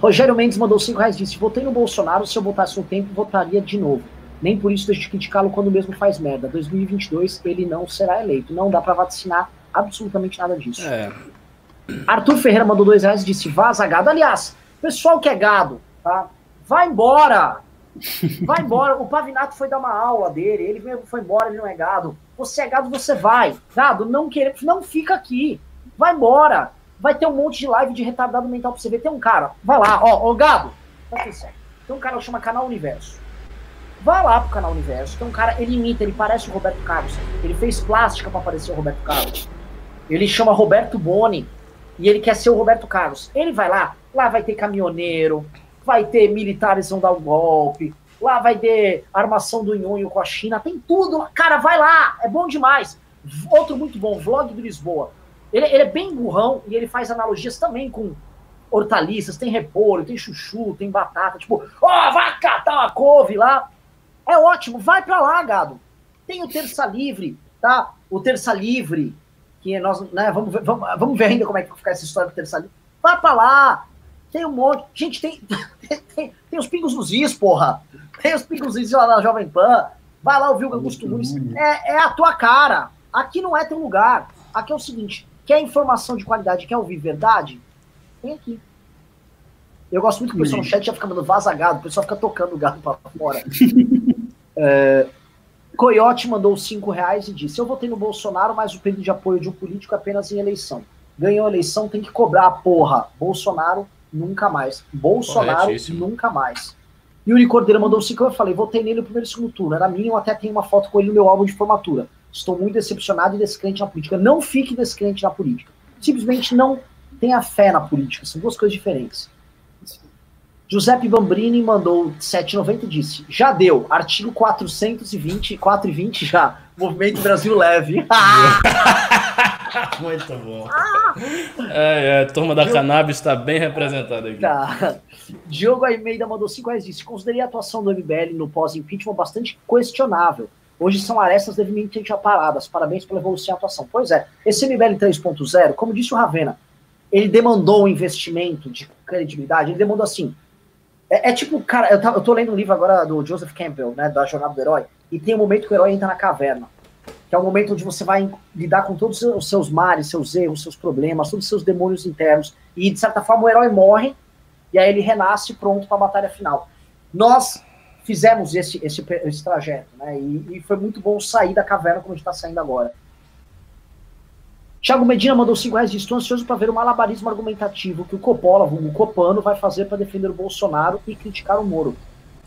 Rogério Mendes mandou 5 reais disse: Votei no Bolsonaro, se eu votasse no tempo, votaria de novo. Nem por isso deixo de criticá-lo quando mesmo faz merda. 2022 ele não será eleito. Não dá para vacinar absolutamente nada disso. É. Arthur Ferreira mandou 2 reais e disse: Vaza gado. Aliás, pessoal que é gado, tá? Vai embora! Vai embora. O Pavinato foi dar uma aula dele, ele mesmo foi embora, ele não é gado. Você é gado, você vai. Gado, não querer, não fica aqui. Vai embora. Vai ter um monte de live de retardado mental pra você ver. Tem um cara, vai lá, ó, ó, gado. Tá. Tem um cara que chama Canal Universo. Vai lá pro Canal Universo. Tem um cara, ele imita, ele parece o Roberto Carlos. Ele fez plástica para parecer o Roberto Carlos. Ele chama Roberto Boni e ele quer ser o Roberto Carlos. Ele vai lá, lá vai ter caminhoneiro, vai ter militares vão dar um golpe, lá vai ter armação do Nhonho com a China, tem tudo. Cara, vai lá, é bom demais. Outro muito bom, vlog do Lisboa. Ele, ele é bem burrão e ele faz analogias também com hortaliças, tem repolho, tem chuchu, tem batata, tipo, ó, oh, vai catar uma couve lá. É ótimo, vai para lá, gado. Tem o Terça Livre, tá? O Terça Livre, que nós, né, vamos ver, vamos, vamos ver ainda como é que vai ficar essa história do Terça Livre. Vai para lá. Tem um monte. Gente, tem, tem, tem, os pingos dos is, porra. Tem os pingos dos is lá na Jovem Pan. Vai lá ouvir o Augusto Nunes. É, é a tua cara. Aqui não é teu lugar. Aqui é o seguinte: Quer informação de qualidade, quer ouvir verdade? Vem aqui. Eu gosto muito que o pessoal no chat já fica mandando vazagado, o pessoal fica tocando o gato pra fora. é, Coyote mandou 5 reais e disse: Eu votei no Bolsonaro, mas o período de apoio de um político é apenas em eleição. Ganhou a eleição, tem que cobrar, porra. Bolsonaro, nunca mais. Bolsonaro, nunca mais. E o Uri Cordeiro mandou 5, eu falei, votei nele no primeiro e segundo turno. Era minha, eu até tenho uma foto com ele no meu álbum de formatura. Estou muito decepcionado e descrente na política. Não fique descrente na política. Simplesmente não tenha fé na política. São duas coisas diferentes. Giuseppe Bambrini mandou 7,90 e disse: Já deu, artigo 420, 420 já. Movimento Brasil Leve. Muito bom. É, é, a turma da Diogo... cannabis está bem representada aqui. Tá. Diogo Almeida mandou 5 reais e disse: Considerei a atuação do MBL no pós-impeachment bastante questionável Hoje são arestas devidamente aparadas. Parabéns pela evolução e atuação. Pois é, esse MBL 3.0, como disse o Ravena, ele demandou um investimento de credibilidade, ele demandou assim. É, é tipo, cara, eu, tá, eu tô lendo um livro agora do Joseph Campbell, né, da Jornada do Herói, e tem um momento que o herói entra na caverna, que é o momento onde você vai lidar com todos os seus males, seus erros, seus problemas, todos os seus demônios internos, e de certa forma o herói morre, e aí ele renasce pronto para a batalha final. Nós fizemos esse, esse, esse trajeto, né? E, e, foi muito bom sair da caverna como a gente está saindo agora. Thiago Medina mandou 5 reais de estou ansioso para ver o malabarismo argumentativo que o Coppola, o Copano, vai fazer para defender o Bolsonaro e criticar o Moro.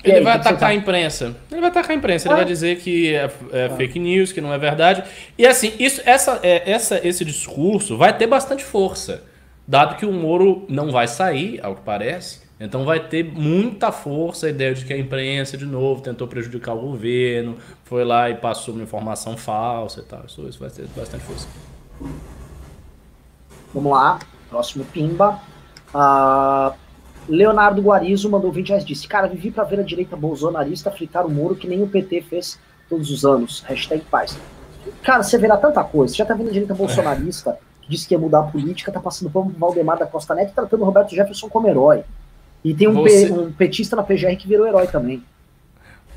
E ele aí, vai atacar a imprensa. Ele vai atacar a imprensa. Ele vai dizer que é, é fake news, que não é verdade. E assim, isso, essa, é, essa, esse discurso vai ter bastante força, dado que o Moro não vai sair, ao que parece. Então vai ter muita força a ideia de que a imprensa, de novo, tentou prejudicar o governo, foi lá e passou uma informação falsa e tal. Isso, isso vai ter bastante força. Vamos lá, próximo Pimba. Uh, Leonardo Guarizo mandou 20 reais disse: Cara, vivi para ver a direita bolsonarista fritar o muro que nem o PT fez todos os anos. Hashtag paz. Cara, você verá tanta coisa. Você já tá vendo a direita bolsonarista que disse que ia mudar a política, tá passando pano pro Valdemar da Costa Neto tratando o Roberto Jefferson como herói. E tem um, Você... um petista na PGR que virou herói também.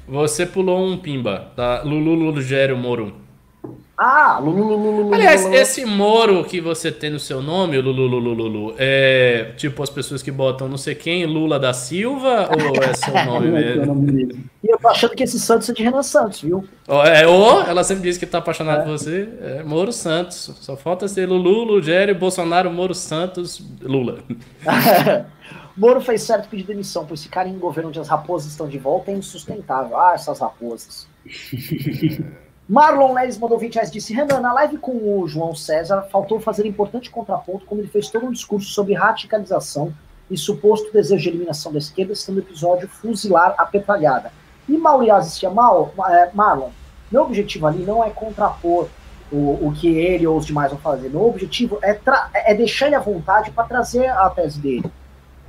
Você pulou um pimba, tá? Lulu Lugério Moro. Ah, Lulu, Lulu, Lulu. Aliás, esse Moro que você tem no seu nome, Lulu, Lulu, Lulu, é tipo as pessoas que botam não sei quem, Lula da Silva, ou é seu nome mesmo? E eu tô achando que esse Santos é de Renan Santos, viu? É, ou ela sempre diz que tá apaixonada é. por você, é Moro Santos. Só falta ser Lulu, Lugério, Bolsonaro, Moro Santos, Lula. Moro fez certo pedir demissão, pois ficar em governo onde as raposas estão de volta é insustentável. Ah, essas raposas. Marlon Leles mandou 20 reais disse: Renan, na live com o João César, faltou fazer importante contraponto, como ele fez todo um discurso sobre radicalização e suposto desejo de eliminação da esquerda, sendo o episódio fuzilar a petralhada. E Mauriás dizia: Mal, é, Marlon, meu objetivo ali não é contrapor o, o que ele ou os demais vão fazer. Meu objetivo é, é deixar ele à vontade para trazer a tese dele.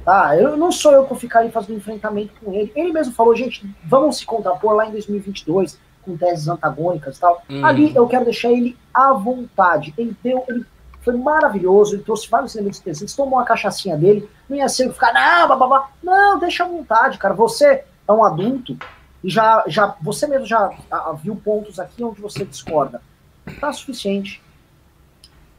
Tá? Eu não sou eu que vou ficar ali fazendo enfrentamento com ele. Ele mesmo falou, gente, vamos se contrapor lá em 2022 com teses antagônicas e tal. Hum. Ali eu quero deixar ele à vontade. Ele deu, ele foi maravilhoso, ele trouxe vários elementos interessantes, tomou uma cachaçinha dele, não ia ser ficar, não, bababá. Não, deixa à vontade, cara. Você é um adulto e já, já você mesmo já viu pontos aqui onde você discorda. Tá suficiente.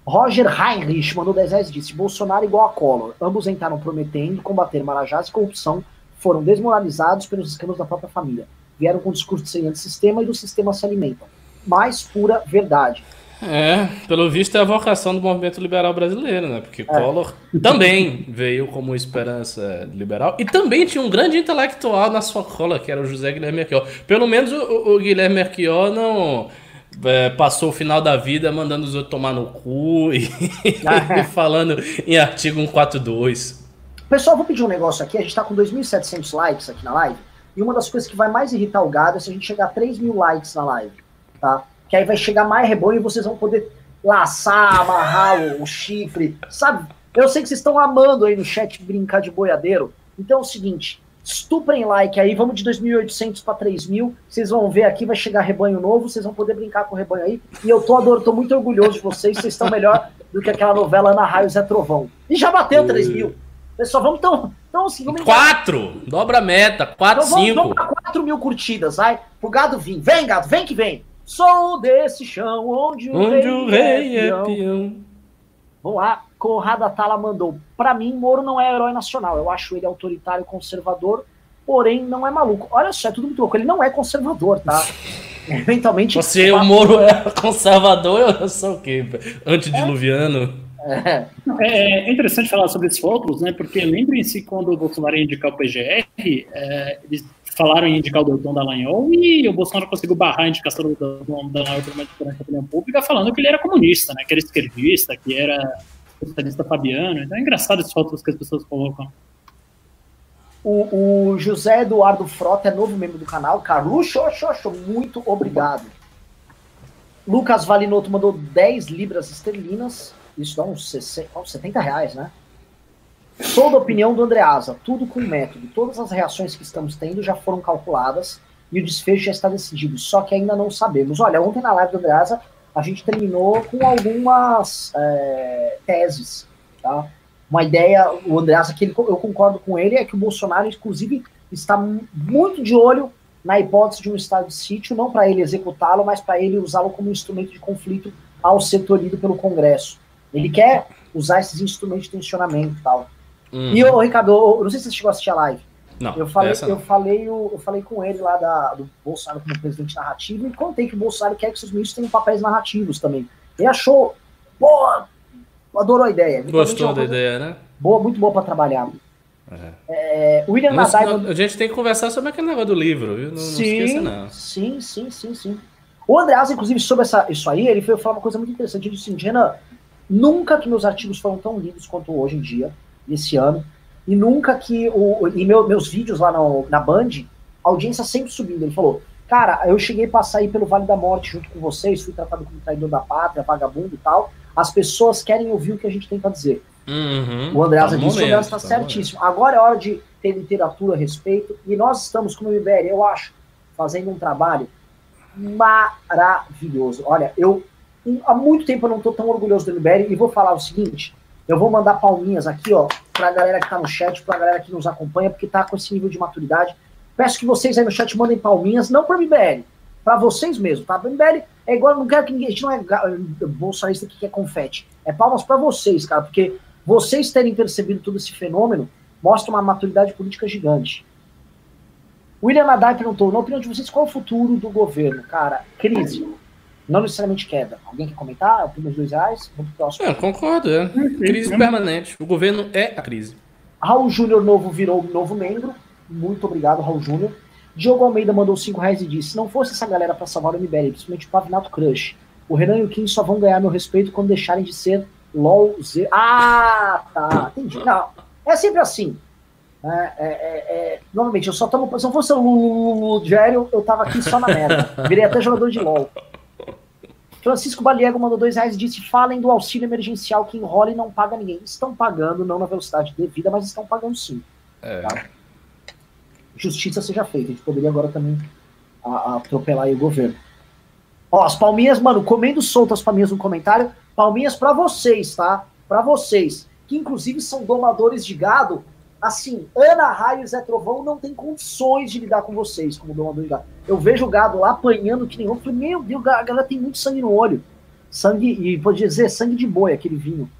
Roger Heinrich mandou 10 reais e disse: Bolsonaro igual a Collor. Ambos entraram prometendo combater marajás e corrupção, foram desmoralizados pelos escândalos da própria família. Vieram com o discurso de ser sistema e do sistema se alimentam. Mais pura verdade. É, pelo visto é a vocação do movimento liberal brasileiro, né? Porque é. Collor também veio como esperança liberal e também tinha um grande intelectual na sua cola, que era o José Guilherme Merquior. Pelo menos o, o Guilherme Merquior não é, passou o final da vida mandando os outros tomar no cu e, e falando em artigo 142. Pessoal, vou pedir um negócio aqui. A gente tá com 2.700 likes aqui na live. E uma das coisas que vai mais irritar o gado é se a gente chegar a 3 mil likes na live. Tá? Que aí vai chegar mais rebanho e vocês vão poder laçar, amarrar o, o chifre. Sabe? Eu sei que vocês estão amando aí no chat brincar de boiadeiro. Então é o seguinte: Estuprem like aí, vamos de 2.800 para 3.000. Vocês vão ver aqui, vai chegar rebanho novo, vocês vão poder brincar com o rebanho aí. E eu tô adoro, tô muito orgulhoso de vocês, vocês estão melhor do que aquela novela Ana Raio Zé Trovão. E já bateu 3 mil. Pessoal, vamos então. Então, assim, vamos Quatro! Dobra a meta, quatro, então, cinco. Vamos, vamos 4 mil curtidas, vai. Pro gado vir. Vem, gado, vem que vem. Sou desse chão onde o onde rei, o rei é, é peão. Vamos lá. Conrado Atala mandou. Para mim, Moro não é herói nacional. Eu acho ele autoritário conservador, porém não é maluco. Olha só, é tudo muito louco. Ele não é conservador, tá? Eventualmente. Você, o Moro é conservador, eu sou o quê? Antediluviano? É. é. é interessante falar sobre esses rótulos, né? Porque lembrem-se quando o Bolsonaro ia indicar o PGR, é, eles falaram em indicar o Doutor Dallagnol e o Bolsonaro conseguiu barrar a indicação do Doutor Dallagnol para a opinião pública, falando que ele era comunista, né? Que era esquerdista, que era socialista Fabiano. Então é engraçado esses rótulos que as pessoas colocam. O, o José Eduardo Frota é novo membro do canal. Carluxo, muito obrigado. Lucas Valinotto mandou 10 libras esterlinas. Isso dá uns 60, uns 70 reais, né? Sou da opinião do Andreasa. Tudo com método. Todas as reações que estamos tendo já foram calculadas e o desfecho já está decidido. Só que ainda não sabemos. Olha, ontem na live do Andreasa a gente terminou com algumas é, teses, tá? Uma ideia, o Andreas, que ele, eu concordo com ele, é que o Bolsonaro, inclusive, está muito de olho na hipótese de um estado de sítio, não para ele executá-lo, mas para ele usá-lo como instrumento de conflito ao ser tolhido pelo Congresso. Ele quer usar esses instrumentos de tensionamento e tal. Uhum. E, ô, Ricardo, eu não sei se você chegou a assistir a live. Não, eu falei, eu falei, eu, eu falei com ele lá da, do Bolsonaro como presidente narrativo e contei que o Bolsonaro quer que seus ministros tenham papéis narrativos também. Ele achou, pô, adorou a ideia. Gostou da ideia, né? Boa, muito boa para trabalhar. É. É, William não, Nadai. a gente tem que conversar sobre aquele negócio do livro, viu? Não, sim, não esqueça, não. Sim, sim, sim, sim. O Andreas, inclusive, sobre essa, isso aí, ele foi falar uma coisa muito interessante. Ele disse assim, Renan, nunca que meus artigos foram tão lidos quanto hoje em dia, esse ano, e nunca que o, e meu, meus vídeos lá no, na Band, a audiência sempre subindo. Ele falou, cara, eu cheguei a passar aí pelo Vale da Morte junto com vocês, fui tratado como traidor da pátria, vagabundo e tal. As pessoas querem ouvir o que a gente tem para dizer. Uhum, o Andreas tá disse, o Andreas está tá certíssimo. Momento. Agora é hora de ter literatura a respeito, e nós estamos, como o IBR, eu acho, fazendo um trabalho maravilhoso. Olha, eu há muito tempo eu não estou tão orgulhoso do MBL e vou falar o seguinte: eu vou mandar palminhas aqui, ó, para a galera que está no chat, para a galera que nos acompanha, porque está com esse nível de maturidade. Peço que vocês aí no chat mandem palminhas, não para o MBL, para vocês mesmo, tá? MBL é igual, não quero que ninguém, a gente não é bolsonarista que quer confete. É palmas para vocês, cara, porque vocês terem percebido todo esse fenômeno mostra uma maturidade política gigante. William Nadai perguntou, na opinião de vocês, qual é o futuro do governo? Cara, crise. Não necessariamente queda. Alguém quer comentar? O dos dois reais? Vamos pro próximo. É, concordo, é. Crise permanente. O governo é a crise. Raul Júnior novo virou novo membro. Muito obrigado, Raul Júnior. Diogo Almeida mandou 5 reais e disse: se não fosse essa galera para salvar o MBL, principalmente o Pavinato Crush, o Renan e o Kim só vão ganhar meu respeito quando deixarem de ser LOL Z. Ah, tá. Entendi. Não. É sempre assim. É, é, é, é, normalmente, eu só tomo. Se não fosse o Lulu Gério, eu tava aqui só na merda. Virei até jogador de LOL. Francisco Baliego mandou dois reais e disse: falem do auxílio emergencial que enrola e não paga ninguém. Estão pagando, não na velocidade devida, mas estão pagando sim. É. Tá? Justiça seja feita. A gente poderia agora também a, a atropelar o governo. Ó, as palminhas, mano, comendo solto as palminhas no comentário. Palminhas para vocês, tá? Para vocês. Que inclusive são domadores de gado assim, Ana Raio e Zé Trovão não tem condições de lidar com vocês como domador de gado. Eu vejo o gado lá apanhando que nenhum. Eu falei, meu Deus, a galera tem muito sangue no olho. Sangue, e pode dizer, sangue de boi, aquele vinho.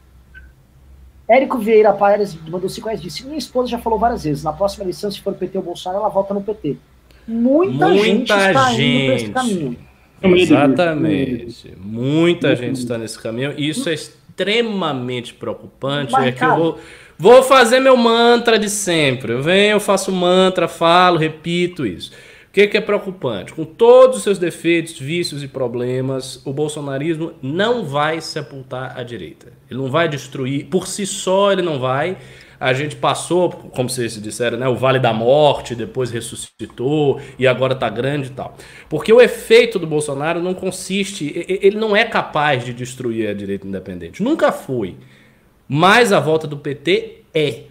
Érico Vieira Paes mandou 5 reais disse: Minha esposa já falou várias vezes, na próxima eleição, se for PT ou Bolsonaro, ela volta no PT. Muita, Muita gente, está gente. indo esse caminho. Exatamente. Muita gente está nesse caminho. E isso é extremamente preocupante. Mas, é que cara, eu vou Vou fazer meu mantra de sempre. Eu venho, eu faço mantra, falo, repito isso. O que, que, é preocupante? Com todos os seus defeitos, vícios e problemas, o bolsonarismo não vai sepultar a direita. Ele não vai destruir, por si só ele não vai. A gente passou, como vocês disseram, né, o Vale da Morte, depois ressuscitou e agora está grande e tal. Porque o efeito do Bolsonaro não consiste, ele não é capaz de destruir a direita independente. Nunca foi. Mas a volta do PT é.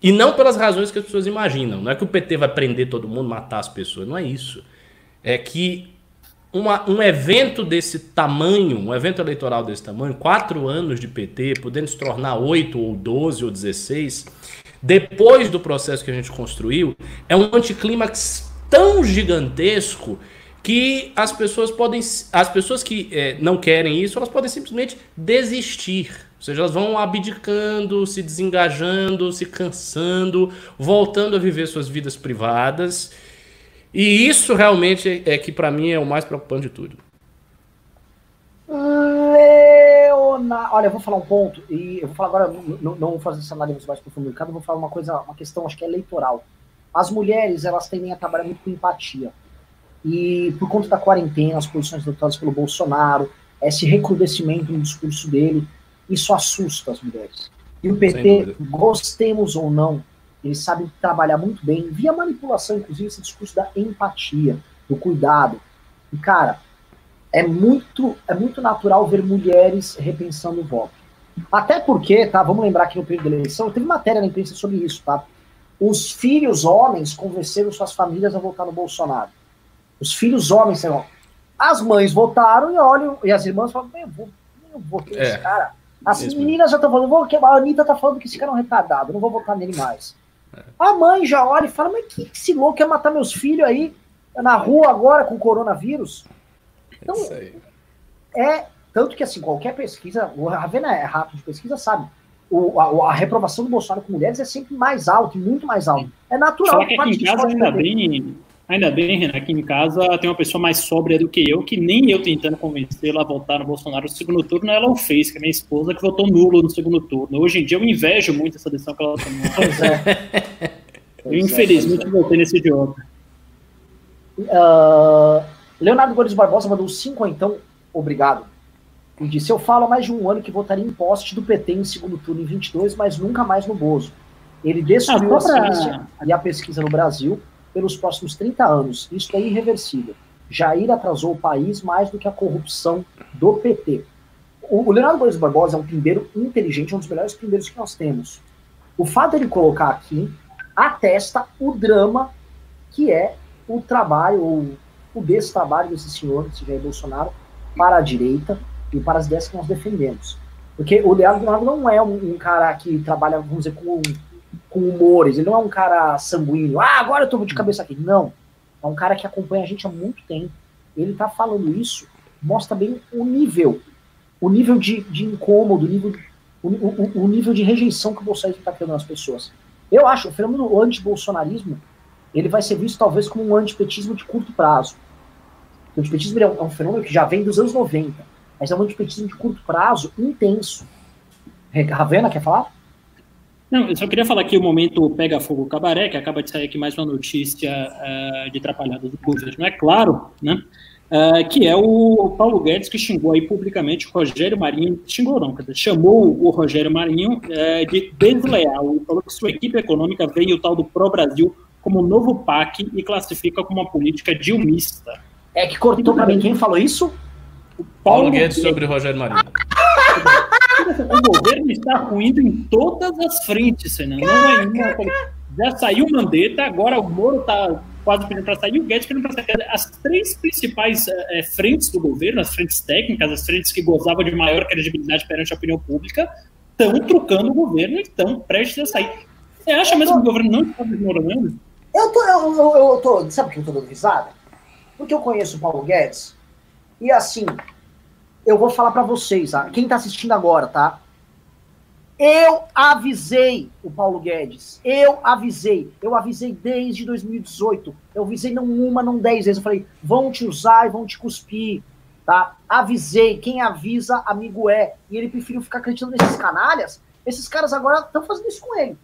E não pelas razões que as pessoas imaginam. Não é que o PT vai prender todo mundo, matar as pessoas. Não é isso. É que uma, um evento desse tamanho, um evento eleitoral desse tamanho, quatro anos de PT, podendo se tornar oito ou doze ou dezesseis, depois do processo que a gente construiu, é um anticlímax tão gigantesco que as pessoas podem. As pessoas que é, não querem isso, elas podem simplesmente desistir. Ou seja, elas vão abdicando, se desengajando, se cansando, voltando a viver suas vidas privadas. E isso realmente é que para mim é o mais preocupante de tudo. Leonardo. Olha, eu vou falar um ponto, e eu vou falar agora, não, vou fazer essa análise mais profunda do mercado, vou falar uma coisa, uma questão, acho que é eleitoral. As mulheres, elas tendem a trabalhar muito com empatia. E por conta da quarentena, as posições adotadas pelo Bolsonaro, esse recrudescimento no discurso dele, isso assusta as mulheres. E o PT, gostemos ou não, eles sabem trabalhar muito bem, via manipulação, inclusive, esse discurso da empatia, do cuidado. E, cara, é muito, é muito natural ver mulheres repensando o voto. Até porque, tá? Vamos lembrar que no período da eleição, teve matéria na imprensa sobre isso, tá? Os filhos homens convenceram suas famílias a votar no Bolsonaro. Os filhos homens, as mães votaram e olham, e as irmãs falam, eu vou, eu votei é. esse cara. As Mesmo. meninas já estão falando, vou, a Anitta tá falando que esse cara é um retardado, não vou votar nele mais. É. A mãe já olha e fala, mas que esse louco quer matar meus filhos aí na rua agora com coronavírus? Então, é, tanto que assim, qualquer pesquisa, o Ravena é rápido de pesquisa, sabe? o, a, a, reprovação do Bolsonaro com mulheres é sempre mais alta, muito mais alta. É natural. Só que aqui em casa ainda bem, ainda bem, Renan, aqui em casa tem uma pessoa mais sóbria do que eu, que nem eu tentando convencê-la a votar no Bolsonaro no segundo turno, ela o fez, que é minha esposa, que votou nulo no segundo turno. Hoje em dia eu invejo muito essa decisão que ela tomou. Pois é. eu, infelizmente, é. voltei nesse idiota. Uh, Leonardo Gomes Barbosa mandou cinco, então, obrigado. E disse: Eu falo há mais de um ano que votaria em poste do PT em segundo turno em 22, mas nunca mais no Bozo. Ele destruiu ah, a ciência e a pesquisa no Brasil pelos próximos 30 anos. Isso é irreversível. Jair atrasou o país mais do que a corrupção do PT. O, Leonardo Boris Barbosa é um pimbeiro inteligente, um dos melhores pimbeiros que nós temos. O fato de ele colocar aqui atesta o drama que é o trabalho, ou o destrabalho desse senhor, esse Jair Bolsonaro, para a direita, e para as ideias que nós defendemos. Porque o Leonardo não é um, um, cara que trabalha, vamos dizer, com, com humores, ele não é um cara sanguíneo, ah, agora eu tô de cabeça aqui. Não. É um cara que acompanha a gente há muito tempo. Ele tá falando isso, mostra bem o nível, o nível de, de incômodo, o nível, o, o, o nível de rejeição que o Bolsonaro está criando nas pessoas. Eu acho, o fenômeno anti-bolsonarismo, ele vai ser visto talvez como um antipetismo de curto prazo. O antipetismo é um, é um fenômeno que já vem dos anos 90 mas é um antipetismo de curto prazo intenso. Ravena, quer falar? Não, eu só queria falar aqui o momento Pega Fogo Cabaré, que acaba de sair aqui mais uma notícia uh, de atrapalhadas do governo, é claro, né? Uh, que é o Paulo Guedes que xingou aí publicamente o Rogério Marinho, xingou não, dizer, chamou o Rogério Marinho uh, de desleal e falou que sua equipe econômica veio o tal do Pro Brasil como novo PAC e classifica como uma política dilmista. É que cortou para mim quem falou isso? Paulo, Paulo Guedes sobre Rogério Marinho. O governo está ruindo em todas as frentes, Fernando. Não é. Já saiu o Mandetta, agora o Moro está quase pedindo para sair, o Guedes pedindo para sair. As três principais é, frentes do governo, as frentes técnicas, as frentes que gozavam de maior credibilidade perante a opinião pública, estão trocando o governo e estão prestes a sair. Você acha mesmo que o governo não está desmoronando? Eu tô, eu, eu, eu tô, sabe por que eu tô dando risada? Porque eu conheço o Paulo Guedes e assim, eu vou falar para vocês, tá? quem tá assistindo agora, tá? Eu avisei o Paulo Guedes. Eu avisei. Eu avisei desde 2018. Eu avisei não uma, não dez vezes. Eu falei, vão te usar e vão te cuspir. Tá? Avisei. Quem avisa, amigo é. E ele preferiu ficar acreditando nesses canalhas. Esses caras agora estão fazendo isso com ele.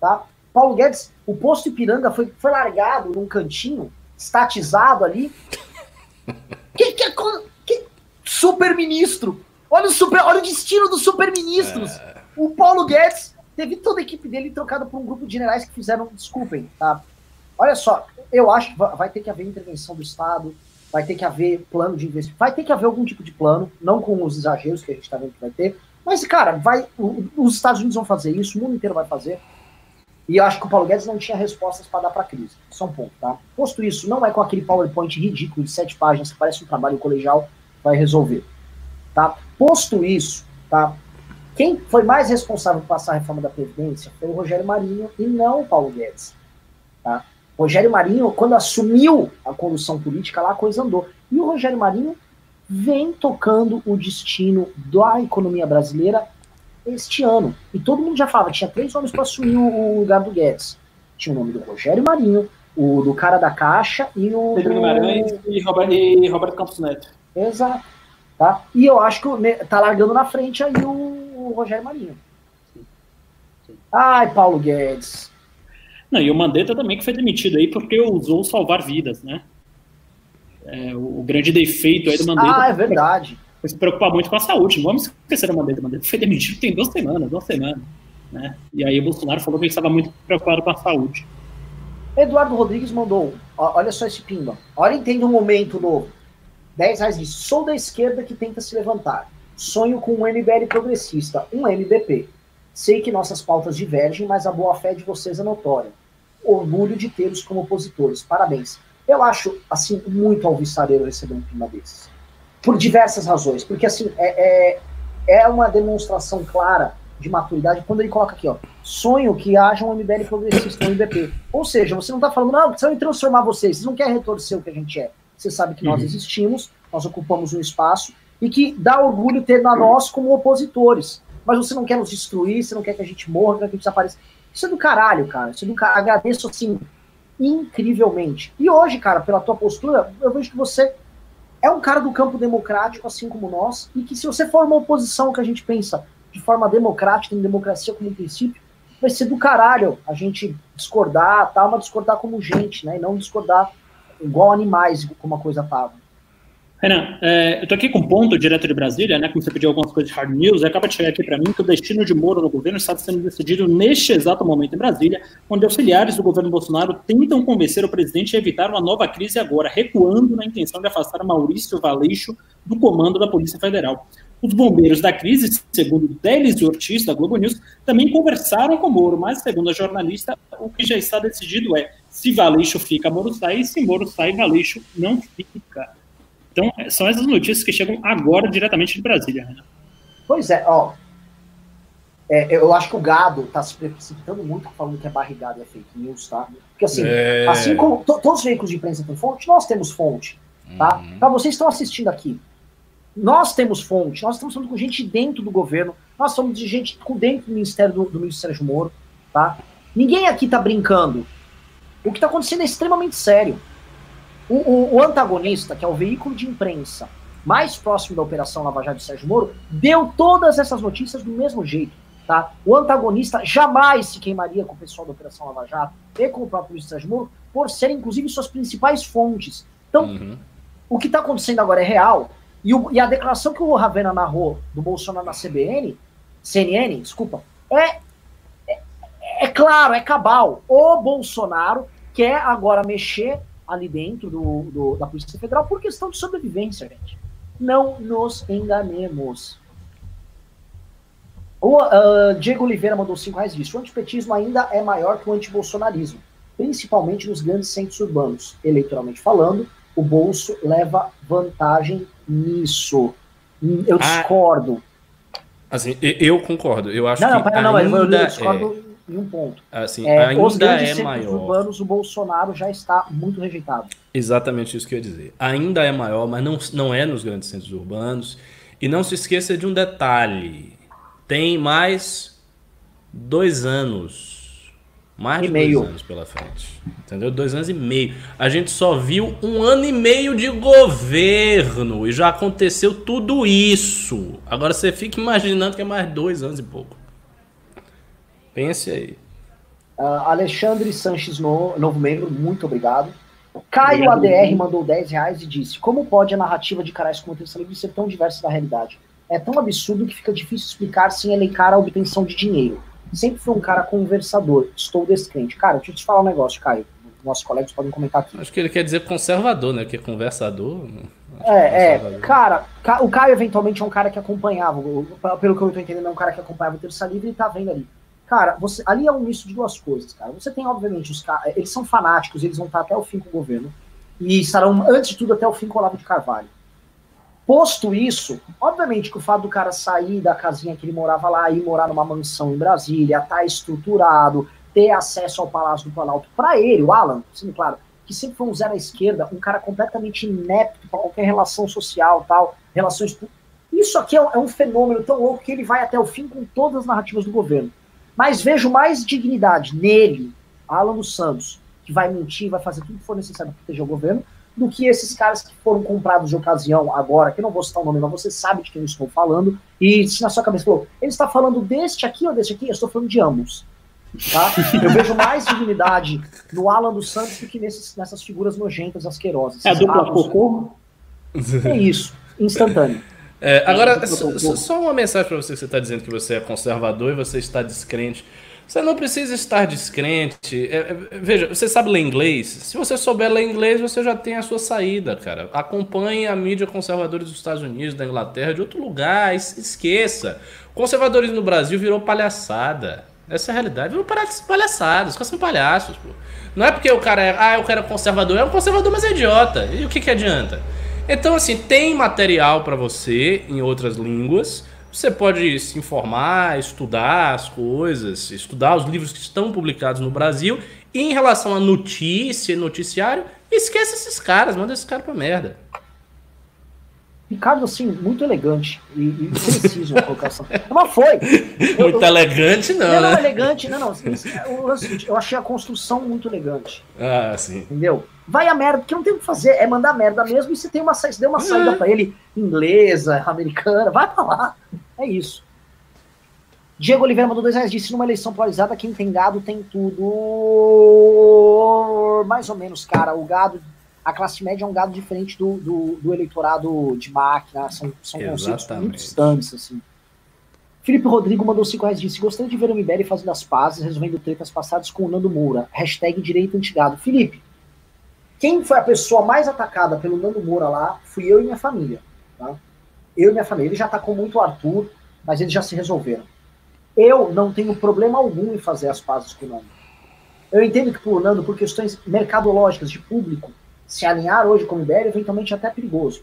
Tá? Paulo Guedes, o posto Ipiranga foi, foi largado num cantinho, estatizado ali. Que, que, que super-ministro? Olha o, super, olha o destino dos super-ministros. É... O Paulo Guedes teve toda a equipe dele trocada por um grupo de generais que fizeram, desculpem, tá? Olha só, eu acho que vai ter que haver intervenção do Estado, vai ter que haver plano de investimento, vai ter que haver algum tipo de plano, não com os exageros que a gente está vendo que vai ter, mas, cara, vai, os Estados Unidos vão fazer isso, o mundo inteiro vai fazer. E eu acho que o Paulo Guedes não tinha respostas para dar para a crise. Só um ponto, tá? Posto isso, não é com aquele PowerPoint ridículo de sete páginas que parece um trabalho colegial vai resolver, tá? Posto isso, tá? Quem foi mais responsável por passar a reforma da Previdência foi o Rogério Marinho e não o Paulo Guedes, tá? Rogério Marinho, quando assumiu a condução política, lá a coisa andou. E o Rogério Marinho vem tocando o destino da economia brasileira este ano. E todo mundo já falava, tinha três nomes para assumir o, lugar do Guedes. Tinha o nome do Rogério Marinho, o do cara da Caixa e o. Pedro Guimarães e, Robert, e Roberto Campos Neto. Exato. Tá? E eu acho que tá largando na frente aí o, o Rogério Marinho. Ai, Paulo Guedes. Não, e o Mandetta também que foi demitido aí porque ousou salvar vidas, né? É, o, o, grande defeito aí do Mandetta. Ah, é verdade se preocupar muito com a saúde. Não vamos esquecer da Mandetta. Mandetta foi demitido tem duas semanas, duas semanas. Né? E aí o Bolsonaro falou que ele estava muito preocupado com a saúde. Eduardo Rodrigues mandou, olha só esse pimba. Olha, entende um momento novo. 10 reais diz, sou da esquerda que tenta se levantar. Sonho com um MBL progressista, um MBP. Sei que nossas pautas divergem, mas a boa-fé de vocês é notória. Orgulho de tê-los como opositores. Parabéns. Eu acho, assim, muito alvissareiro receber um pimba desses por diversas razões. Porque, assim, é, é, é, uma demonstração clara de maturidade quando ele coloca aqui, ó, sonho que haja um MBL progressista, um IBP. Ou seja, você não está falando, não, precisamos transformar vocês, vocês não querem retorcer o que a gente é. Você sabe que nós uhum. existimos, nós ocupamos um espaço e que dá orgulho ter a nós como opositores. mas você não quer nos destruir, você não quer que a gente morra, quer que a gente desapareça. Isso é do caralho, cara. Isso é do caralho. Agradeço, assim, incrivelmente. E hoje, cara, pela tua postura, eu vejo que você é um cara do campo democrático, assim como nós, e que se você for uma oposição que a gente pensa de forma democrática, em democracia como princípio, vai ser do caralho a gente discordar, tá? Mas discordar como gente, né? E não discordar igual animais, como a coisa tava. Renan, é, eu tô aqui com um ponto direto de Brasília, né? Como você pediu algumas coisas de hard news, acaba de chegar aqui para mim que o destino de Moro no governo está sendo decidido neste exato momento em Brasília, onde auxiliares do governo Bolsonaro tentam convencer o presidente a evitar uma nova crise agora, recuando na intenção de afastar Maurício Valeixo do comando da Polícia Federal. Os bombeiros da crise, segundo Delis Ortiz, da Globo News, também conversaram com Moro, mas, segundo a jornalista, o que já está decidido é se Valeixo fica, Moro sai, e se Moro sai, Valeixo não fica. Então, são essas notícias que chegam agora diretamente de Brasília, Renan. Pois é, ó. É, eu acho que o gado tá se precipitando muito falando que é barrigado e é fake news, tá? Porque assim, é... assim como todos os veículos de imprensa têm fonte, nós temos fonte, tá? Uhum. Para vocês que estão assistindo aqui, nós temos fonte, nós estamos falando com gente dentro do governo, nós somos de gente com dentro do Ministério do, do Ministro Sérgio Moro, tá? Ninguém aqui tá brincando. O que está acontecendo é extremamente sério. O, o, o, antagonista, que é o veículo de imprensa mais próximo da Operação Lava Jato de Sérgio Moro, deu todas essas notícias do mesmo jeito. Tá? O antagonista jamais se queimaria com o pessoal da Operação Lava Jato e com o próprio Luiz Sérgio Moro, por serem, inclusive, suas principais fontes. Então, uhum. o que está acontecendo agora é real, e, o, e, a declaração que o Ravena narrou do Bolsonaro na CBN, CNN, desculpa, é, é, é claro, é cabal. O Bolsonaro quer agora mexer ali dentro do, do, da Polícia Federal por questão de sobrevivência, gente. Não nos enganemos. O uh, Diego Oliveira mandou 5 reais disso. O antipetismo ainda é maior que o antibolsonarismo, principalmente nos grandes centros urbanos. Eleitoralmente falando, o bolso leva vantagem nisso. Eu ah, discordo. Assim, eu concordo. Eu acho não, que não, não, ainda eu discordo é em um ponto. Assim, é, ainda os grandes é maior. urbanos, o Bolsonaro já está muito rejeitado. Exatamente isso que eu ia dizer. Ainda é maior, mas não, não é nos grandes centros urbanos. E não se esqueça de um detalhe. Tem mais dois anos. Mais e de meio. dois anos pela frente. Entendeu? Dois anos e meio. A gente só viu um ano e meio de governo. E já aconteceu tudo isso. Agora você fica imaginando que é mais dois anos e pouco. Pense aí. Uh, Alexandre Sanches, no, novo membro, muito obrigado. Caio ADR mandou 10 reais e disse: Como pode a narrativa de Carais como Terça Livre ser tão diversa da realidade? É tão absurdo que fica difícil explicar sem elencar a obtenção de dinheiro. Sempre foi um cara conversador. Estou descrente. Cara, deixa eu te falar um negócio, Caio. Nossos colegas podem comentar aqui. Acho que ele quer dizer conservador, né? Que é conversador. É, é. Cara, o Caio eventualmente é um cara que acompanhava. Pelo que eu estou entendendo, é um cara que acompanhava o Terça Livre e tá vendo ali Cara, você, ali é um misto de duas coisas, cara. Você tem, obviamente, os caras. Eles são fanáticos, eles vão estar até o fim com o governo. E estarão, antes de tudo, até o fim com o Olavo de Carvalho. Posto isso, obviamente que o fato do cara sair da casinha que ele morava lá e morar numa mansão em Brasília, estar tá estruturado, ter acesso ao Palácio do Planalto, para ele, o Alan, sendo claro, que sempre foi um zero à esquerda, um cara completamente inepto para qualquer relação social, tal, relações. Isso aqui é um, é um fenômeno tão louco que ele vai até o fim com todas as narrativas do governo. Mas vejo mais dignidade nele, Alan dos Santos, que vai mentir, vai fazer tudo que for necessário para proteger o governo, do que esses caras que foram comprados de ocasião agora, que eu não vou citar o nome, mas você sabe de quem eu estou falando, e se na sua cabeça falou, ele está falando deste aqui ou deste aqui, eu estou falando de ambos. Tá? Eu vejo mais dignidade no Alan dos Santos do que nesses, nessas figuras nojentas, asquerosas. É a dupla cocô? É isso, instantâneo. É, agora, só uma mensagem para você que você está dizendo que você é conservador e você está descrente. Você não precisa estar descrente. É, é, veja, você sabe ler inglês? Se você souber ler inglês, você já tem a sua saída, cara. Acompanhe a mídia conservadora dos Estados Unidos, da Inglaterra, de outro lugar. Esqueça. O conservadorismo no Brasil virou palhaçada. Essa é a realidade. Virou palhaçada. Os caras são palhaços, pô. Não é porque o cara é. Ah, eu quero conservador. É um conservador, mas é idiota. E o que, que adianta? Então, assim, tem material para você em outras línguas. Você pode se informar, estudar as coisas, estudar os livros que estão publicados no Brasil. E em relação a notícia e noticiário, esquece esses caras, manda esses caras pra merda. Ricardo, assim, muito elegante e, e preciso a colocação. Mas foi. Eu, muito eu, elegante, não. Não, né? não, elegante, não, não. Eu achei a construção muito elegante. Ah, sim. Entendeu? Vai a merda, porque não tem o que fazer, é mandar merda mesmo e você tem uma, deu uma saída é. pra ele, inglesa, americana, vai pra lá. É isso. Diego Oliveira mandou dois reais, disse, numa eleição polarizada, quem tem gado tem tudo. Mais ou menos, cara. O gado a classe média é um gado diferente do, do, do eleitorado de máquina, são, são conceitos muito distantes, assim. Felipe Rodrigo mandou 5 reais disse: Gostaria de ver o MBL fazendo as pazes, resolvendo tretas passadas com o Nando Moura. Hashtag direito antigado. Felipe, quem foi a pessoa mais atacada pelo Nando Moura lá fui eu e minha família. Tá? Eu e minha família. Ele já atacou muito o Arthur, mas eles já se resolveram. Eu não tenho problema algum em fazer as pazes com o Nando. Eu entendo que por Nando, por questões mercadológicas de público, se alinhar hoje com o MBL, eventualmente é até perigoso.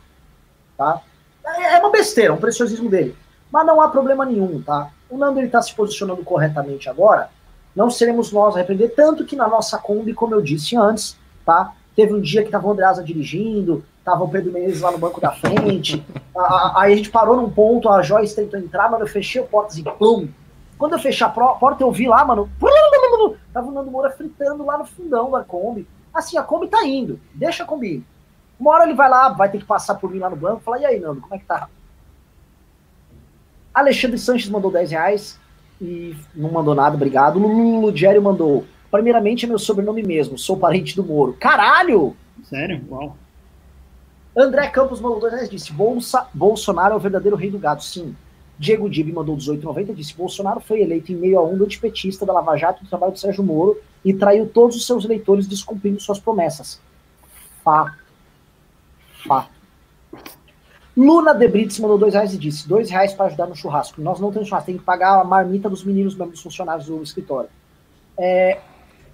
Tá? É, é uma besteira, um preciosismo dele. Mas não há problema nenhum, tá? O Nando ele está se posicionando corretamente agora. Não seremos nós a repreender, tanto que na nossa Kombi, como eu disse antes, tá? Teve um dia que tava o Andreasa dirigindo, tava o Pedro Menezes lá no banco da frente. aí a gente parou num ponto, a Joyce tentou entrar, mano, eu fechei o portas e plum. Quando eu fechei a porta, eu vi lá, mano, tava o Nando Moura fritando lá no fundão da Kombi. Assim, a Kombi tá indo, deixa a Kombi ir. Uma hora ele vai lá, vai ter que passar por mim lá no banco falar, e aí, Nando, como é que tá? Alexandre Sanches mandou 10 reais e não mandou nada, obrigado. Lulu mandou, primeiramente é meu sobrenome mesmo, sou parente do Moro. Caralho! Sério? Uau. André Campos mandou 2 reais disse, Bolsa, Bolsonaro é o verdadeiro rei do gado, sim. Diego Dib mandou 18,90 disse: Bolsonaro foi eleito em meio a onda antipetista da Lava Jato do trabalho do Sérgio Moro e traiu todos os seus eleitores descumprindo suas promessas. Fato. Fato. Luna de Brits mandou dois reais e disse: dois reais para ajudar no churrasco. Nós não temos churrasco, tem que pagar a marmita dos meninos dos funcionários do escritório. É,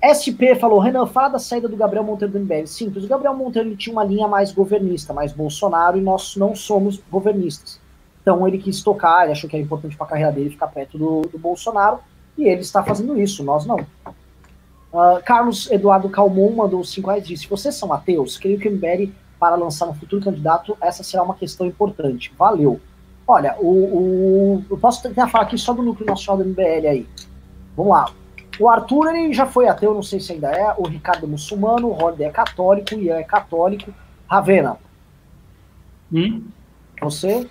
SP falou: Renan, fala da saída do Gabriel Monteiro do MBL. Simples, o Gabriel Monteiro ele tinha uma linha mais governista, mais Bolsonaro, e nós não somos governistas. Então ele quis tocar, ele achou que era importante para a carreira dele ficar perto do, do, Bolsonaro, e ele está fazendo isso, nós não. Uh, Carlos Eduardo Calmon mandou 5 reais e disse: Vocês são ateus? Creio que o MBL, para lançar um futuro candidato, essa será uma questão importante. Valeu. Olha, o, o, eu posso tentar falar aqui só do núcleo nacional do MBL aí. Vamos lá. O Arthur ele já foi ateu, não sei se ainda é. O Ricardo é muçulmano, o Holiday é católico, o Ian é católico. Ravena. Hum? Você?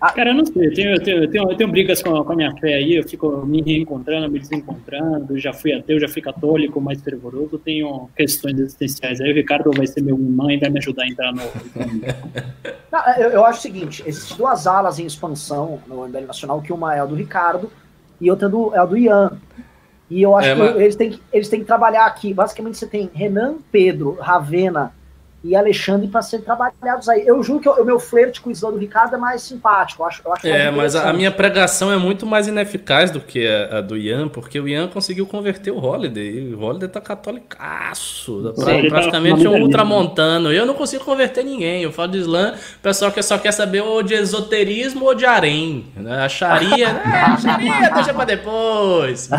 Ah, cara, eu não sei, eu tenho, eu tenho, eu tenho, eu tenho brigas com a, com a, minha fé aí, eu fico me reencontrando, me desencontrando, já fui ateu, já fui católico, mais fervoroso, tenho questões existenciais. Aí o Ricardo vai ser meu irmão e vai me ajudar a entrar no. não, eu, eu, acho o seguinte: existem duas alas em expansão no MBL Nacional, que uma é a do Ricardo e outra é, do, é a do Ian. E eu acho é, que mas... eles, têm, eles têm que trabalhar aqui. Basicamente, você tem Renan, Pedro, Ravena e Alexandre para serem trabalhados aí. Eu juro que o meu flerte com o Islã do Ricardo é mais simpático. Eu acho, eu acho é, mas a minha pregação é muito mais ineficaz do que a, a, do Ian, porque o Ian conseguiu converter o Holiday. E o Holiday tá catolicaço, tá praticamente tá um ultramontano. Eu não consigo converter ninguém. Eu falo de Islã, o pessoal que só quer saber ou de esoterismo ou de harém. Né? A Sharia, né? a Sharia deixa para depois.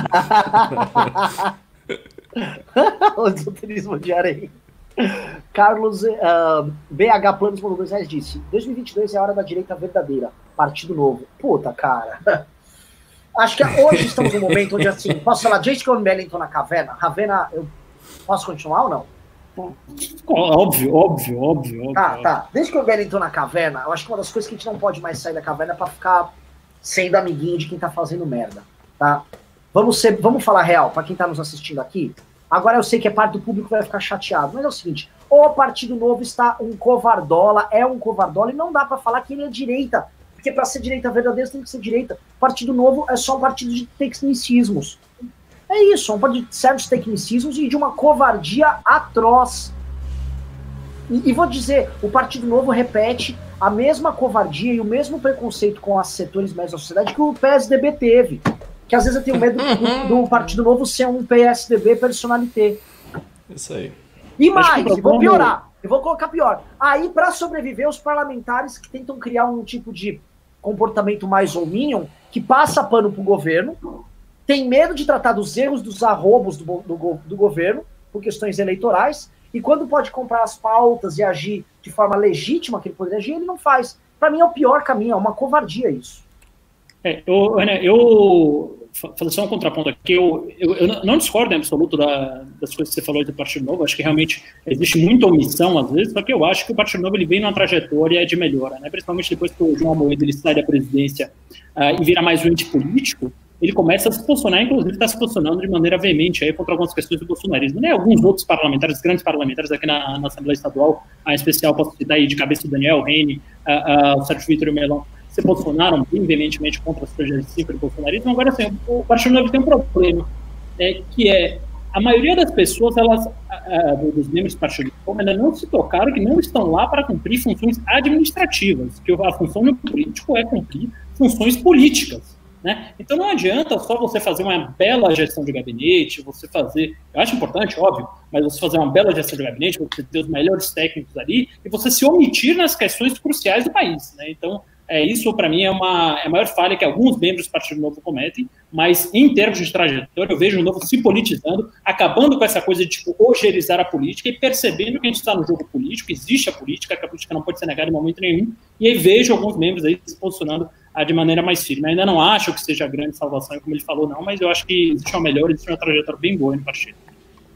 o esoterismo de harém. Carlos uh, ah, BH Planos mandou dois reais disse: 2022 é a hora da direita verdadeira. Partido Novo. Puta, cara. Acho que hoje estamos num momento onde, assim, posso falar, desde que o MBL entrou na caverna, Ravena, eu posso continuar ou não? Óbvio, óbvio, óbvio. Óbvio. tá. Desde que o entrou na caverna, eu acho que uma das coisas que a gente não pode mais sair da caverna é pra ficar sendo amiguinho de quem tá fazendo merda, tá? Vamos, ser, vamos falar real, pra quem tá nos assistindo aqui, Agora eu sei que é parte do público vai ficar chateado, mas é o seguinte: o Partido Novo está um covardola, é um covardola, e não dá para falar que ele é direita, porque para ser direita verdadeira tem que ser direita. Partido Novo é só um partido de tecnicismos. É isso, é um partido de certos tecnicismos e de uma covardia atroz. E, e vou dizer, o Partido Novo repete a mesma covardia e o mesmo preconceito com os setores médios da sociedade que o PSDB teve que às vezes eu tenho medo do, do. Partido Novo ser um PSDB personalité. Isso aí. E mais, eu vou piorar, eu vou colocar pior. Aí, para sobreviver, os parlamentares que tentam criar um tipo de comportamento mais hominion, que passa pano pro governo, tem medo de tratar dos erros, dos arrobos do, do, do governo, por questões eleitorais, e quando pode comprar as pautas e agir de forma legítima que ele poderia agir, ele não faz. Para mim é o pior caminho, é uma covardia isso. É, eu, né, eu fazer só um contraponto aqui, eu, eu, eu não discordo em absoluto da, das coisas que você falou do Partido Novo, acho que realmente existe muita omissão às vezes, só que eu acho que o Partido Novo ele vem numa trajetória de melhora, né? principalmente depois que o João Moedo ele sai da presidência uh, e vira mais um ente político, ele começa a se posicionar, inclusive está se posicionando de maneira veemente aí contra algumas questões do bolsonarismo. Né? Alguns outros parlamentares, grandes parlamentares aqui na, na Assembleia Estadual, a especial posso citar aí de cabeça o Daniel Reine, uh, uh, o Sérgio Vitor Melão, se posicionaram bem veementemente contra as projetos de do bolsonarismo. Agora, assim, o Partido Novo tem um problema, é, que é a maioria das pessoas, elas, dos membros do Partido Novo, ainda não se tocaram que não estão lá para cumprir funções administrativas, que a função do político é cumprir funções políticas. Né? Então não adianta só você fazer uma bela gestão de gabinete, você fazer, eu acho importante, óbvio, mas você fazer uma bela gestão de gabinete, você ter os melhores técnicos ali, e você se omitir nas questões cruciais do país. Né? Então, é, isso, para mim, é, uma, é a maior falha que alguns membros do Partido Novo cometem, mas em termos de trajetória, eu vejo o Novo se politizando, acabando com essa coisa de tipo, ogerizar a política e percebendo que a gente está no jogo político, existe a política, que a política não pode ser negada em momento nenhum, e aí vejo alguns membros aí se posicionando ah, de maneira mais firme. Ainda não acho que seja grande salvação, como ele falou, não, mas eu acho que existe uma melhor, existe uma trajetória bem boa no partido.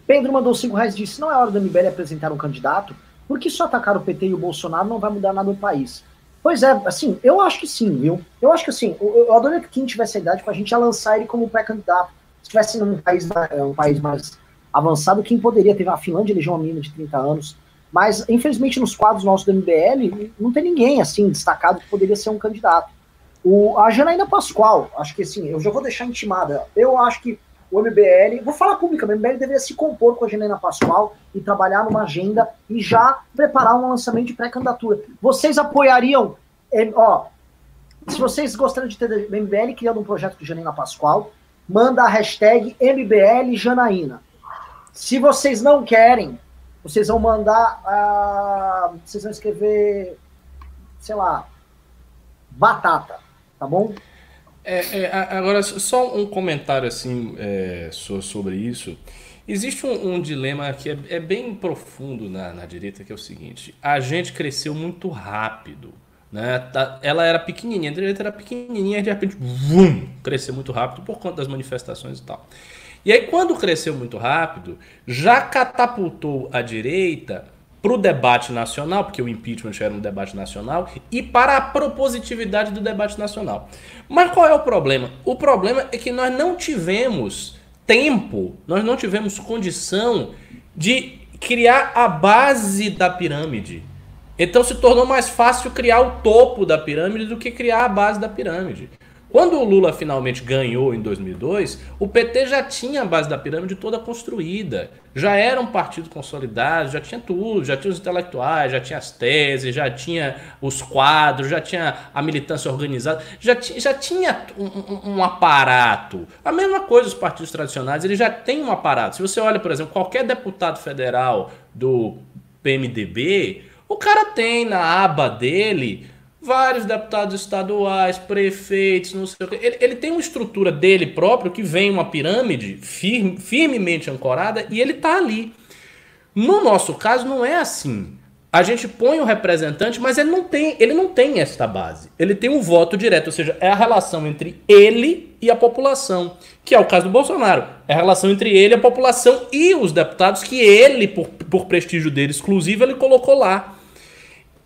Pedro mandou 5 reais e disse: não é hora da MBL apresentar um candidato, porque só atacar o PT e o Bolsonaro não vai mudar nada no país. Pois é, assim, eu acho que sim, viu? Eu acho que assim, eu, eu adoraria que quem tivesse a idade para a gente ia lançar ele como pré-candidato. Se tivesse num país, é, um país mais avançado, quem poderia ter? A Finlândia elegeu uma menina de 30 anos. Mas, infelizmente, nos quadros nossos do MBL, não tem ninguém, assim, destacado que poderia ser um candidato. O, a Janaína Pascoal, acho que assim, eu já vou deixar intimada. Eu acho que o MBL, vou falar publicamente, o MBL deveria se compor com a Helena Pascoal e trabalhar numa agenda e já preparar um lançamento de pré-candidatura. Vocês apoiariam, ó, se vocês gostariam de ter o MBL criando um projeto com Janaína Pascoal, manda a hashtag MBL Janaína. Se vocês não querem, vocês vão mandar, uh, vocês vão escrever, sei lá, batata, tá bom? É, é, agora, só um comentário assim é, sobre isso. Existe um, um dilema que é, é bem profundo na, na, direita, que é o seguinte: a gente cresceu muito rápido. Né? Tá, ela era pequenininha, a direita era pequenininha, e de repente, vum, cresceu muito rápido por conta das manifestações e tal. E aí, quando cresceu muito rápido, já catapultou a direita para o debate nacional, porque o impeachment era um debate nacional, e para a propositividade do debate nacional. Mas qual é o problema? O problema é que nós não tivemos tempo, nós não tivemos condição de criar a base da pirâmide. Então se tornou mais fácil criar o topo da pirâmide do que criar a base da pirâmide. Quando o Lula finalmente ganhou em 2002, o PT já tinha a base da pirâmide toda construída. Já era um partido consolidado, já tinha tudo, já tinha os intelectuais, já tinha as teses, já tinha os quadros, já tinha a militância organizada, já, já tinha um, um, um aparato. A mesma coisa os partidos tradicionais, eles já têm um aparato. Se você olha, por exemplo, qualquer deputado federal do PMDB, o cara tem na aba dele vários deputados estaduais, prefeitos, não sei o que. Ele, ele tem uma estrutura dele próprio que vem uma pirâmide firme, firmemente ancorada e ele está ali. No nosso caso, não é assim. A gente põe o representante, mas ele não tem, ele não tem esta base. Ele tem um voto direto, ou seja, é a relação entre ele e a população, que é o caso do Bolsonaro. É a relação entre ele, a população e os deputados que ele, por, por prestígio dele exclusivo, ele colocou lá.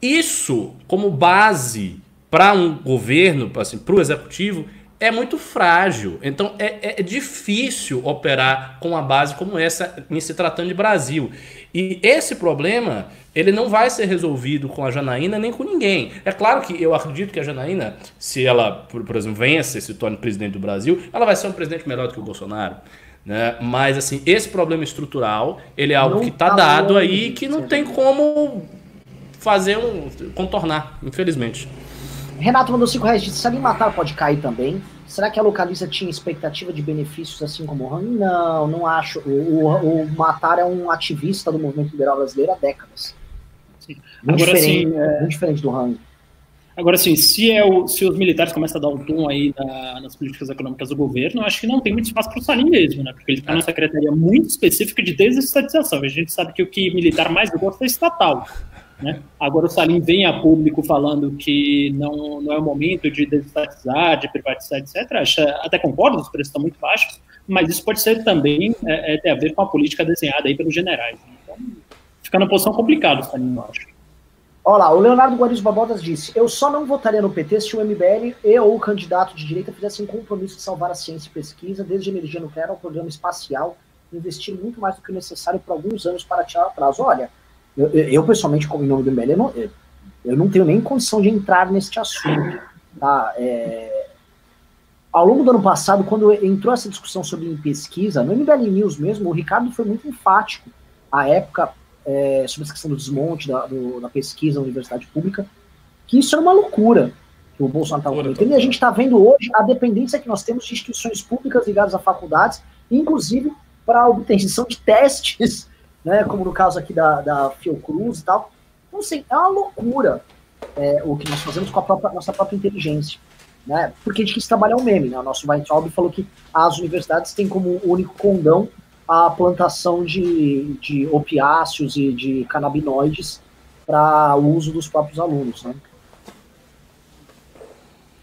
Isso, como base para um governo, assim, para o executivo, é muito frágil. Então é, é, difícil operar com uma base como essa em se tratando de Brasil. E esse problema ele não vai ser resolvido com a Janaína nem com ninguém. É claro que eu acredito que a Janaína, se ela, por, por exemplo, vença e se torne presidente do Brasil, ela vai ser um presidente melhor do que o Bolsonaro. Né? Mas assim, esse problema estrutural, ele é algo não que está tá dado aí que não tem como fazer um. contornar, infelizmente. Renato mandou 5 reais. Se alguém matar, pode cair também. Será que a localiza tinha expectativa de benefícios assim como o Rang? Não, não acho. O, o, o, Matar é um ativista do movimento liberal brasileiro há décadas. Sim. Muito, Agora, diferente, sim, é... muito diferente do Rang. Agora, sim, se, é o, se os militares começam a dar um tom aí na, nas políticas econômicas do governo, acho que não tem muito espaço para o Salim mesmo, né? Porque ele está é. numa secretaria muito específica de desestatização. A gente sabe que o que militar mais gosta é estatal. Né? Agora o Salim vem a público falando que não, não é o momento de desestatizar, de privatizar, etc. Até concordo, os preços estão muito baixos, mas isso pode ser também é, é, ter a ver com a política desenhada aí pelos generais. Então, fica numa posição complicada, Salim, eu acho. Olha lá, o Leonardo Guariz Barbotas disse: Eu só não votaria no PT se o MBL e ou o candidato de direita fizessem um compromisso de salvar a ciência e pesquisa, desde a energia nuclear ao programa espacial, investir muito mais do que o necessário por alguns anos para tirar atraso. Olha, eu, eu, pessoalmente, como em nome do MBL, eu não, eu não tenho nem condição de entrar neste assunto. Tá? É, ao longo do ano passado, quando entrou essa discussão sobre pesquisa, no MBL News mesmo, o Ricardo foi muito enfático, à época, é, sobre essa questão do desmonte da, do, da pesquisa na universidade pública, que isso é uma loucura que o Bolsonaro estava cometendo. E a gente está vendo hoje a dependência que nós temos de instituições públicas ligadas a faculdades, inclusive para a obtenção de testes, né, como no caso aqui da, da Fiocruz e tal. Então, assim, é uma loucura é, o que nós fazemos com a própria, nossa própria inteligência. Né? Porque a gente quis trabalhar o um meme. Né? O nosso Weintraub falou que as universidades têm como único condão a plantação de, de opiáceos e de canabinoides para o uso dos próprios alunos. Né?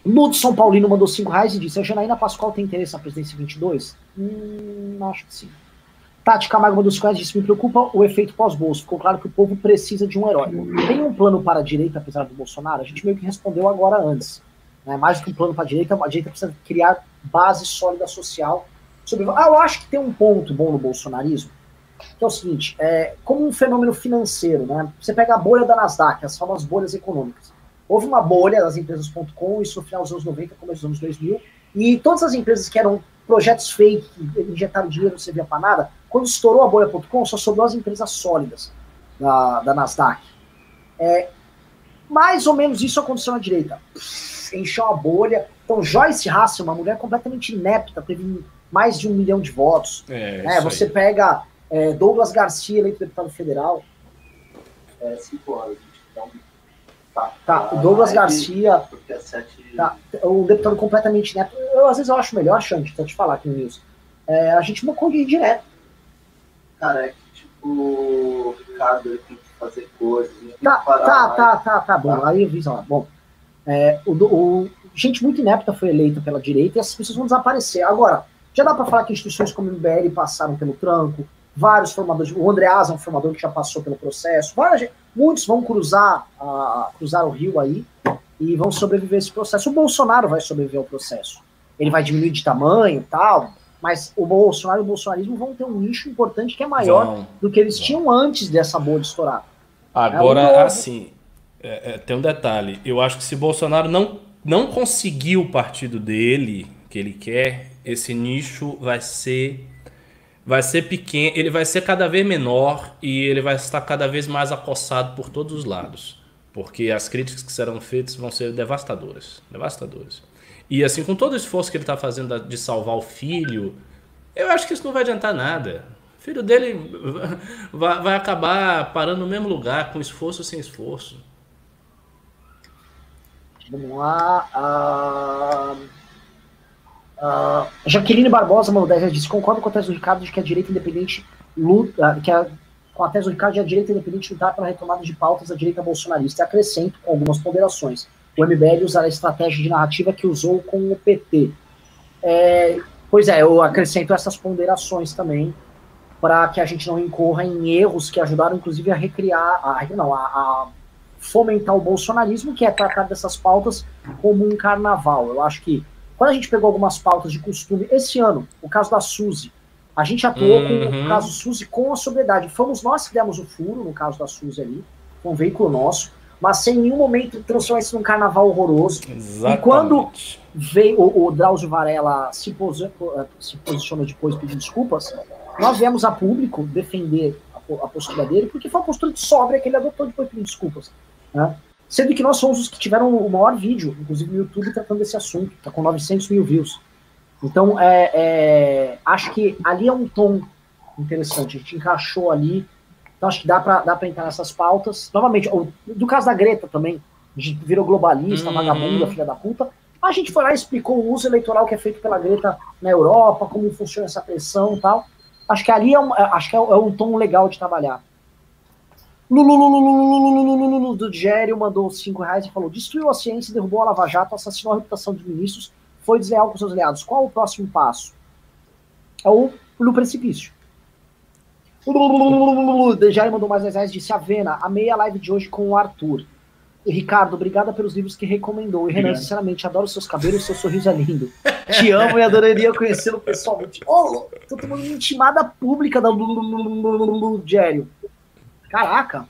Ludo São Paulino mandou 5 reais e disse: A Janaína Pascoal tem interesse na presidência 22? Hum, acho que sim. Tati Camargo 5 reais disse: Me preocupa o efeito pós-bolso. Ficou claro que o povo precisa de um herói. Tem um plano para a direita, apesar do Bolsonaro? A gente meio que respondeu agora antes. Né? Mais do que um plano para a direita, a direita precisa criar base sólida social sobre. Ah, eu acho que tem um ponto bom no bolsonarismo, que é o seguinte: é, como um fenômeno financeiro, né? Você pega a bolha da Nasdaq, as famosas bolhas econômicas. Houve uma bolha das empresas.com, isso no final dos anos 90, começo dos anos 2000, e todas as empresas que eram projetos fake, que injetaram dinheiro não servia para nada, quando estourou a bolha.com, só sobrou as empresas sólidas da, da Nasdaq. É, mais ou menos isso aconteceu na direita. encheu a bolha. Então, Joyce Hassel, uma mulher completamente inepta, teve mais de um milhão de votos. É, né? Você aí. pega é, Douglas Garcia, eleito deputado federal. É, cinco horas. Então, tá, tá, o Douglas Garcia. É sete... Tá, um deputado completamente neto. Eu, às vezes eu acho melhor, Xande, pra te falar aqui no News. É, a gente mocou de direto. Cara, é que tipo, o Ricardo ele tem que fazer coisas. Tá, tá, tá, tá, tá, bom. Tá. Aí avisa lá. Bom, é, o, o, gente muito inepta foi eleita pela direita e essas pessoas vão desaparecer. Agora, já dá para falar que instituições como o MBL passaram pelo tranco, vários formadores, o André Asa é um formador que já passou pelo processo, várias, muitos vão cruzar, uh, cruzar o rio aí e vão sobreviver a esse processo. O Bolsonaro vai sobreviver ao processo. Ele vai diminuir de tamanho e tal, mas o Bolsonaro e o bolsonarismo vão ter um nicho importante que é maior vão, do que eles vão. tinham antes dessa bolha estourar. Agora, é assim, é, é, tem um detalhe. Eu acho que se Bolsonaro não, não conseguir o partido dele, que ele quer, esse nicho vai ser vai ser pequeno, ele vai ser cada vez menor e ele vai estar cada vez mais acossado por todos os lados, porque as críticas que serão feitas vão ser devastadoras, devastadoras. E assim, com todo o esforço que ele está fazendo de salvar o filho, eu acho que isso não vai adiantar nada. O filho dele vai, vai acabar parando no mesmo lugar, com esforço ou sem esforço. Vamos lá. Uh... Uh, Jaqueline Barbosa mandou 10 disse: concordo com a tese do Ricardo de que a direita independente luta, que a, com a tese do Ricardo de a direita independente lutar pela retomada de pautas da direita bolsonarista. E acrescento com algumas ponderações. O MBL usará a estratégia de narrativa que usou com o PT. É, pois é, eu acrescento essas ponderações também para que a gente não incorra em erros que ajudaram, inclusive, a recriar, a, não, a, a fomentar o bolsonarismo, que é tratar dessas pautas como um carnaval. Eu acho que quando a gente pegou algumas pautas de costume, esse ano, o caso da Suzy, a gente atuou uhum. com o caso Suzy com a sobriedade. Fomos nós que demos o furo, no caso da Suzy ali, com um veículo nosso, mas sem nenhum momento transformar isso num carnaval horroroso. Exatamente. E quando veio o, o Drauzio Varela se, posi se posicionou depois pedindo desculpas, nós viemos a público defender a, a postura dele, porque foi uma postura de sobra que ele adotou depois pedindo desculpas. Né? Sendo que nós somos os que tiveram o maior vídeo, inclusive no YouTube, tratando desse assunto. Está com 900 mil views. Então, é, é, acho que ali é um tom interessante. A gente encaixou ali. Então, acho que dá para dá entrar nessas pautas. Novamente, do caso da Greta também. A gente virou globalista, uhum. vagabunda, filha da puta. A gente foi lá e explicou o uso eleitoral que é feito pela Greta na Europa, como funciona essa pressão e tal. Acho que ali é um, acho que é um tom legal de trabalhar. Lululululululululululu do Gério mandou 5 reais e falou: destruiu a ciência, derrubou a Lava Jato, assassinou a reputação dos ministros, foi desleal com seus aliados. Qual o próximo passo? É o no precipício. O Dejari mandou mais 10 reais disse: Avena, amei a live de hoje com o Arthur. E Ricardo, obrigada pelos livros que recomendou. E Renan, Obrigado. sinceramente, adoro seus cabelos, seu sorriso é lindo. Te amo e adoraria conhecê-lo pessoalmente. Oh, tô tomando uma intimada pública da Gério. Caraca.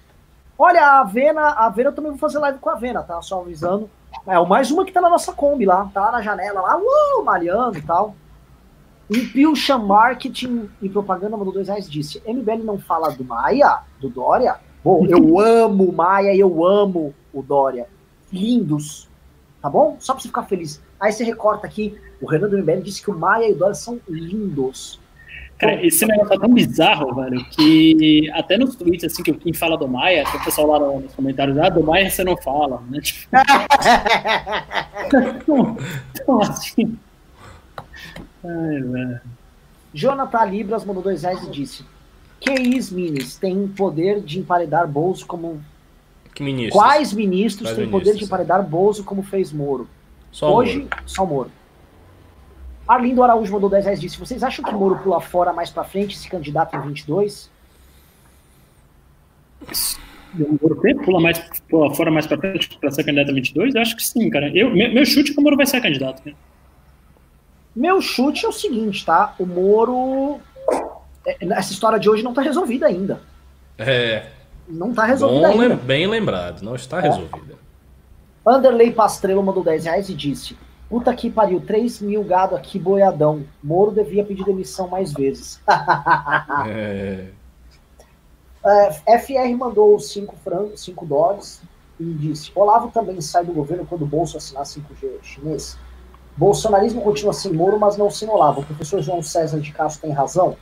Olha, a Avena, a Avena eu também vou fazer live com a Avena, tá? Só avisando. É, o mais uma que tá na nossa Kombi lá, tá na janela, lá, uh, malhando e tal. Impulsion Marketing e Propaganda mandou dois reais disse: MBL não fala do Maia, do Dória? Bom, eu amo o Maia e eu amo o Dória. Lindos. Tá bom? Só pra você ficar feliz. Aí você recorta aqui: o Renan do MBL disse que o Maia e o Dória são lindos. Cara, esse negócio é tão bizarro, velho, que até nos tweets, assim, que quem fala do Maia, tem o pessoal lá no- nos comentários, ah, do Maia você não fala, né? Tipo, então, então, assim. Ai, velho. Jonathan Libras mandou dois reais e disse: QIs minis têm poder de emparedar Bolso como. Que ministro? Quais ministros Quais têm poder ministros? de emparedar Bolso como fez Moro? Só Hoje, Moro. só Moro. Arlindo Araújo mandou 10 reais e disse: Vocês acham que Moro pula fora mais pra frente e se candidata em 22? O Moro pula mais pula fora mais pra frente pra ser candidato a 22? Eu acho que sim, cara. Eu, meu, meu chute é que o Moro vai ser candidato. Né? Meu chute é o seguinte, tá? O Moro. é, Essa história de hoje não tá resolvida ainda. É, Não tá resolvida bom, ainda. bem lembrado, não está resolvida. Anderley Pastrello mandou 10 reais e disse: Puta que pariu, 3 mil gado aqui boiadão. Moro devia pedir demissão mais vezes. É, É, FR mandou 5 frangos, 5 dólares e disse: Olavo também sai do governo quando o Bolso assinar 5G chinês. Bolsonarismo continua sem Moro, mas não sem Olavo. O professor João César de Castro tem razão.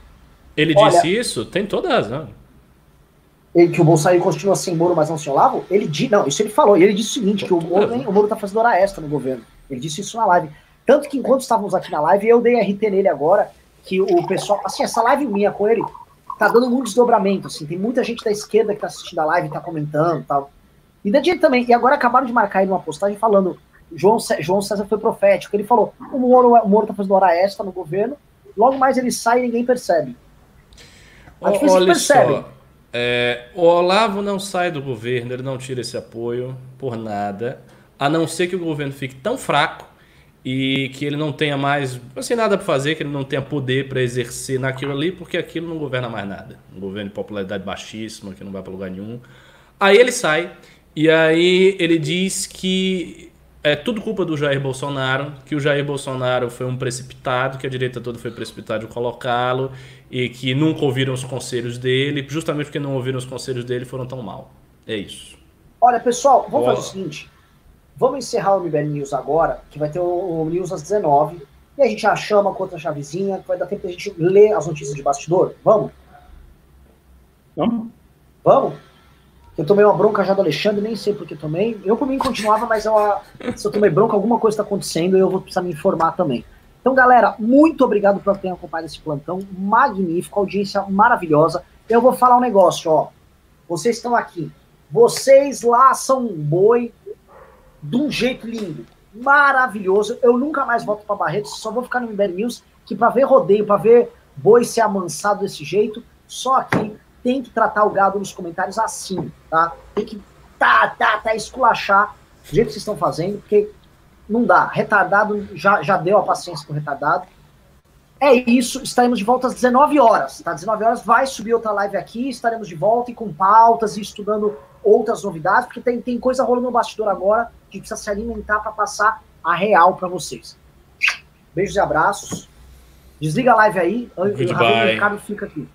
Ele Olha- disse isso? Tem toda a razão. Ele, que o Bolsonaro continua sem Moro, mas não sem Olavo? Ele di, não, isso ele falou. Ele disse o seguinte: que o Moro, nem- o Moro tá fazendo hora extra no governo. Ele disse isso na live. Tanto que enquanto estávamos aqui na live, eu dei RT nele agora, que o pessoal. Assim, essa live minha com ele tá dando muito desdobramento. Assim, tem muita gente da esquerda que tá assistindo a live, tá comentando e tal. E da direita também. E agora acabaram de marcar ele numa postagem falando. João, João César foi profético. Ele falou: o Moro, o Moro tá fazendo hora extra no governo, logo mais ele sai e ninguém percebe. Que Ó, vocês Olha percebem. só, é, o Olavo não sai do governo, ele não tira esse apoio por nada, a não ser que o governo fique tão fraco e que ele não tenha mais assim, nada para fazer, que ele não tenha poder para exercer naquilo ali, porque aquilo não governa mais nada. Um governo de popularidade baixíssima, que não vai para lugar nenhum. Aí ele sai e aí ele diz que é tudo culpa do Jair Bolsonaro, que o Jair Bolsonaro foi um precipitado, que a direita toda foi precipitada de colocá-lo e que nunca ouviram os conselhos dele, justamente porque não ouviram os conselhos dele foram tão mal. É isso. Olha, pessoal, vamos Boa. fazer o seguinte. Vamos encerrar o MBL News agora, que vai ter o, o News às 19 E a gente já chama com outra chavezinha, que vai dar tempo a gente ler as notícias de bastidor. Vamos? Vamos? Vamos? Eu tomei uma bronca já do Alexandre, nem sei porque tomei. Eu por mim continuava, mas eu, se eu tomei bronca, alguma coisa está acontecendo e eu vou precisar me informar também. Então, galera, muito obrigado por terem acompanhado esse plantão magnífico, audiência maravilhosa. Eu vou falar um negócio, ó. Vocês estão aqui. Vocês lá são um boi de um jeito lindo, maravilhoso. Eu nunca mais volto para Barretos, só vou ficar no MBL News, que para ver rodeio, para ver boi ser amansado desse jeito, só aqui tem que tratar o gado nos comentários assim, tá? Tem que tá, tá, tá, esculachar do jeito que vocês estão fazendo, porque não dá. Retardado já, já deu a paciência com o retardado. É isso, estaremos de volta às 19 horas, tá? 19 horas vai subir outra live aqui, estaremos de volta e com pautas e estudando outras novidades, porque tem, tem coisa rolando no bastidor agora que precisa se alimentar para passar a real para vocês. Beijos e abraços. Desliga a live aí, o Goodbye. Ricardo fica aqui.